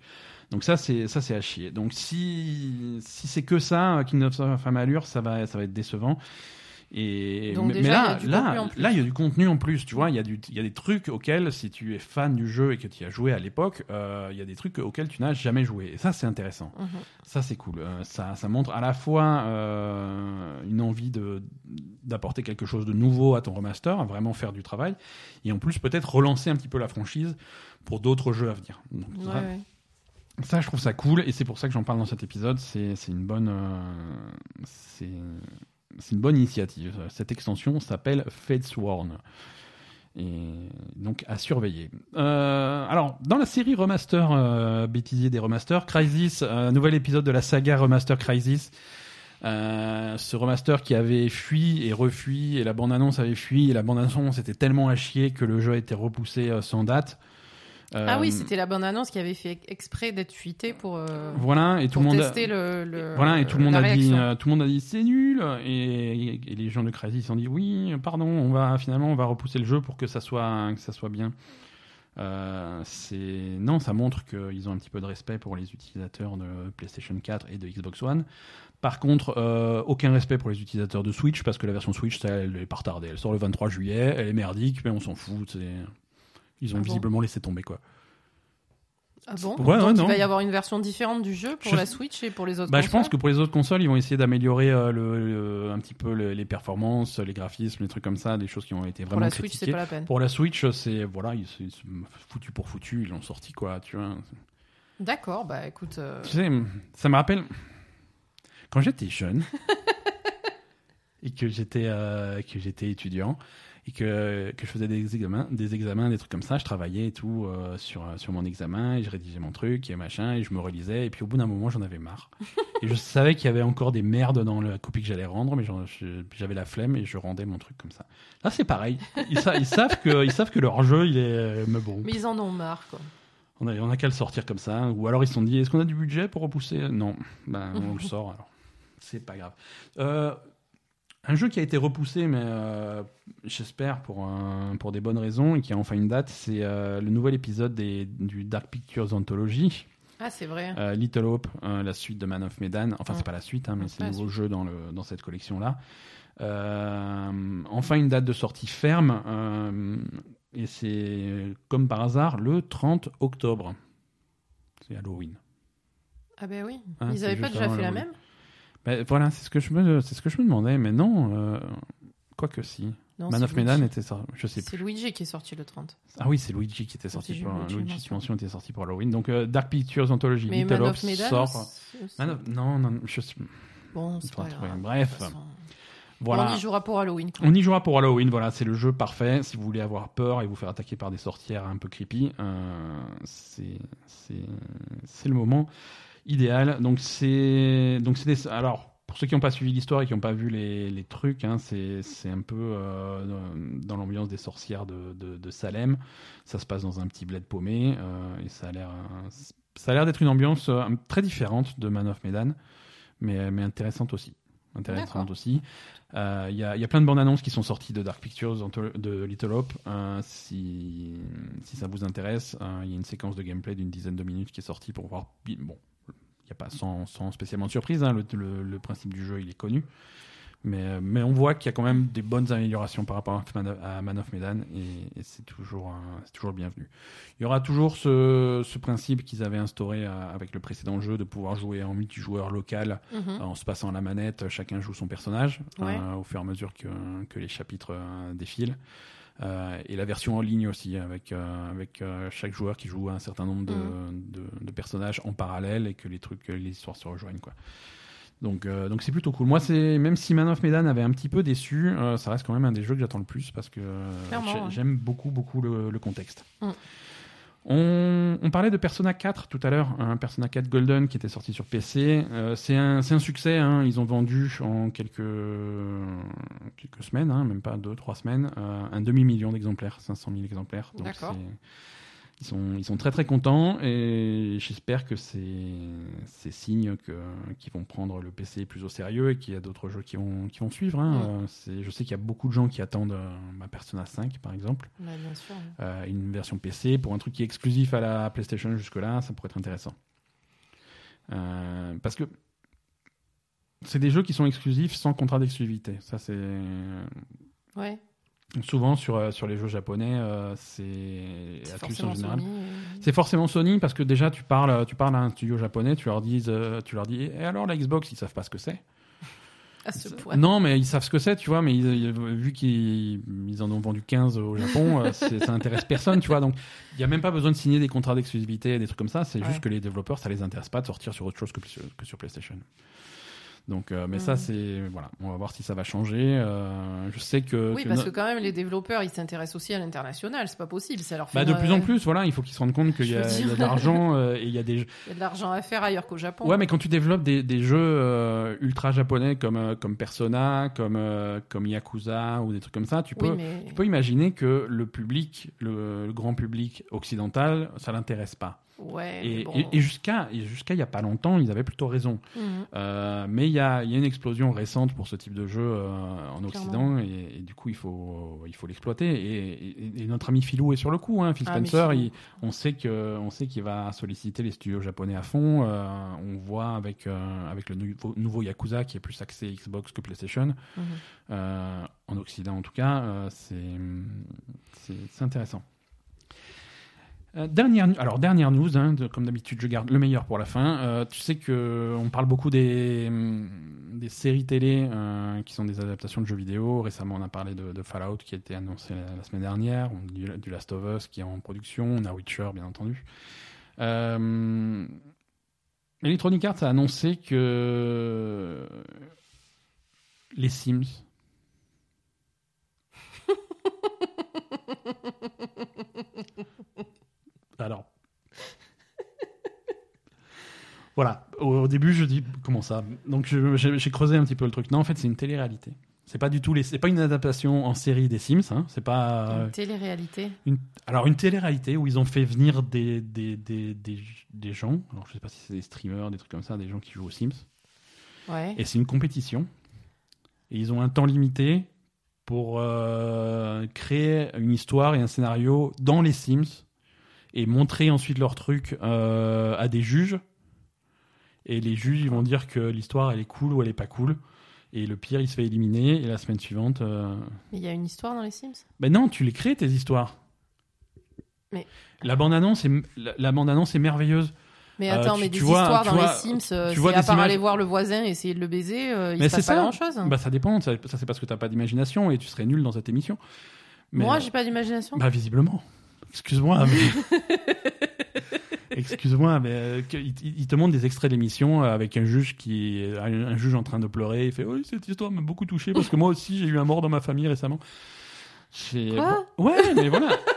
Donc ça c'est ça c'est à chier. Donc si si c'est que ça, Kingdom of Amalur, ça va ça va être décevant. Et mais, là, là, là, il y a du contenu en plus. Tu vois, il y a du, il y a des trucs auxquels, si tu es fan du jeu et que tu y as joué à l'époque, euh, il y a des trucs auxquels tu n'as jamais joué. Et ça, c'est intéressant. Mhm. Ça, c'est cool. Euh, ça, ça montre à la fois euh, une envie de d'apporter quelque chose de nouveau à ton remaster, à vraiment faire du travail, et en plus peut-être relancer un petit peu la franchise pour d'autres jeux à venir. ça, je trouve ça cool, et c'est pour ça que j'en parle dans cet épisode. C'est une bonne, c'est c'est une bonne initiative. Cette extension s'appelle Fate Sworn. Et donc à surveiller. Euh, alors, dans la série Remaster, euh, bêtisier des remasters, Crisis, un nouvel épisode de la saga Remaster Crisis. Euh, ce remaster qui avait fui et refui, et la bande-annonce avait fui, et la bande-annonce était tellement à chier que le jeu a été repoussé sans date ah oui, euh, c'était la bande-annonce qui avait fait exprès d'être fuitée pour, euh, voilà, et tout le monde tester le, Voilà, et tout le monde a dit, euh, tout le monde a dit c'est nul, et, les gens de Crazy se sont dit oui, pardon, on va finalement on va repousser le jeu pour que ça soit que ça soit bien. c'est non, ça montre qu'ils ont un petit peu de respect pour les utilisateurs de PlayStation 4 et de Xbox One. Par contre, aucun respect pour les utilisateurs de Switch parce que la version Switch, elle, elle est pas retardée. Elle sort le 23 juillet, elle est merdique, mais on s'en fout. C'est ils ont ah visiblement laissé tomber quoi. Ah bon Donc il va y avoir une version différente du jeu pour la Switch et pour les autres bah, consoles Je pense que pour les autres consoles, ils vont essayer d'améliorer euh, le, un petit peu les performances, les graphismes, les trucs comme ça, des choses qui ont été vraiment Pour la Switch, c'est pas la peine. Pour la Switch, c'est voilà, ils, foutu pour foutu, ils l'ont sorti quoi, tu vois. D'accord, bah écoute. Euh, tu sais, ça me rappelle quand j'étais jeune et que j'étais euh, que j'étais étudiant et que, que je faisais des examens, des examens, des trucs comme ça. Je travaillais et tout euh, sur, sur mon examen et je rédigeais mon truc et machin et je me relisais. Et puis au bout d'un moment, j'en avais marre. et je savais qu'il y avait encore des merdes dans la copie que j'allais rendre, mais j'avais la flemme et je rendais mon truc comme ça. Là, c'est pareil. Ils, ils, savent que, ils savent que leur jeu, il est. Euh, mais bon. Mais ils en ont marre, quoi. On a, on a qu'à le sortir comme ça. Ou alors ils se sont dit est-ce qu'on a du budget pour repousser? Non. Ben, on le sort alors. C'est pas grave. Euh, un jeu qui a été repoussé, mais euh, j'espère pour, pour des bonnes raisons, et qui a enfin une date, c'est euh, le nouvel épisode des, du Dark Pictures Anthology. Ah, c'est vrai. Euh, Little Hope, la suite de Man of Medan. Enfin, c'est pas la suite, hein, mais c'est le nouveau jeu dans, le, dans cette collection-là. enfin, une date de sortie ferme. et c'est, comme par hasard, le 30 octobre. C'est Halloween. Ah ben oui. Hein, Ils n'avaient pas déjà fait la même? Voilà, c'est ce que je me, c'est ce que je me demandais, mais non, euh, quoique si. Man of Medan était sorti, je sais C'est Luigi qui est sorti le 30. Ah oui, c'est Luigi qui était sorti pour Luigi Dimension était sorti pour Halloween. Donc euh, Dark Pictures Anthology mais Little Man of Medan sort. non, non, je suis. Bon, c'est pas grave. Bref. Voilà. On y jouera pour Halloween. On y jouera pour Halloween, voilà, c'est le jeu parfait. Si vous voulez avoir peur et vous faire attaquer par des sorcières un peu creepy, euh, c'est le moment idéal. Donc c'est donc c'est alors pour ceux qui n'ont pas suivi l'histoire et qui n'ont pas vu les, les trucs, hein, c'est un peu euh, dans l'ambiance des sorcières de, de, Salem. Ça se passe dans un petit bled paumé euh, et ça a l'air ça a l'air d'être une ambiance euh, très différente de Man of Medan, mais, mais intéressante aussi. Intéressante aussi. Il y, a, y, a, plein de bandes annonces qui sont sorties de Dark Pictures, de Little Hope. si, si ça vous intéresse, il y a une séquence de gameplay d'une dizaine de minutes qui est sortie pour voir. Bon, il n'y a pas sans, spécialement de surprise. Hein, le, principe du jeu, il est connu. Mais, mais on voit qu'il y a quand même des bonnes améliorations par rapport à Man of Medan et, c'est toujours, toujours bienvenu. Il y aura toujours ce, ce principe qu'ils avaient instauré euh, avec le précédent jeu de pouvoir jouer en multijoueur local mhm. en se passant la manette. Chacun joue son personnage euh, au fur et à mesure que, que les chapitres euh, défilent. Euh, et la version en ligne aussi, avec, euh, avec euh, chaque joueur qui joue un certain nombre de, mm. de, de, personnages en parallèle et que les trucs, les histoires se rejoignent. Quoi. Donc, donc c'est plutôt cool. Moi, c'est même si Man of Medan avait un petit peu déçu, ça reste quand même un des jeux que j'attends le plus parce que j'aime beaucoup, beaucoup le, le contexte. Mm. On, parlait de Persona 4 tout à l'heure, un Persona 4 Golden qui était sorti sur PC. Euh, c'est un, succès, hein. ils ont vendu en quelques, quelques semaines, hein, même pas deux, trois semaines, euh, un demi-million d'exemplaires, 500 000 exemplaires. Donc ils sont, ils sont très très contents et j'espère que c'est signe qu'ils vont prendre le PC plus au sérieux et qu'il y a d'autres jeux qui vont, qui vont suivre. Hein. Mm. Je sais qu'il y a beaucoup de gens qui attendent euh, ma Persona 5 par exemple. bien sûr. Euh, une version PC pour un truc qui est exclusif à la PlayStation jusque-là, ça pourrait être intéressant. Euh, parce que c'est des jeux qui sont exclusifs sans contrat d'exclusivité. Ça, c'est. Ouais. Souvent sur, euh, sur les jeux japonais, euh, c'est forcément général. C'est forcément Sony parce que déjà tu parles, tu parles à un studio japonais, tu leur dis, euh, tu leur dis, et alors la Xbox, ils savent pas ce que c'est? À ce point. Non, mais ils savent ce que c'est, tu vois, mais vu qu'ils ils en ont vendu 15 au Japon, ça intéresse personne, tu vois. Donc, il n'y a même pas besoin de signer des contrats d'exclusivité, des trucs comme ça. C'est juste que les développeurs, ça les intéresse pas de sortir sur autre chose que, que sur PlayStation. Donc, euh, mais ça, c'est voilà, on va voir si ça va changer. Euh, je sais que oui, parce que quand même les développeurs, ils s'intéressent aussi à l'international. C'est pas possible, ça leur fait. Bah, de plus en plus, voilà, il faut qu'ils se rendent compte qu'il y, a de l'argent euh, et il y a des. Il y a de l'argent à faire ailleurs qu'au Japon. Ouais, mais quand tu développes des, des jeux ultra japonais comme comme Persona, comme comme Yakuza ou des trucs comme ça, tu peux tu peux imaginer que le public, le grand public occidental, ça l'intéresse pas. Ouais, et, et, jusqu'à jusqu'à il n'y a pas longtemps, ils avaient plutôt raison. Mhm. Euh, mais il y a, y a, une explosion récente pour ce type de jeu euh, en Occident et, du coup il faut il faut l'exploiter. Et, notre ami Philou est sur le coup. Hein. Phil ah, Spencer, on sait que on sait qu'il va solliciter les studios japonais à fond. Euh, on voit avec avec le nouveau, nouveau, Yakuza qui est plus axé Xbox que PlayStation mhm. en Occident en tout cas. c'est c'est intéressant. Euh, dernière, alors dernière news, hein, comme d'habitude, je garde le meilleur pour la fin. Euh, tu sais que on parle beaucoup des, mm, séries télé euh, qui sont des adaptations de jeux vidéo. Récemment, on a parlé de, Fallout qui a été annoncé la, semaine dernière, du, du, Last of Us qui est en production, on a Witcher bien entendu. Electronic Arts a annoncé que les Sims Alors. voilà. Au, début, je dis comment ça? Donc, j'ai creusé un petit peu le truc. Non, en fait, c'est une télé-réalité. C'est pas du tout les. C'est pas une adaptation en série des Sims. Hein. C'est pas. Une euh, télé-réalité. Alors une télé-réalité où ils ont fait venir des des, des, des, gens. Alors je sais pas si c'est des streamers, des trucs comme ça, des gens qui jouent aux Sims. Ouais. Et c'est une compétition. Et ils ont un temps limité pour euh, créer une histoire et un scénario dans les Sims et montrer ensuite leur truc euh, à des juges. Et les juges, ils vont dire que l'histoire, elle est cool ou elle est pas cool. Et le pire, il se fait éliminer. Et la semaine suivante. Euh, Mais il y a une histoire dans les Sims? Ben non, tu les crées, tes histoires. Mais. La bande-annonce est, la, bande -annonce est merveilleuse. Mais attends, euh, mais des histoires dans les Sims, c'est à part aller voir le voisin et essayer de le baiser, il mais se passe pas grand-chose. Bah ça dépend, ça, c'est parce que t'as pas d'imagination et tu serais nul dans cette émission. Moi, j'ai pas d'imagination Bah visiblement. Excuse-moi, mais. Excuse-moi, mais euh, il, te montre des extraits d'émissions euh, avec un juge qui un, juge en train de pleurer. Il fait oui, cette histoire m'a beaucoup touché parce que moi aussi j'ai eu un mort dans ma famille récemment. Quoi Ouais, mais voilà.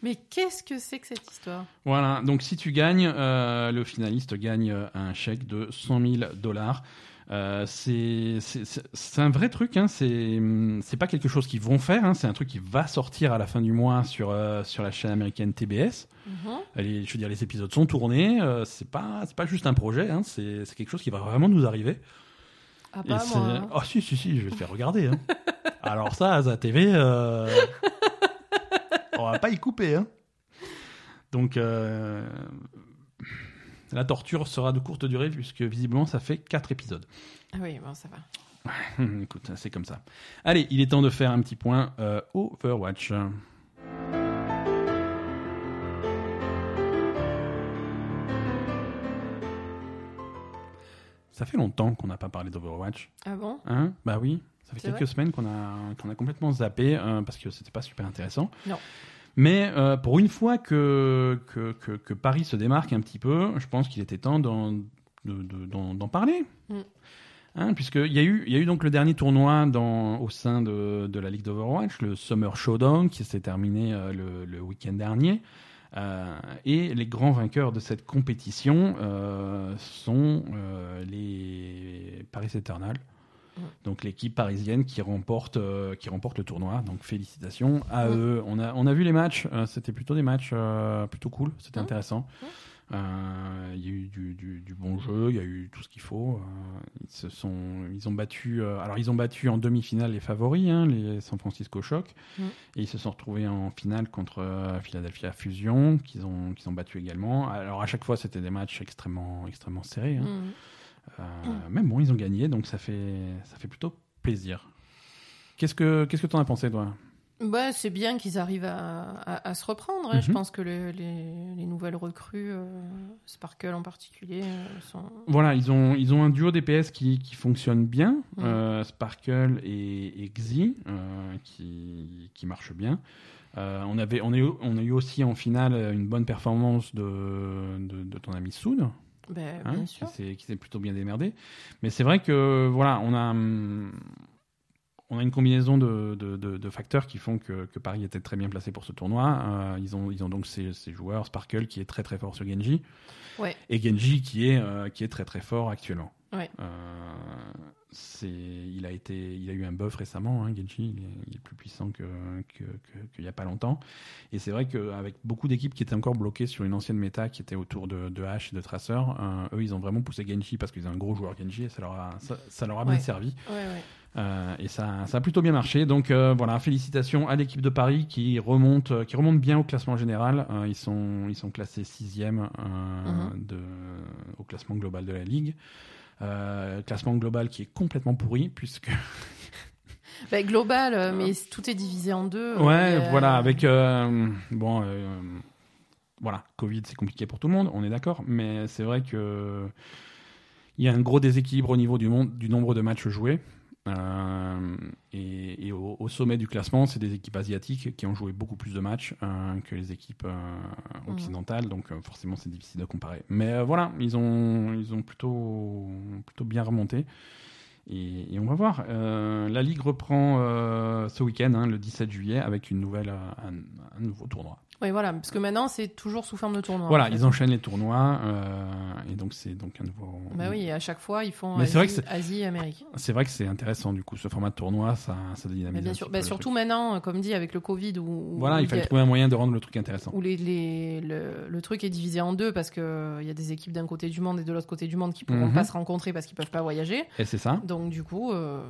Mais qu'est-ce que c'est que cette histoire? Voilà, donc si tu gagnes, euh, le finaliste gagne un chèque de 100 000 dollars. Euh, c'est un vrai truc. Hein. C'est pas quelque chose qu'ils vont faire. Hein. C'est un truc qui va sortir à la fin du mois sur euh, sur la chaîne américaine TBS. Mm-hmm. je veux dire, les épisodes sont tournés. Euh, c'est pas c'est pas juste un projet. Hein. C'est quelque chose qui va vraiment nous arriver. Ah pas moi. Oh si si si, je vais te faire regarder. Alors ça, à TV, euh... on va pas y couper. Hein. Donc la torture sera de courte durée puisque visiblement ça fait 4 épisodes. Ah oui, bon, ça va. Écoute, c'est comme ça. Allez, il est temps de faire un petit point euh, Overwatch. Ça fait longtemps qu'on n'a pas parlé d'Overwatch. Ah bon? Hein? Bah oui. Ça fait quelques semaines qu'on a, qu'on a complètement zappé euh, parce que c'était pas super intéressant. Non. Mais euh, pour une fois que que, Paris se démarque un petit peu, je pense qu'il était temps d'en parler. Mm. Hein, Puisqu'il y, a eu, y a eu donc le dernier tournoi dans, au sein de, de la Ligue d'Overwatch, le Summer Showdown, qui s'est terminé euh, le, le week-end dernier. Euh, et les grands vainqueurs de cette compétition sont les Paris Eternal. Donc l'équipe parisienne qui remporte, euh, qui remporte le tournoi. Donc félicitations à eux. On a, on a vu les matchs. Euh, c'était plutôt des matchs euh, plutôt cool. C'était intéressant. Il y a eu du, du, bon jeu. Il y a eu tout ce qu'il faut. ils se sont, ils ont battu. alors ils ont battu en demi-finale les favoris, hein, les San Francisco Shock, et ils se sont retrouvés en finale contre Philadelphia Fusion, qu'ils ont, qu'ils ont battu également. Alors à chaque fois c'était des matchs extrêmement, extrêmement serrés. Hein. Mm. Même bon, ils ont gagné, donc ça fait, ça fait plutôt plaisir. Qu'est-ce que qu'est-ce que t'en as pensé, toi? Bah, c'est bien qu'ils arrivent à, se reprendre. Hein. Je mhm. pense que les, nouvelles recrues, euh, Sparkle en particulier, euh, sont. Voilà, ils ont, ils ont un duo DPS qui, qui fonctionne bien, euh, Sparkle et, et Xi, qui, qui marche bien. on, avait, on, a eu, on a eu aussi en finale une bonne performance de, de, ton ami Soud. Ben, hein, qui s'est plutôt bien démerdé. Mais c'est vrai que voilà, on a on a une combinaison de, de, facteurs qui font que, que, Paris était très bien placé pour ce tournoi. Euh, ils, ont, ils ont donc ces, ces, joueurs, Sparkle qui est très très fort sur Genji, ouais. et Genji qui est, euh, qui est très très fort actuellement. Ouais. Euh, c'est, il a été, il a eu un buff récemment. Hein, Genji, il est, plus puissant que, qu'il que, n'y a pas longtemps. Et c'est vrai qu'avec beaucoup d'équipes qui étaient encore bloquées sur une ancienne méta qui était autour de, de H et de Tracer, eux, ils ont vraiment poussé Genji parce qu'ils ont un gros joueur Genji et ça leur a, ça, leur a bien servi. Euh, et ça, ça, a plutôt bien marché. Donc euh, voilà, félicitations à l'équipe de Paris qui remonte, qui remonte bien au classement général. Euh, ils, sont, ils sont classés sixième mhm. de, au classement global de la ligue. Classement global qui est complètement pourri puisque bah, global, mais tout est divisé en deux. Ouais, voilà, avec bon, voilà, Covid, c'est compliqué pour tout le monde, on est d'accord, mais c'est vrai que il y a un gros déséquilibre au niveau du, monde, du nombre de matchs joués. Euh, et, au, sommet du classement, c'est des équipes asiatiques qui ont joué beaucoup plus de matchs euh, que les équipes euh, mmh. occidentales, donc forcément c'est difficile de comparer. Mais voilà, ils ont, ils ont plutôt, plutôt bien remonté. Et, on va voir. la Ligue reprend ce week-end, hein, le 17 juillet, avec une nouvelle, un nouveau tournoi. Oui, voilà, parce que maintenant c'est toujours sous forme de tournoi. Voilà, ils enchaînent les tournois, euh, et donc c'est donc un nouveau. Bah oui, à chaque fois ils font Asie, Asie, et Amérique. C'est vrai que c'est intéressant du coup, ce format de tournoi, ça, ça dynamise. bien sûr, bah, surtout maintenant, comme dit avec le Covid, où, voilà, il fallait trouver un moyen de rendre le truc intéressant. Où les, les le, le, truc est divisé en deux parce que il y a des équipes d'un côté du monde et de l'autre côté du monde qui pourront mhm. pas se rencontrer parce qu'ils peuvent pas voyager. Et c'est ça. Donc du coup, euh,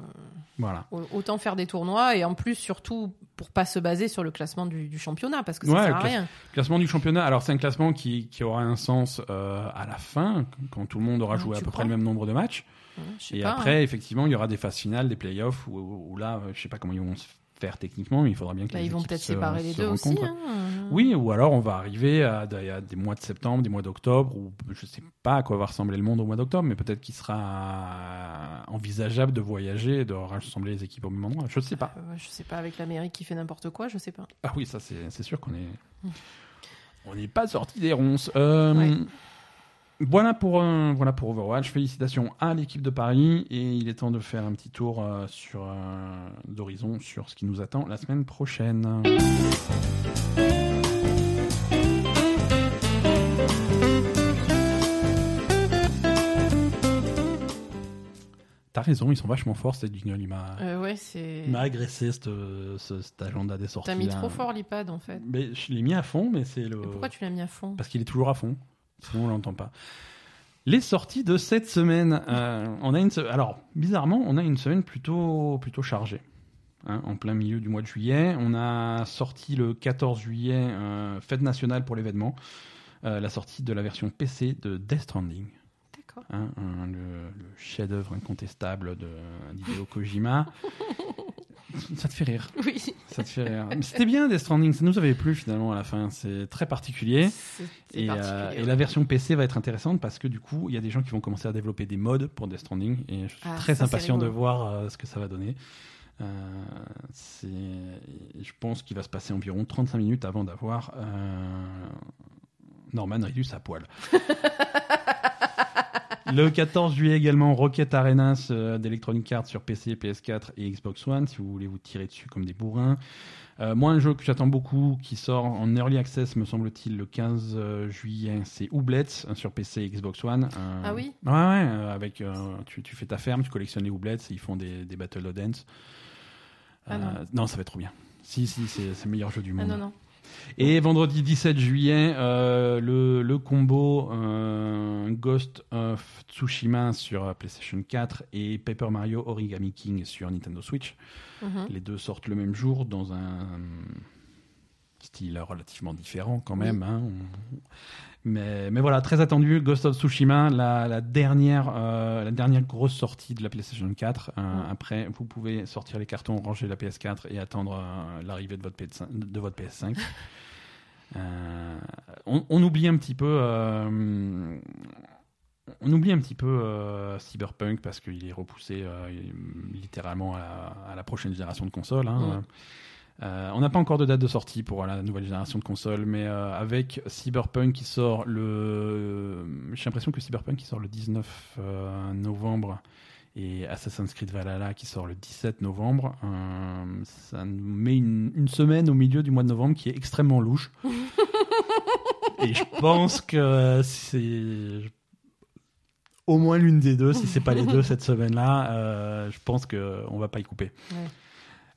voilà, autant faire des tournois et en plus surtout pour pas se baser sur le classement du, du championnat parce que ça sert à rien. Classement du championnat, alors c'est un classement qui, qui, aura un sens euh, à la fin, quand tout le monde aura joué à peu près le même nombre de matchs. et après, hein. effectivement, il y aura des phases finales, des playoffs, où, où là, je sais pas comment ils vont se faire techniquement, mais il faudra bien que bah, Ils vont peut-être séparer les deux aussi. Hein. Oui, ou alors on va arriver à, des mois de septembre, des mois d'octobre, ou je sais pas à quoi va ressembler le monde au mois d'octobre, mais peut-être qu'il sera envisageable de voyager et de rassembler les équipes au même endroit. Je sais pas. Euh, je sais pas, avec l'Amérique qui fait n'importe quoi, je sais pas. Ah oui, ça c'est sûr qu'on est. Hum. On n'est pas sorti des ronces. Euh, voilà pour, euh, voilà pour Overwatch. Félicitations à l'équipe de Paris. Et il est temps de faire un petit tour euh, sur d'horizon sur ce qui nous attend la semaine prochaine. T'as raison, ils sont vachement forts, cette jingle. Il m'a euh, ouais, agressé, cet agenda des sorties. T'as mis trop fort l'iPad, en fait. Mais je l'ai mis à fond, mais c'est le. pourquoi tu l'as mis à fond? Parce qu'il est toujours à fond. Sinon, on l'entend pas. Les sorties de cette semaine. Euh, on a une. Alors, bizarrement, on a une semaine plutôt, plutôt chargée. Hein, en plein milieu du mois de juillet. On a sorti le 14 juillet, euh, fête nationale pour l'événement, la sortie de la version PC de Death Stranding. Hein, le, chef-d'œuvre incontestable de d'Hideo Kojima. ça te fait rire. Oui. Ça te fait rire. C'était bien Death Stranding, ça nous avait plu finalement à la fin. C'est très particulier. Et, euh, et, la version PC va être intéressante parce que du coup, il y a des gens qui vont commencer à développer des modes pour Death Stranding et je suis ah, très impatient de voir euh, ce que ça va donner. Euh, je pense qu'il va se passer environ 35 minutes avant d'avoir Norman Reedus à poil. Le 14 juillet également, Rocket Arenas euh, d'Electronic Arts sur PC, PS4 et Xbox One, si vous voulez vous tirer dessus comme des bourrins. Euh, moi, un jeu que j'attends beaucoup, qui sort en Early Access, me semble-t-il, le 15 euh, juillet, c'est Oublets sur PC et Xbox One. ah oui Ouais, ouais, avec, tu, tu, fais ta ferme, tu collectionnes les Oublets, et ils font des, des Battle of Dance. Ah non. non. ça va être trop bien. Si, si, c'est le meilleur jeu du ah monde. Ah non, non. Et vendredi 17 juillet, euh, le, le, combo euh, Ghost of Tsushima sur PlayStation 4 et Paper Mario Origami King sur Nintendo Switch. Mhm. Les deux sortent le même jour dans un style relativement différent quand même. Hein. Mais, mais voilà, très attendu, Ghost of Tsushima, la, dernière, euh, la dernière grosse sortie de la PlayStation 4. Après, vous pouvez sortir les cartons, ranger la PS4 et attendre l'arrivée de votre, PS5, de votre PS5. on, on, oublie un petit peu on oublie un petit peu euh, Cyberpunk parce qu'il est repoussé euh, littéralement à la, prochaine génération de consoles. Hein. Euh, on n'a pas encore de date de sortie pour la nouvelle génération de consoles, mais avec Cyberpunk qui sort le. J'ai l'impression que Cyberpunk qui sort le 19 novembre et Assassin's Creed Valhalla qui sort le 17 novembre, ça nous met une, une, semaine au milieu du mois de novembre qui est extrêmement louche. et je pense que c'est au moins l'une des deux, si c'est pas les deux cette semaine-là. Euh, je pense qu'on va pas y couper.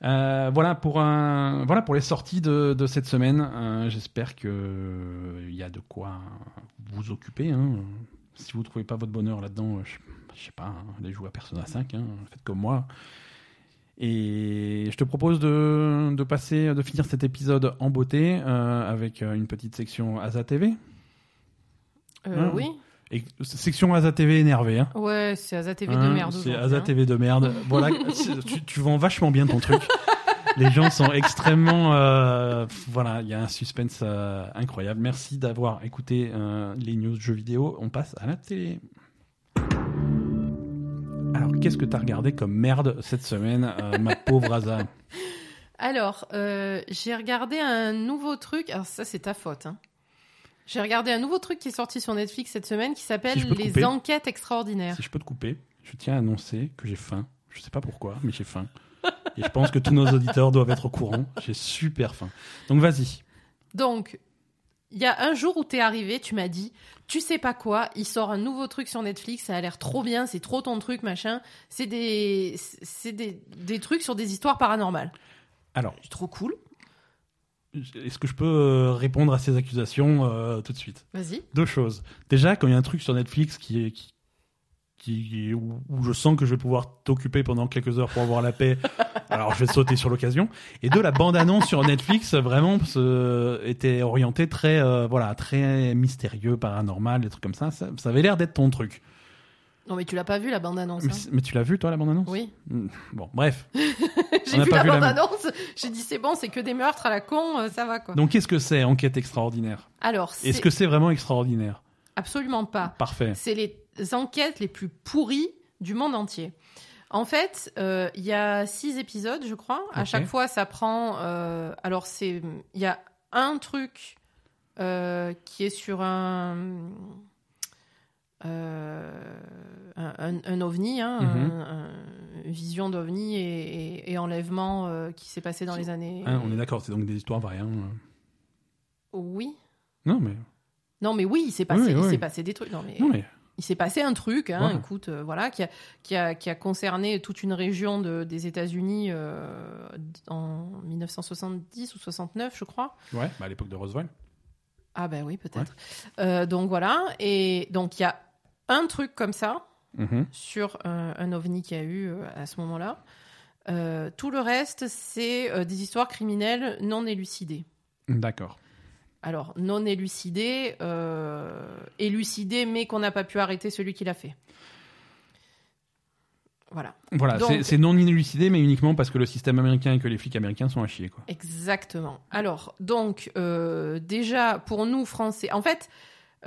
Euh, voilà pour un, voilà pour les sorties de, de cette semaine. Euh, j'espère que il y a de quoi vous occuper. Hein. Si vous trouvez pas votre bonheur là-dedans, je, sais pas, hein, allez jouer à Persona 5, hein, faites comme moi. Et je te propose de, de, passer, de finir cet épisode en beauté avec une petite section Asa TV. oui. Et section Asa TV énervé. Hein. Ouais, c'est Asa TV de hein, merde. C'est Asa hein. TV de merde. voilà, tu, tu, vends vachement bien ton truc. Les gens sont extrêmement. Euh, voilà, il y a un suspense euh, incroyable. Merci d'avoir écouté euh, les news jeux vidéo. On passe à la télé. Alors, qu'est-ce que tu as regardé comme merde cette semaine, ma pauvre Asa? Alors, j'ai regardé un nouveau truc. Alors, ça, c'est ta faute. Hein. J'ai regardé un nouveau truc qui est sorti sur Netflix cette semaine qui s'appelle Les Enquêtes Extraordinaires. Si je peux te couper, je tiens à annoncer que j'ai faim. Je sais pas pourquoi, mais j'ai faim. Et je pense que tous nos auditeurs doivent être au courant. J'ai super faim. Donc vas-y. Donc, il y a un jour où tu es arrivé, tu m'as dit, tu sais pas quoi, il sort un nouveau truc sur Netflix, ça a l'air trop bien, c'est trop ton truc, machin. C'est des, c'est des, des trucs sur des histoires paranormales. Alors, trop cool. Est-ce que je peux euh, répondre à ces accusations euh, tout de suite? Vas-y. Deux choses. Déjà, quand il y a un truc sur Netflix qui est qui, qui où, je sens que je vais pouvoir t'occuper pendant quelques heures pour avoir la paix, alors je vais sauter sur l'occasion. Et deux, la bande-annonce sur Netflix vraiment était orientée très euh, voilà très mystérieux, paranormal, des trucs comme ça. Ça, ça avait l'air d'être ton truc. Non, mais tu l'as pas vu la bande-annonce. Mais, hein. tu l'as vu, toi, la bande-annonce Oui. Hmm. Bon, bref. j'ai vu la bande-annonce, j'ai dit c'est bon, c'est que des meurtres à la con, euh, ça va quoi. Donc, qu'est-ce que c'est Enquête extraordinaire? Alors, Est-ce que c'est vraiment extraordinaire? Absolument pas. Parfait. C'est les enquêtes les plus pourries du monde entier. En fait, euh, il y a six épisodes, je crois. À chaque fois, ça prend. Euh, alors, c'est il y a un truc qui est sur un euh, un, ovni, hein, mhm. une vision d'ovni et, enlèvement euh, qui s'est passé dans les années. Ah, on est d'accord, c'est donc des histoires vraies. Hein. Oui. Non, mais. Non, mais oui, il s'est passé, il s'est passé des trucs. Non, mais... Il s'est passé un truc, hein, écoute, euh, voilà, qui a, qui, a, qui a, concerné toute une région de, des États-Unis en 1970 ou 69, je crois. Ouais, bah à l'époque de Roswell. Ah ben oui, peut-être. donc voilà, et donc il y a un truc comme ça mhm. sur euh, un ovni qu'il y a eu euh, à ce moment-là. Euh, tout le reste, c'est des histoires criminelles non élucidées. D'accord. Alors, non élucidées, élucidées, mais qu'on n'a pas pu arrêter celui qui l'a fait. Voilà. Voilà, c'est non élucidé, mais uniquement parce que le système américain et que les flics américains sont à chier. Quoi. Exactement. Alors, donc, déjà, pour nous, Français, en fait,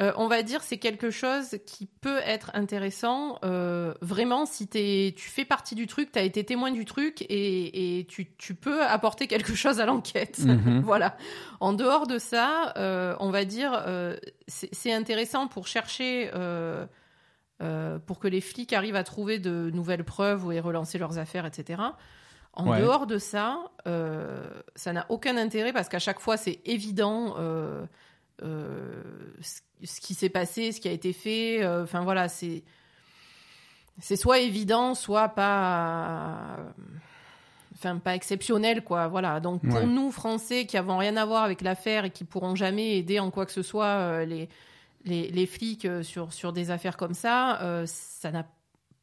euh, on va dire c'est quelque chose qui peut être intéressant euh, vraiment si tu fais partie du truc, tu as été témoin du truc et, tu, peux apporter quelque chose à l'enquête. Mhm. voilà. En dehors de ça, euh, on va dire c'est intéressant pour chercher, pour que les flics arrivent à trouver de nouvelles preuves ou à relancer leurs affaires, etc. En dehors de ça, ça n'a aucun intérêt parce qu'à chaque fois c'est évident ce qui s'est passé, ce qui a été fait. Euh, enfin voilà, c'est c'est soit évident, soit pas, enfin pas exceptionnel quoi. Voilà. Donc pour nous Français qui avons rien à voir avec l'affaire et qui pourront jamais aider en quoi que ce soit euh, les, les, les flics euh, sur sur des affaires comme ça, ça n'a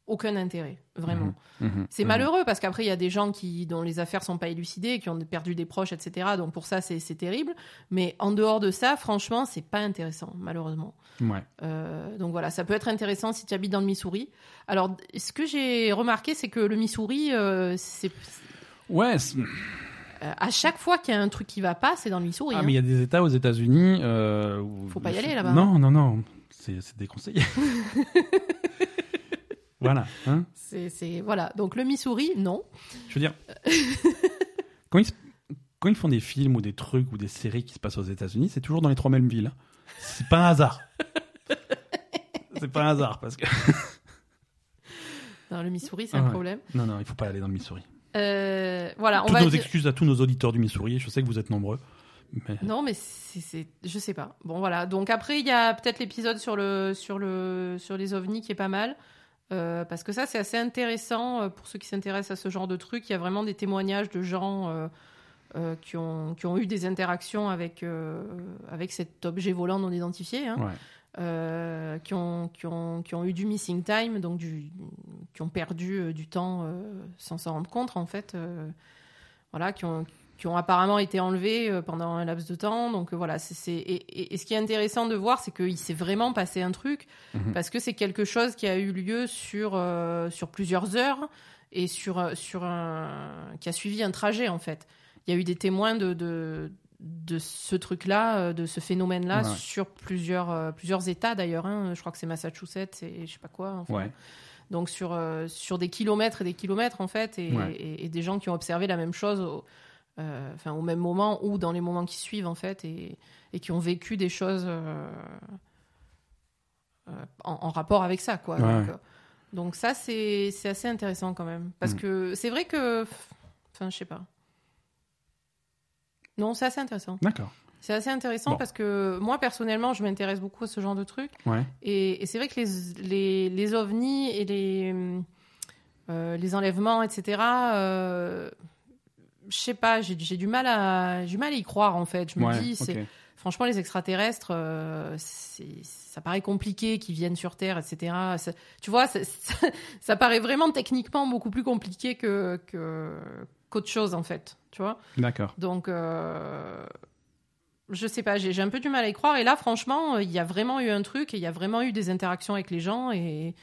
aucun intérêt, vraiment. Mhm. Mhm. c'est mhm. malheureux parce qu'après, il y a des gens qui, dont les affaires sont pas élucidées, qui ont perdu des proches, etc. Donc pour ça, c'est terrible. Mais en dehors de ça, franchement, c'est pas intéressant, malheureusement. Ouais. Euh, donc voilà, ça peut être intéressant si tu habites dans le Missouri. Alors, ce que j'ai remarqué, c'est que le Missouri, euh, c'est. Ouais. Euh, à chaque fois qu'il y a un truc qui va pas, c'est dans le Missouri. Ah, hein. mais il y a des États aux États-Unis. Euh, Faut pas y aller là-bas. Non, non, non. C'est déconseillé. voilà. Hein c'est voilà. Donc le Missouri, non. Je veux dire, quand, ils, quand ils font des films ou des trucs ou des séries qui se passent aux États-Unis, c'est toujours dans les trois mêmes villes. Hein. C'est pas un hasard. c'est pas un hasard parce que. dans le Missouri, c'est un problème. Non, non, il faut pas aller dans le Missouri. Euh, voilà, Toutes nos excuses à tous nos auditeurs du Missouri. Je sais que vous êtes nombreux. Non, mais c'est, je sais pas. Bon, voilà. Donc après, il y a peut-être l'épisode sur le, sur le, sur les ovnis qui est pas mal. Euh, parce que ça, c'est assez intéressant euh, pour ceux qui s'intéressent à ce genre de truc. Il y a vraiment des témoignages de gens qui, ont, qui ont eu des interactions avec, avec cet objet volant non identifié. Hein. Euh, qui, ont, qui, ont, qui, ont, eu du missing time, donc du, qui ont perdu euh, du temps euh, sans s'en rendre compte, en fait. voilà, qui ont, qui ont apparemment été enlevés pendant un laps de temps. Donc voilà, c'est, et, et, ce qui est intéressant de voir, c'est qu'il s'est vraiment passé un truc, mhm. parce que c'est quelque chose qui a eu lieu sur, sur plusieurs heures et sur, sur un, qui a suivi un trajet, en fait. Il y a eu des témoins de, de de ce truc-là, euh, de ce phénomène-là, sur plusieurs, euh, plusieurs États d'ailleurs. Hein. Je crois que c'est Massachusetts et je sais pas quoi. Donc sur, euh, sur des kilomètres et des kilomètres en fait, et, des gens qui ont observé la même chose au, enfin, au même moment ou dans les moments qui suivent en fait, et, qui ont vécu des choses en, rapport avec ça. Quoi. Donc, ça, c'est assez intéressant quand même. Parce mm. que c'est vrai que... Enfin, je sais pas. Non, c'est assez intéressant. D'accord. C'est assez intéressant parce que moi, personnellement, je m'intéresse beaucoup à ce genre de trucs. Ouais. Et, c'est vrai que les, les, les, ovnis et les, euh, les enlèvements, etc., euh, je sais pas, j'ai du, mal à, du mal à y croire, en fait. Je me dis, c'est franchement, les extraterrestres, euh, ça paraît compliqué qu'ils viennent sur Terre, etc. tu vois, ça, paraît vraiment techniquement beaucoup plus compliqué que qu'autre chose, en fait tu vois. D'accord. Donc, euh, je sais pas, j'ai un peu du mal à y croire. Et là, franchement, il y a vraiment eu un truc, et il y a vraiment eu des interactions avec les gens, et,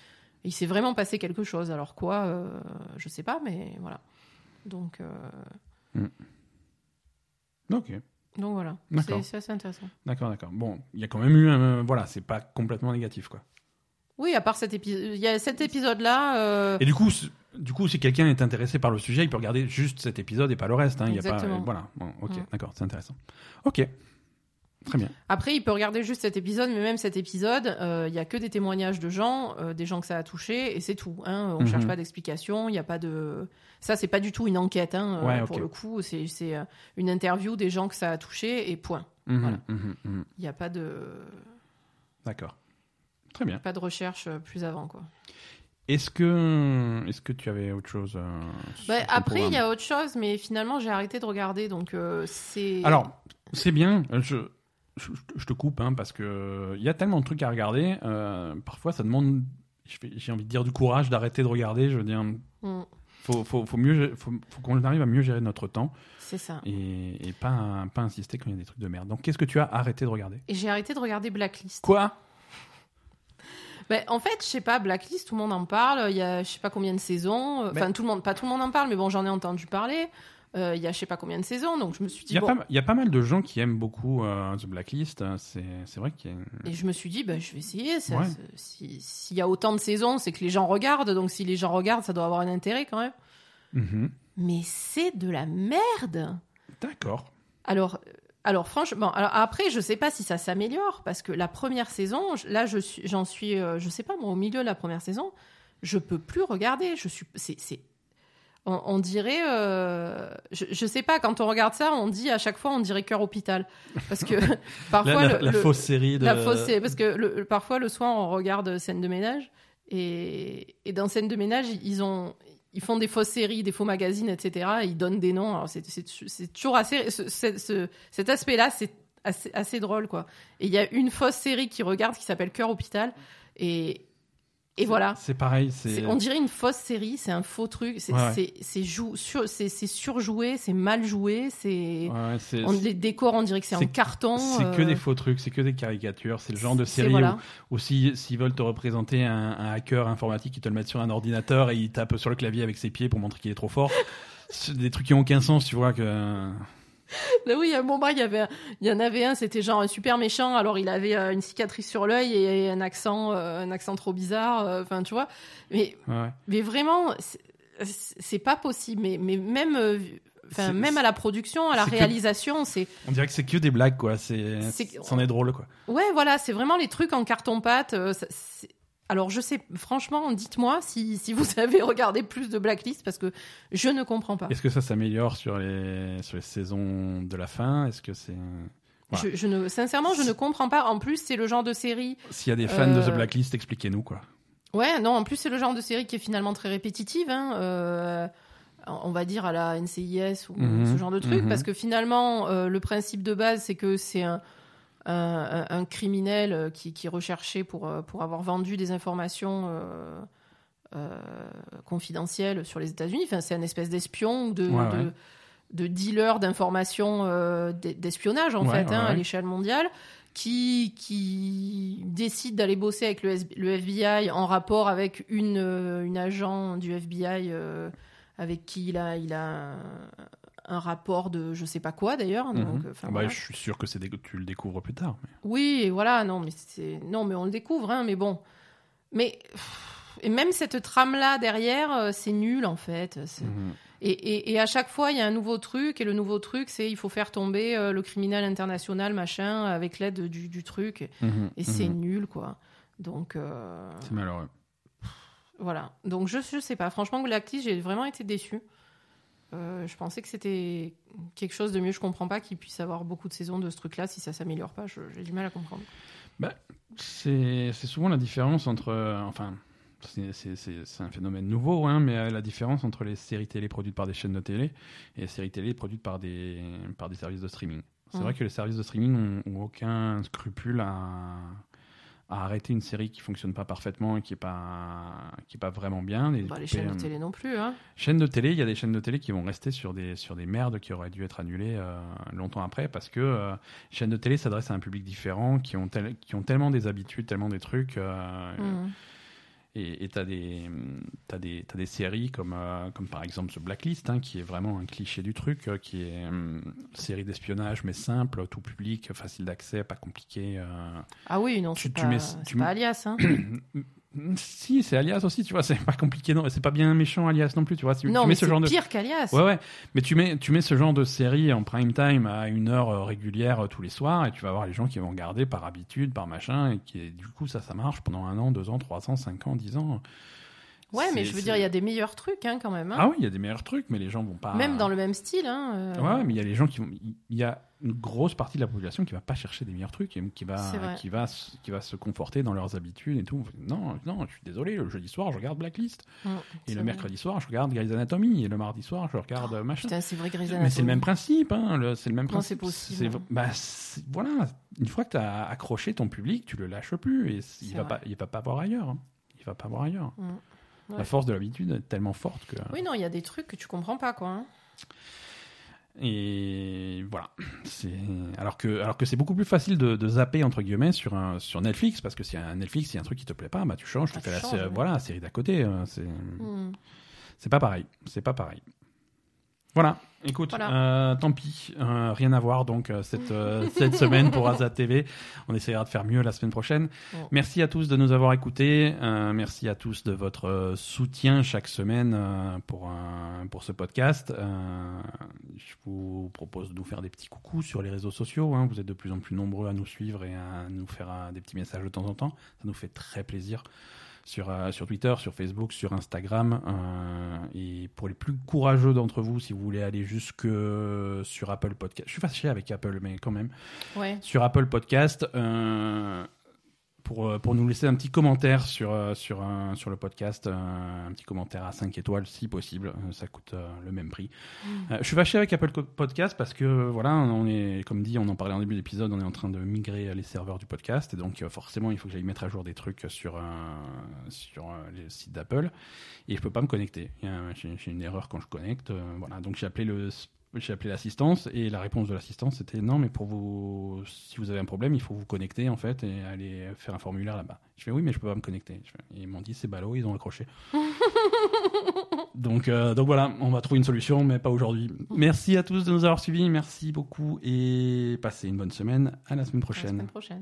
il s'est vraiment passé quelque chose. Alors quoi, euh, je sais pas, mais voilà. Donc. Euh... Hmm. Ok. Donc voilà, c'est assez intéressant. D'accord, d'accord. Bon, il y a quand même eu un. Voilà, c'est pas complètement négatif, quoi. Oui, à part cet épisode. Il y a cet épisode-là. Euh, et du coup, du coup, si quelqu'un est intéressé par le sujet, il peut regarder juste cet épisode et pas le reste. Hein. Il y a pas, voilà. ok, mm. d'accord, c'est intéressant. Ok. Très bien. Après, il peut regarder juste cet épisode, mais même cet épisode, euh, il y a que des témoignages de gens, euh, des gens que ça a touché, et c'est tout. Hein. On ne cherche mhm. pas d'explication, il n'y a pas de. Ça, c'est pas du tout une enquête, hein, euh, pour le coup. C'est une interview des gens que ça a touché, et point. Mhm, voilà. Mhm, il n'y a pas de. D'accord. Très bien. Pas de recherche plus avant, quoi. Est-ce que, est-ce que tu avais autre chose euh, bah, Après, il y a autre chose, mais finalement, j'ai arrêté de regarder, donc euh, c'est. Alors, c'est bien. Je, je, te coupe, hein, parce que il y a tellement de trucs à regarder. Euh, parfois, ça demande, j'ai envie de dire, du courage d'arrêter de regarder. Je veux dire, mm. faut, faut, faut, mieux, faut, faut qu'on arrive à mieux gérer notre temps. C'est ça. Et, et, pas, pas insister quand il y a des trucs de merde. Donc, qu'est-ce que tu as arrêté de regarder? Et j'ai arrêté de regarder Blacklist. Quoi? Ben, en fait, je sais pas, Blacklist, tout le monde en parle. Il y a je sais pas combien de saisons. Euh, enfin, tout le monde, pas tout le monde en parle, mais bon, j'en ai entendu parler. Euh, il y a je sais pas combien de saisons, donc je me suis dit. Il y, a, pas, y a pas mal de gens qui aiment beaucoup euh, The Blacklist. C'est vrai qu'il y a... Et je me suis dit, ben, je vais essayer. S'il y a autant de saisons, c'est que les gens regardent. Donc si les gens regardent, ça doit avoir un intérêt quand même. Mm-hmm. Mais c'est de la merde. D'accord. Alors, alors franchement, alors après, je sais pas si ça s'améliore parce que la première saison, là, je suis, j'en suis, euh, je sais pas moi, au milieu de la première saison, je peux plus regarder. Je suis, c'est, on, dirait, euh, je, je, sais pas, quand on regarde ça, on dit à chaque fois, on dirait cœur hôpital parce que parfois la, fausse série, de... la fausse série, parce que parfois le soir on regarde scène de ménage et, et dans scène de ménage ils ont ils font des fausses séries, des faux magazines, etc. ils donnent des noms. C'est, toujours assez. cet aspect-là, c'est assez, assez, drôle, quoi. Et il y a une fausse série qui regarde qui s'appelle Cœur Hôpital. Et, Et voilà. C'est pareil. On dirait une fausse série, c'est un faux truc. C'est surjoué, c'est mal joué. C'est les décors, on dirait que c'est en carton. C'est que des faux trucs, c'est que des caricatures. C'est le genre de série où, s'ils veulent te représenter un, un, hacker informatique, ils te le mettent sur un ordinateur et il tape sur le clavier avec ses pieds pour montrer qu'il est trop fort. des trucs qui n'ont aucun sens, tu vois que. oui, à un moment, il y, avait, il y en avait un, c'était genre un super méchant, alors il avait euh, une cicatrice sur l'œil et un accent, euh, un accent trop bizarre, euh, enfin, tu vois. Mais, mais vraiment, c'est pas possible. Mais, mais même, enfin, même à la production, à la réalisation, c'est. On dirait que c'est que des blagues, quoi. C'est, c'en est drôle, quoi. Ouais, voilà, c'est vraiment les trucs en carton-pâte. Alors, je sais, franchement, dites-moi si, si, vous avez regardé plus de Blacklist parce que je ne comprends pas. Est-ce que ça s'améliore sur les, sur les saisons de la fin? Est-ce que c'est. Je, ne, sincèrement, je ne comprends pas. En plus, c'est le genre de série. S'il y a des fans de The euh, Blacklist, expliquez-nous quoi. Ouais, non, en plus, c'est le genre de série qui est finalement très répétitive. Hein, euh, on va dire à la NCIS ou mhm. ce genre de truc, mhm. parce que finalement, euh, le principe de base, c'est que c'est un un, criminel euh, qui, qui, est recherché pour, euh, pour avoir vendu des informations euh, confidentielles sur les États-Unis. Enfin, c'est un espèce d'espion ou de, de, dealer d'informations d'espionnage, en fait, hein, à l'échelle mondiale. Qui, qui, décide d'aller bosser avec le, le, FBI en rapport avec une, une agent du FBI avec qui il a, il a un rapport de je sais pas quoi d'ailleurs. Mhm. bah, Je suis sûr que c'est tu le découvres plus tard. Oui, voilà, non, mais c'est non, mais on le découvre, hein, mais bon, mais et même cette trame là derrière, euh, c'est nul en fait. Mhm. Et, et, et, à chaque fois, il y a un nouveau truc, et le nouveau truc, c'est il faut faire tomber euh, le criminel international, machin, avec l'aide du, du, truc. Mhm. Et c'est nul, quoi. Donc. Euh, c'est malheureux. Voilà. Donc je, je sais pas. Franchement, Galactus, j'ai vraiment été déçu. Euh, je pensais que c'était quelque chose de mieux. Je comprends pas qu'il puisse avoir beaucoup de saisons de ce truc-là si ça s'améliore pas. J'ai du mal à comprendre. Bah, c'est souvent la différence entre. Euh, enfin, c'est un phénomène nouveau, hein, mais euh, la différence entre les séries télé produites par des chaînes de télé et les séries télé produites par des, par des services de streaming. C'est vrai que les services de streaming n'ont aucun scrupule à, à arrêter une série qui fonctionne pas parfaitement et qui est pas qui est pas vraiment bien. Bah, les chaînes de télé non plus. Hein. Chaînes de télé, il y a des chaînes de télé qui vont rester sur des sur des merdes qui auraient dû être annulées euh, longtemps après parce que euh, chaînes de télé s'adressent à un public différent qui ont qui ont tellement des habitudes, tellement des trucs. Euh, mmh. Et tu as, as, des, des séries comme, euh, comme par exemple ce Blacklist, hein, qui est vraiment un cliché du truc, euh, qui est une euh, série d'espionnage, mais simple, tout public, facile d'accès, pas compliqué. Ah oui, non, c'est pas, mets, pas alias. Hein. Si, c'est Alias aussi, tu vois, c'est pas compliqué, non, c'est pas bien méchant Alias non plus, tu vois. non, mais c'est pire qu'Alias. Ouais, ouais. Mais tu mets, tu mets ce genre de série en prime time à une heure euh, régulière euh, tous les soirs et tu vas avoir les gens qui vont regarder par habitude, par machin, et qui, du coup, ça, ça marche pendant un an, deux ans, trois ans, cinq ans, dix ans. Ouais, mais je veux dire, il y a des meilleurs trucs hein, quand même. Hein. Ah oui, il y a des meilleurs trucs, mais les gens vont pas. Même dans le même style. Hein, euh. Ouais, mais il y a les gens qui vont. Il y a une grosse partie de la population qui va pas chercher des meilleurs trucs, et qui va, qui va, qui va se conforter dans leurs habitudes et tout. Non, non, je suis désolé. Le jeudi soir, je regarde Blacklist, mm, et le mercredi soir, je regarde Grey's Anatomy, et le mardi soir, je regarde oh, machin. Putain, c'est vrai Grey's Anatomy. Mais c'est le même principe, hein. C'est le même principe. Non, c'est. Bah, voilà. Une fois que tu as accroché ton public, tu le lâches plus, et il va pas, il va pas voir ailleurs. Hein. Il va pas voir ailleurs. Mm. La force de l'habitude est tellement forte que. Oui, non, il y a des trucs que tu comprends pas, quoi. Hein. Et voilà. Alors que, alors que c'est beaucoup plus facile de, zapper entre guillemets sur, un, sur Netflix parce que si un Netflix, il y a un truc qui te plaît pas, bah tu changes, tu ah, fais la, voilà, la série d'à côté. Hein, c'est hmm. c'est pas pareil. C'est pas pareil. Voilà. Écoute, euh, tant pis, euh, rien à voir donc euh, cette, cette semaine pour Azat TV. On essaiera de faire mieux la semaine prochaine. Merci à tous de nous avoir écoutés. merci à tous de votre soutien chaque semaine pour, pour ce podcast. je vous propose de nous faire des petits coucous sur les réseaux sociaux. Hein. Vous êtes de plus en plus nombreux à nous suivre et à nous faire des petits messages de temps en temps. Ça nous fait très plaisir sur, euh, sur Twitter, sur Facebook, sur Instagram. Euh, et pour les plus courageux d'entre vous, si vous voulez aller jusque sur Apple Podcast, je suis fâché avec Apple, mais quand même. Ouais. Sur Apple Podcast, euh, pour, euh, pour nous laisser un petit commentaire sur, euh, sur, un, sur le podcast, un, petit commentaire à 5 étoiles si possible, euh, ça coûte le même prix. Mm. je suis fâché avec Apple Podcast parce que voilà, on est, comme dit, on en parlait en début d'épisode, on est en train de migrer les serveurs du podcast et donc forcément il faut que j'aille mettre à jour des trucs sur, sur les sites d'Apple et je peux pas me connecter. J'ai une erreur quand je connecte, voilà, donc j'ai appelé le j'ai appelé l'assistance et la réponse de l'assistance c'était non mais pour vous si vous avez un problème il faut vous connecter en fait et aller faire un formulaire là-bas. Je fais oui mais je peux pas me connecter. ils m'ont dit c'est ballot ils ont accroché. donc euh, donc voilà on va trouver une solution mais pas aujourd'hui. Merci à tous de nous avoir suivis merci beaucoup et passez une bonne semaine à la semaine prochaine. À la semaine prochaine.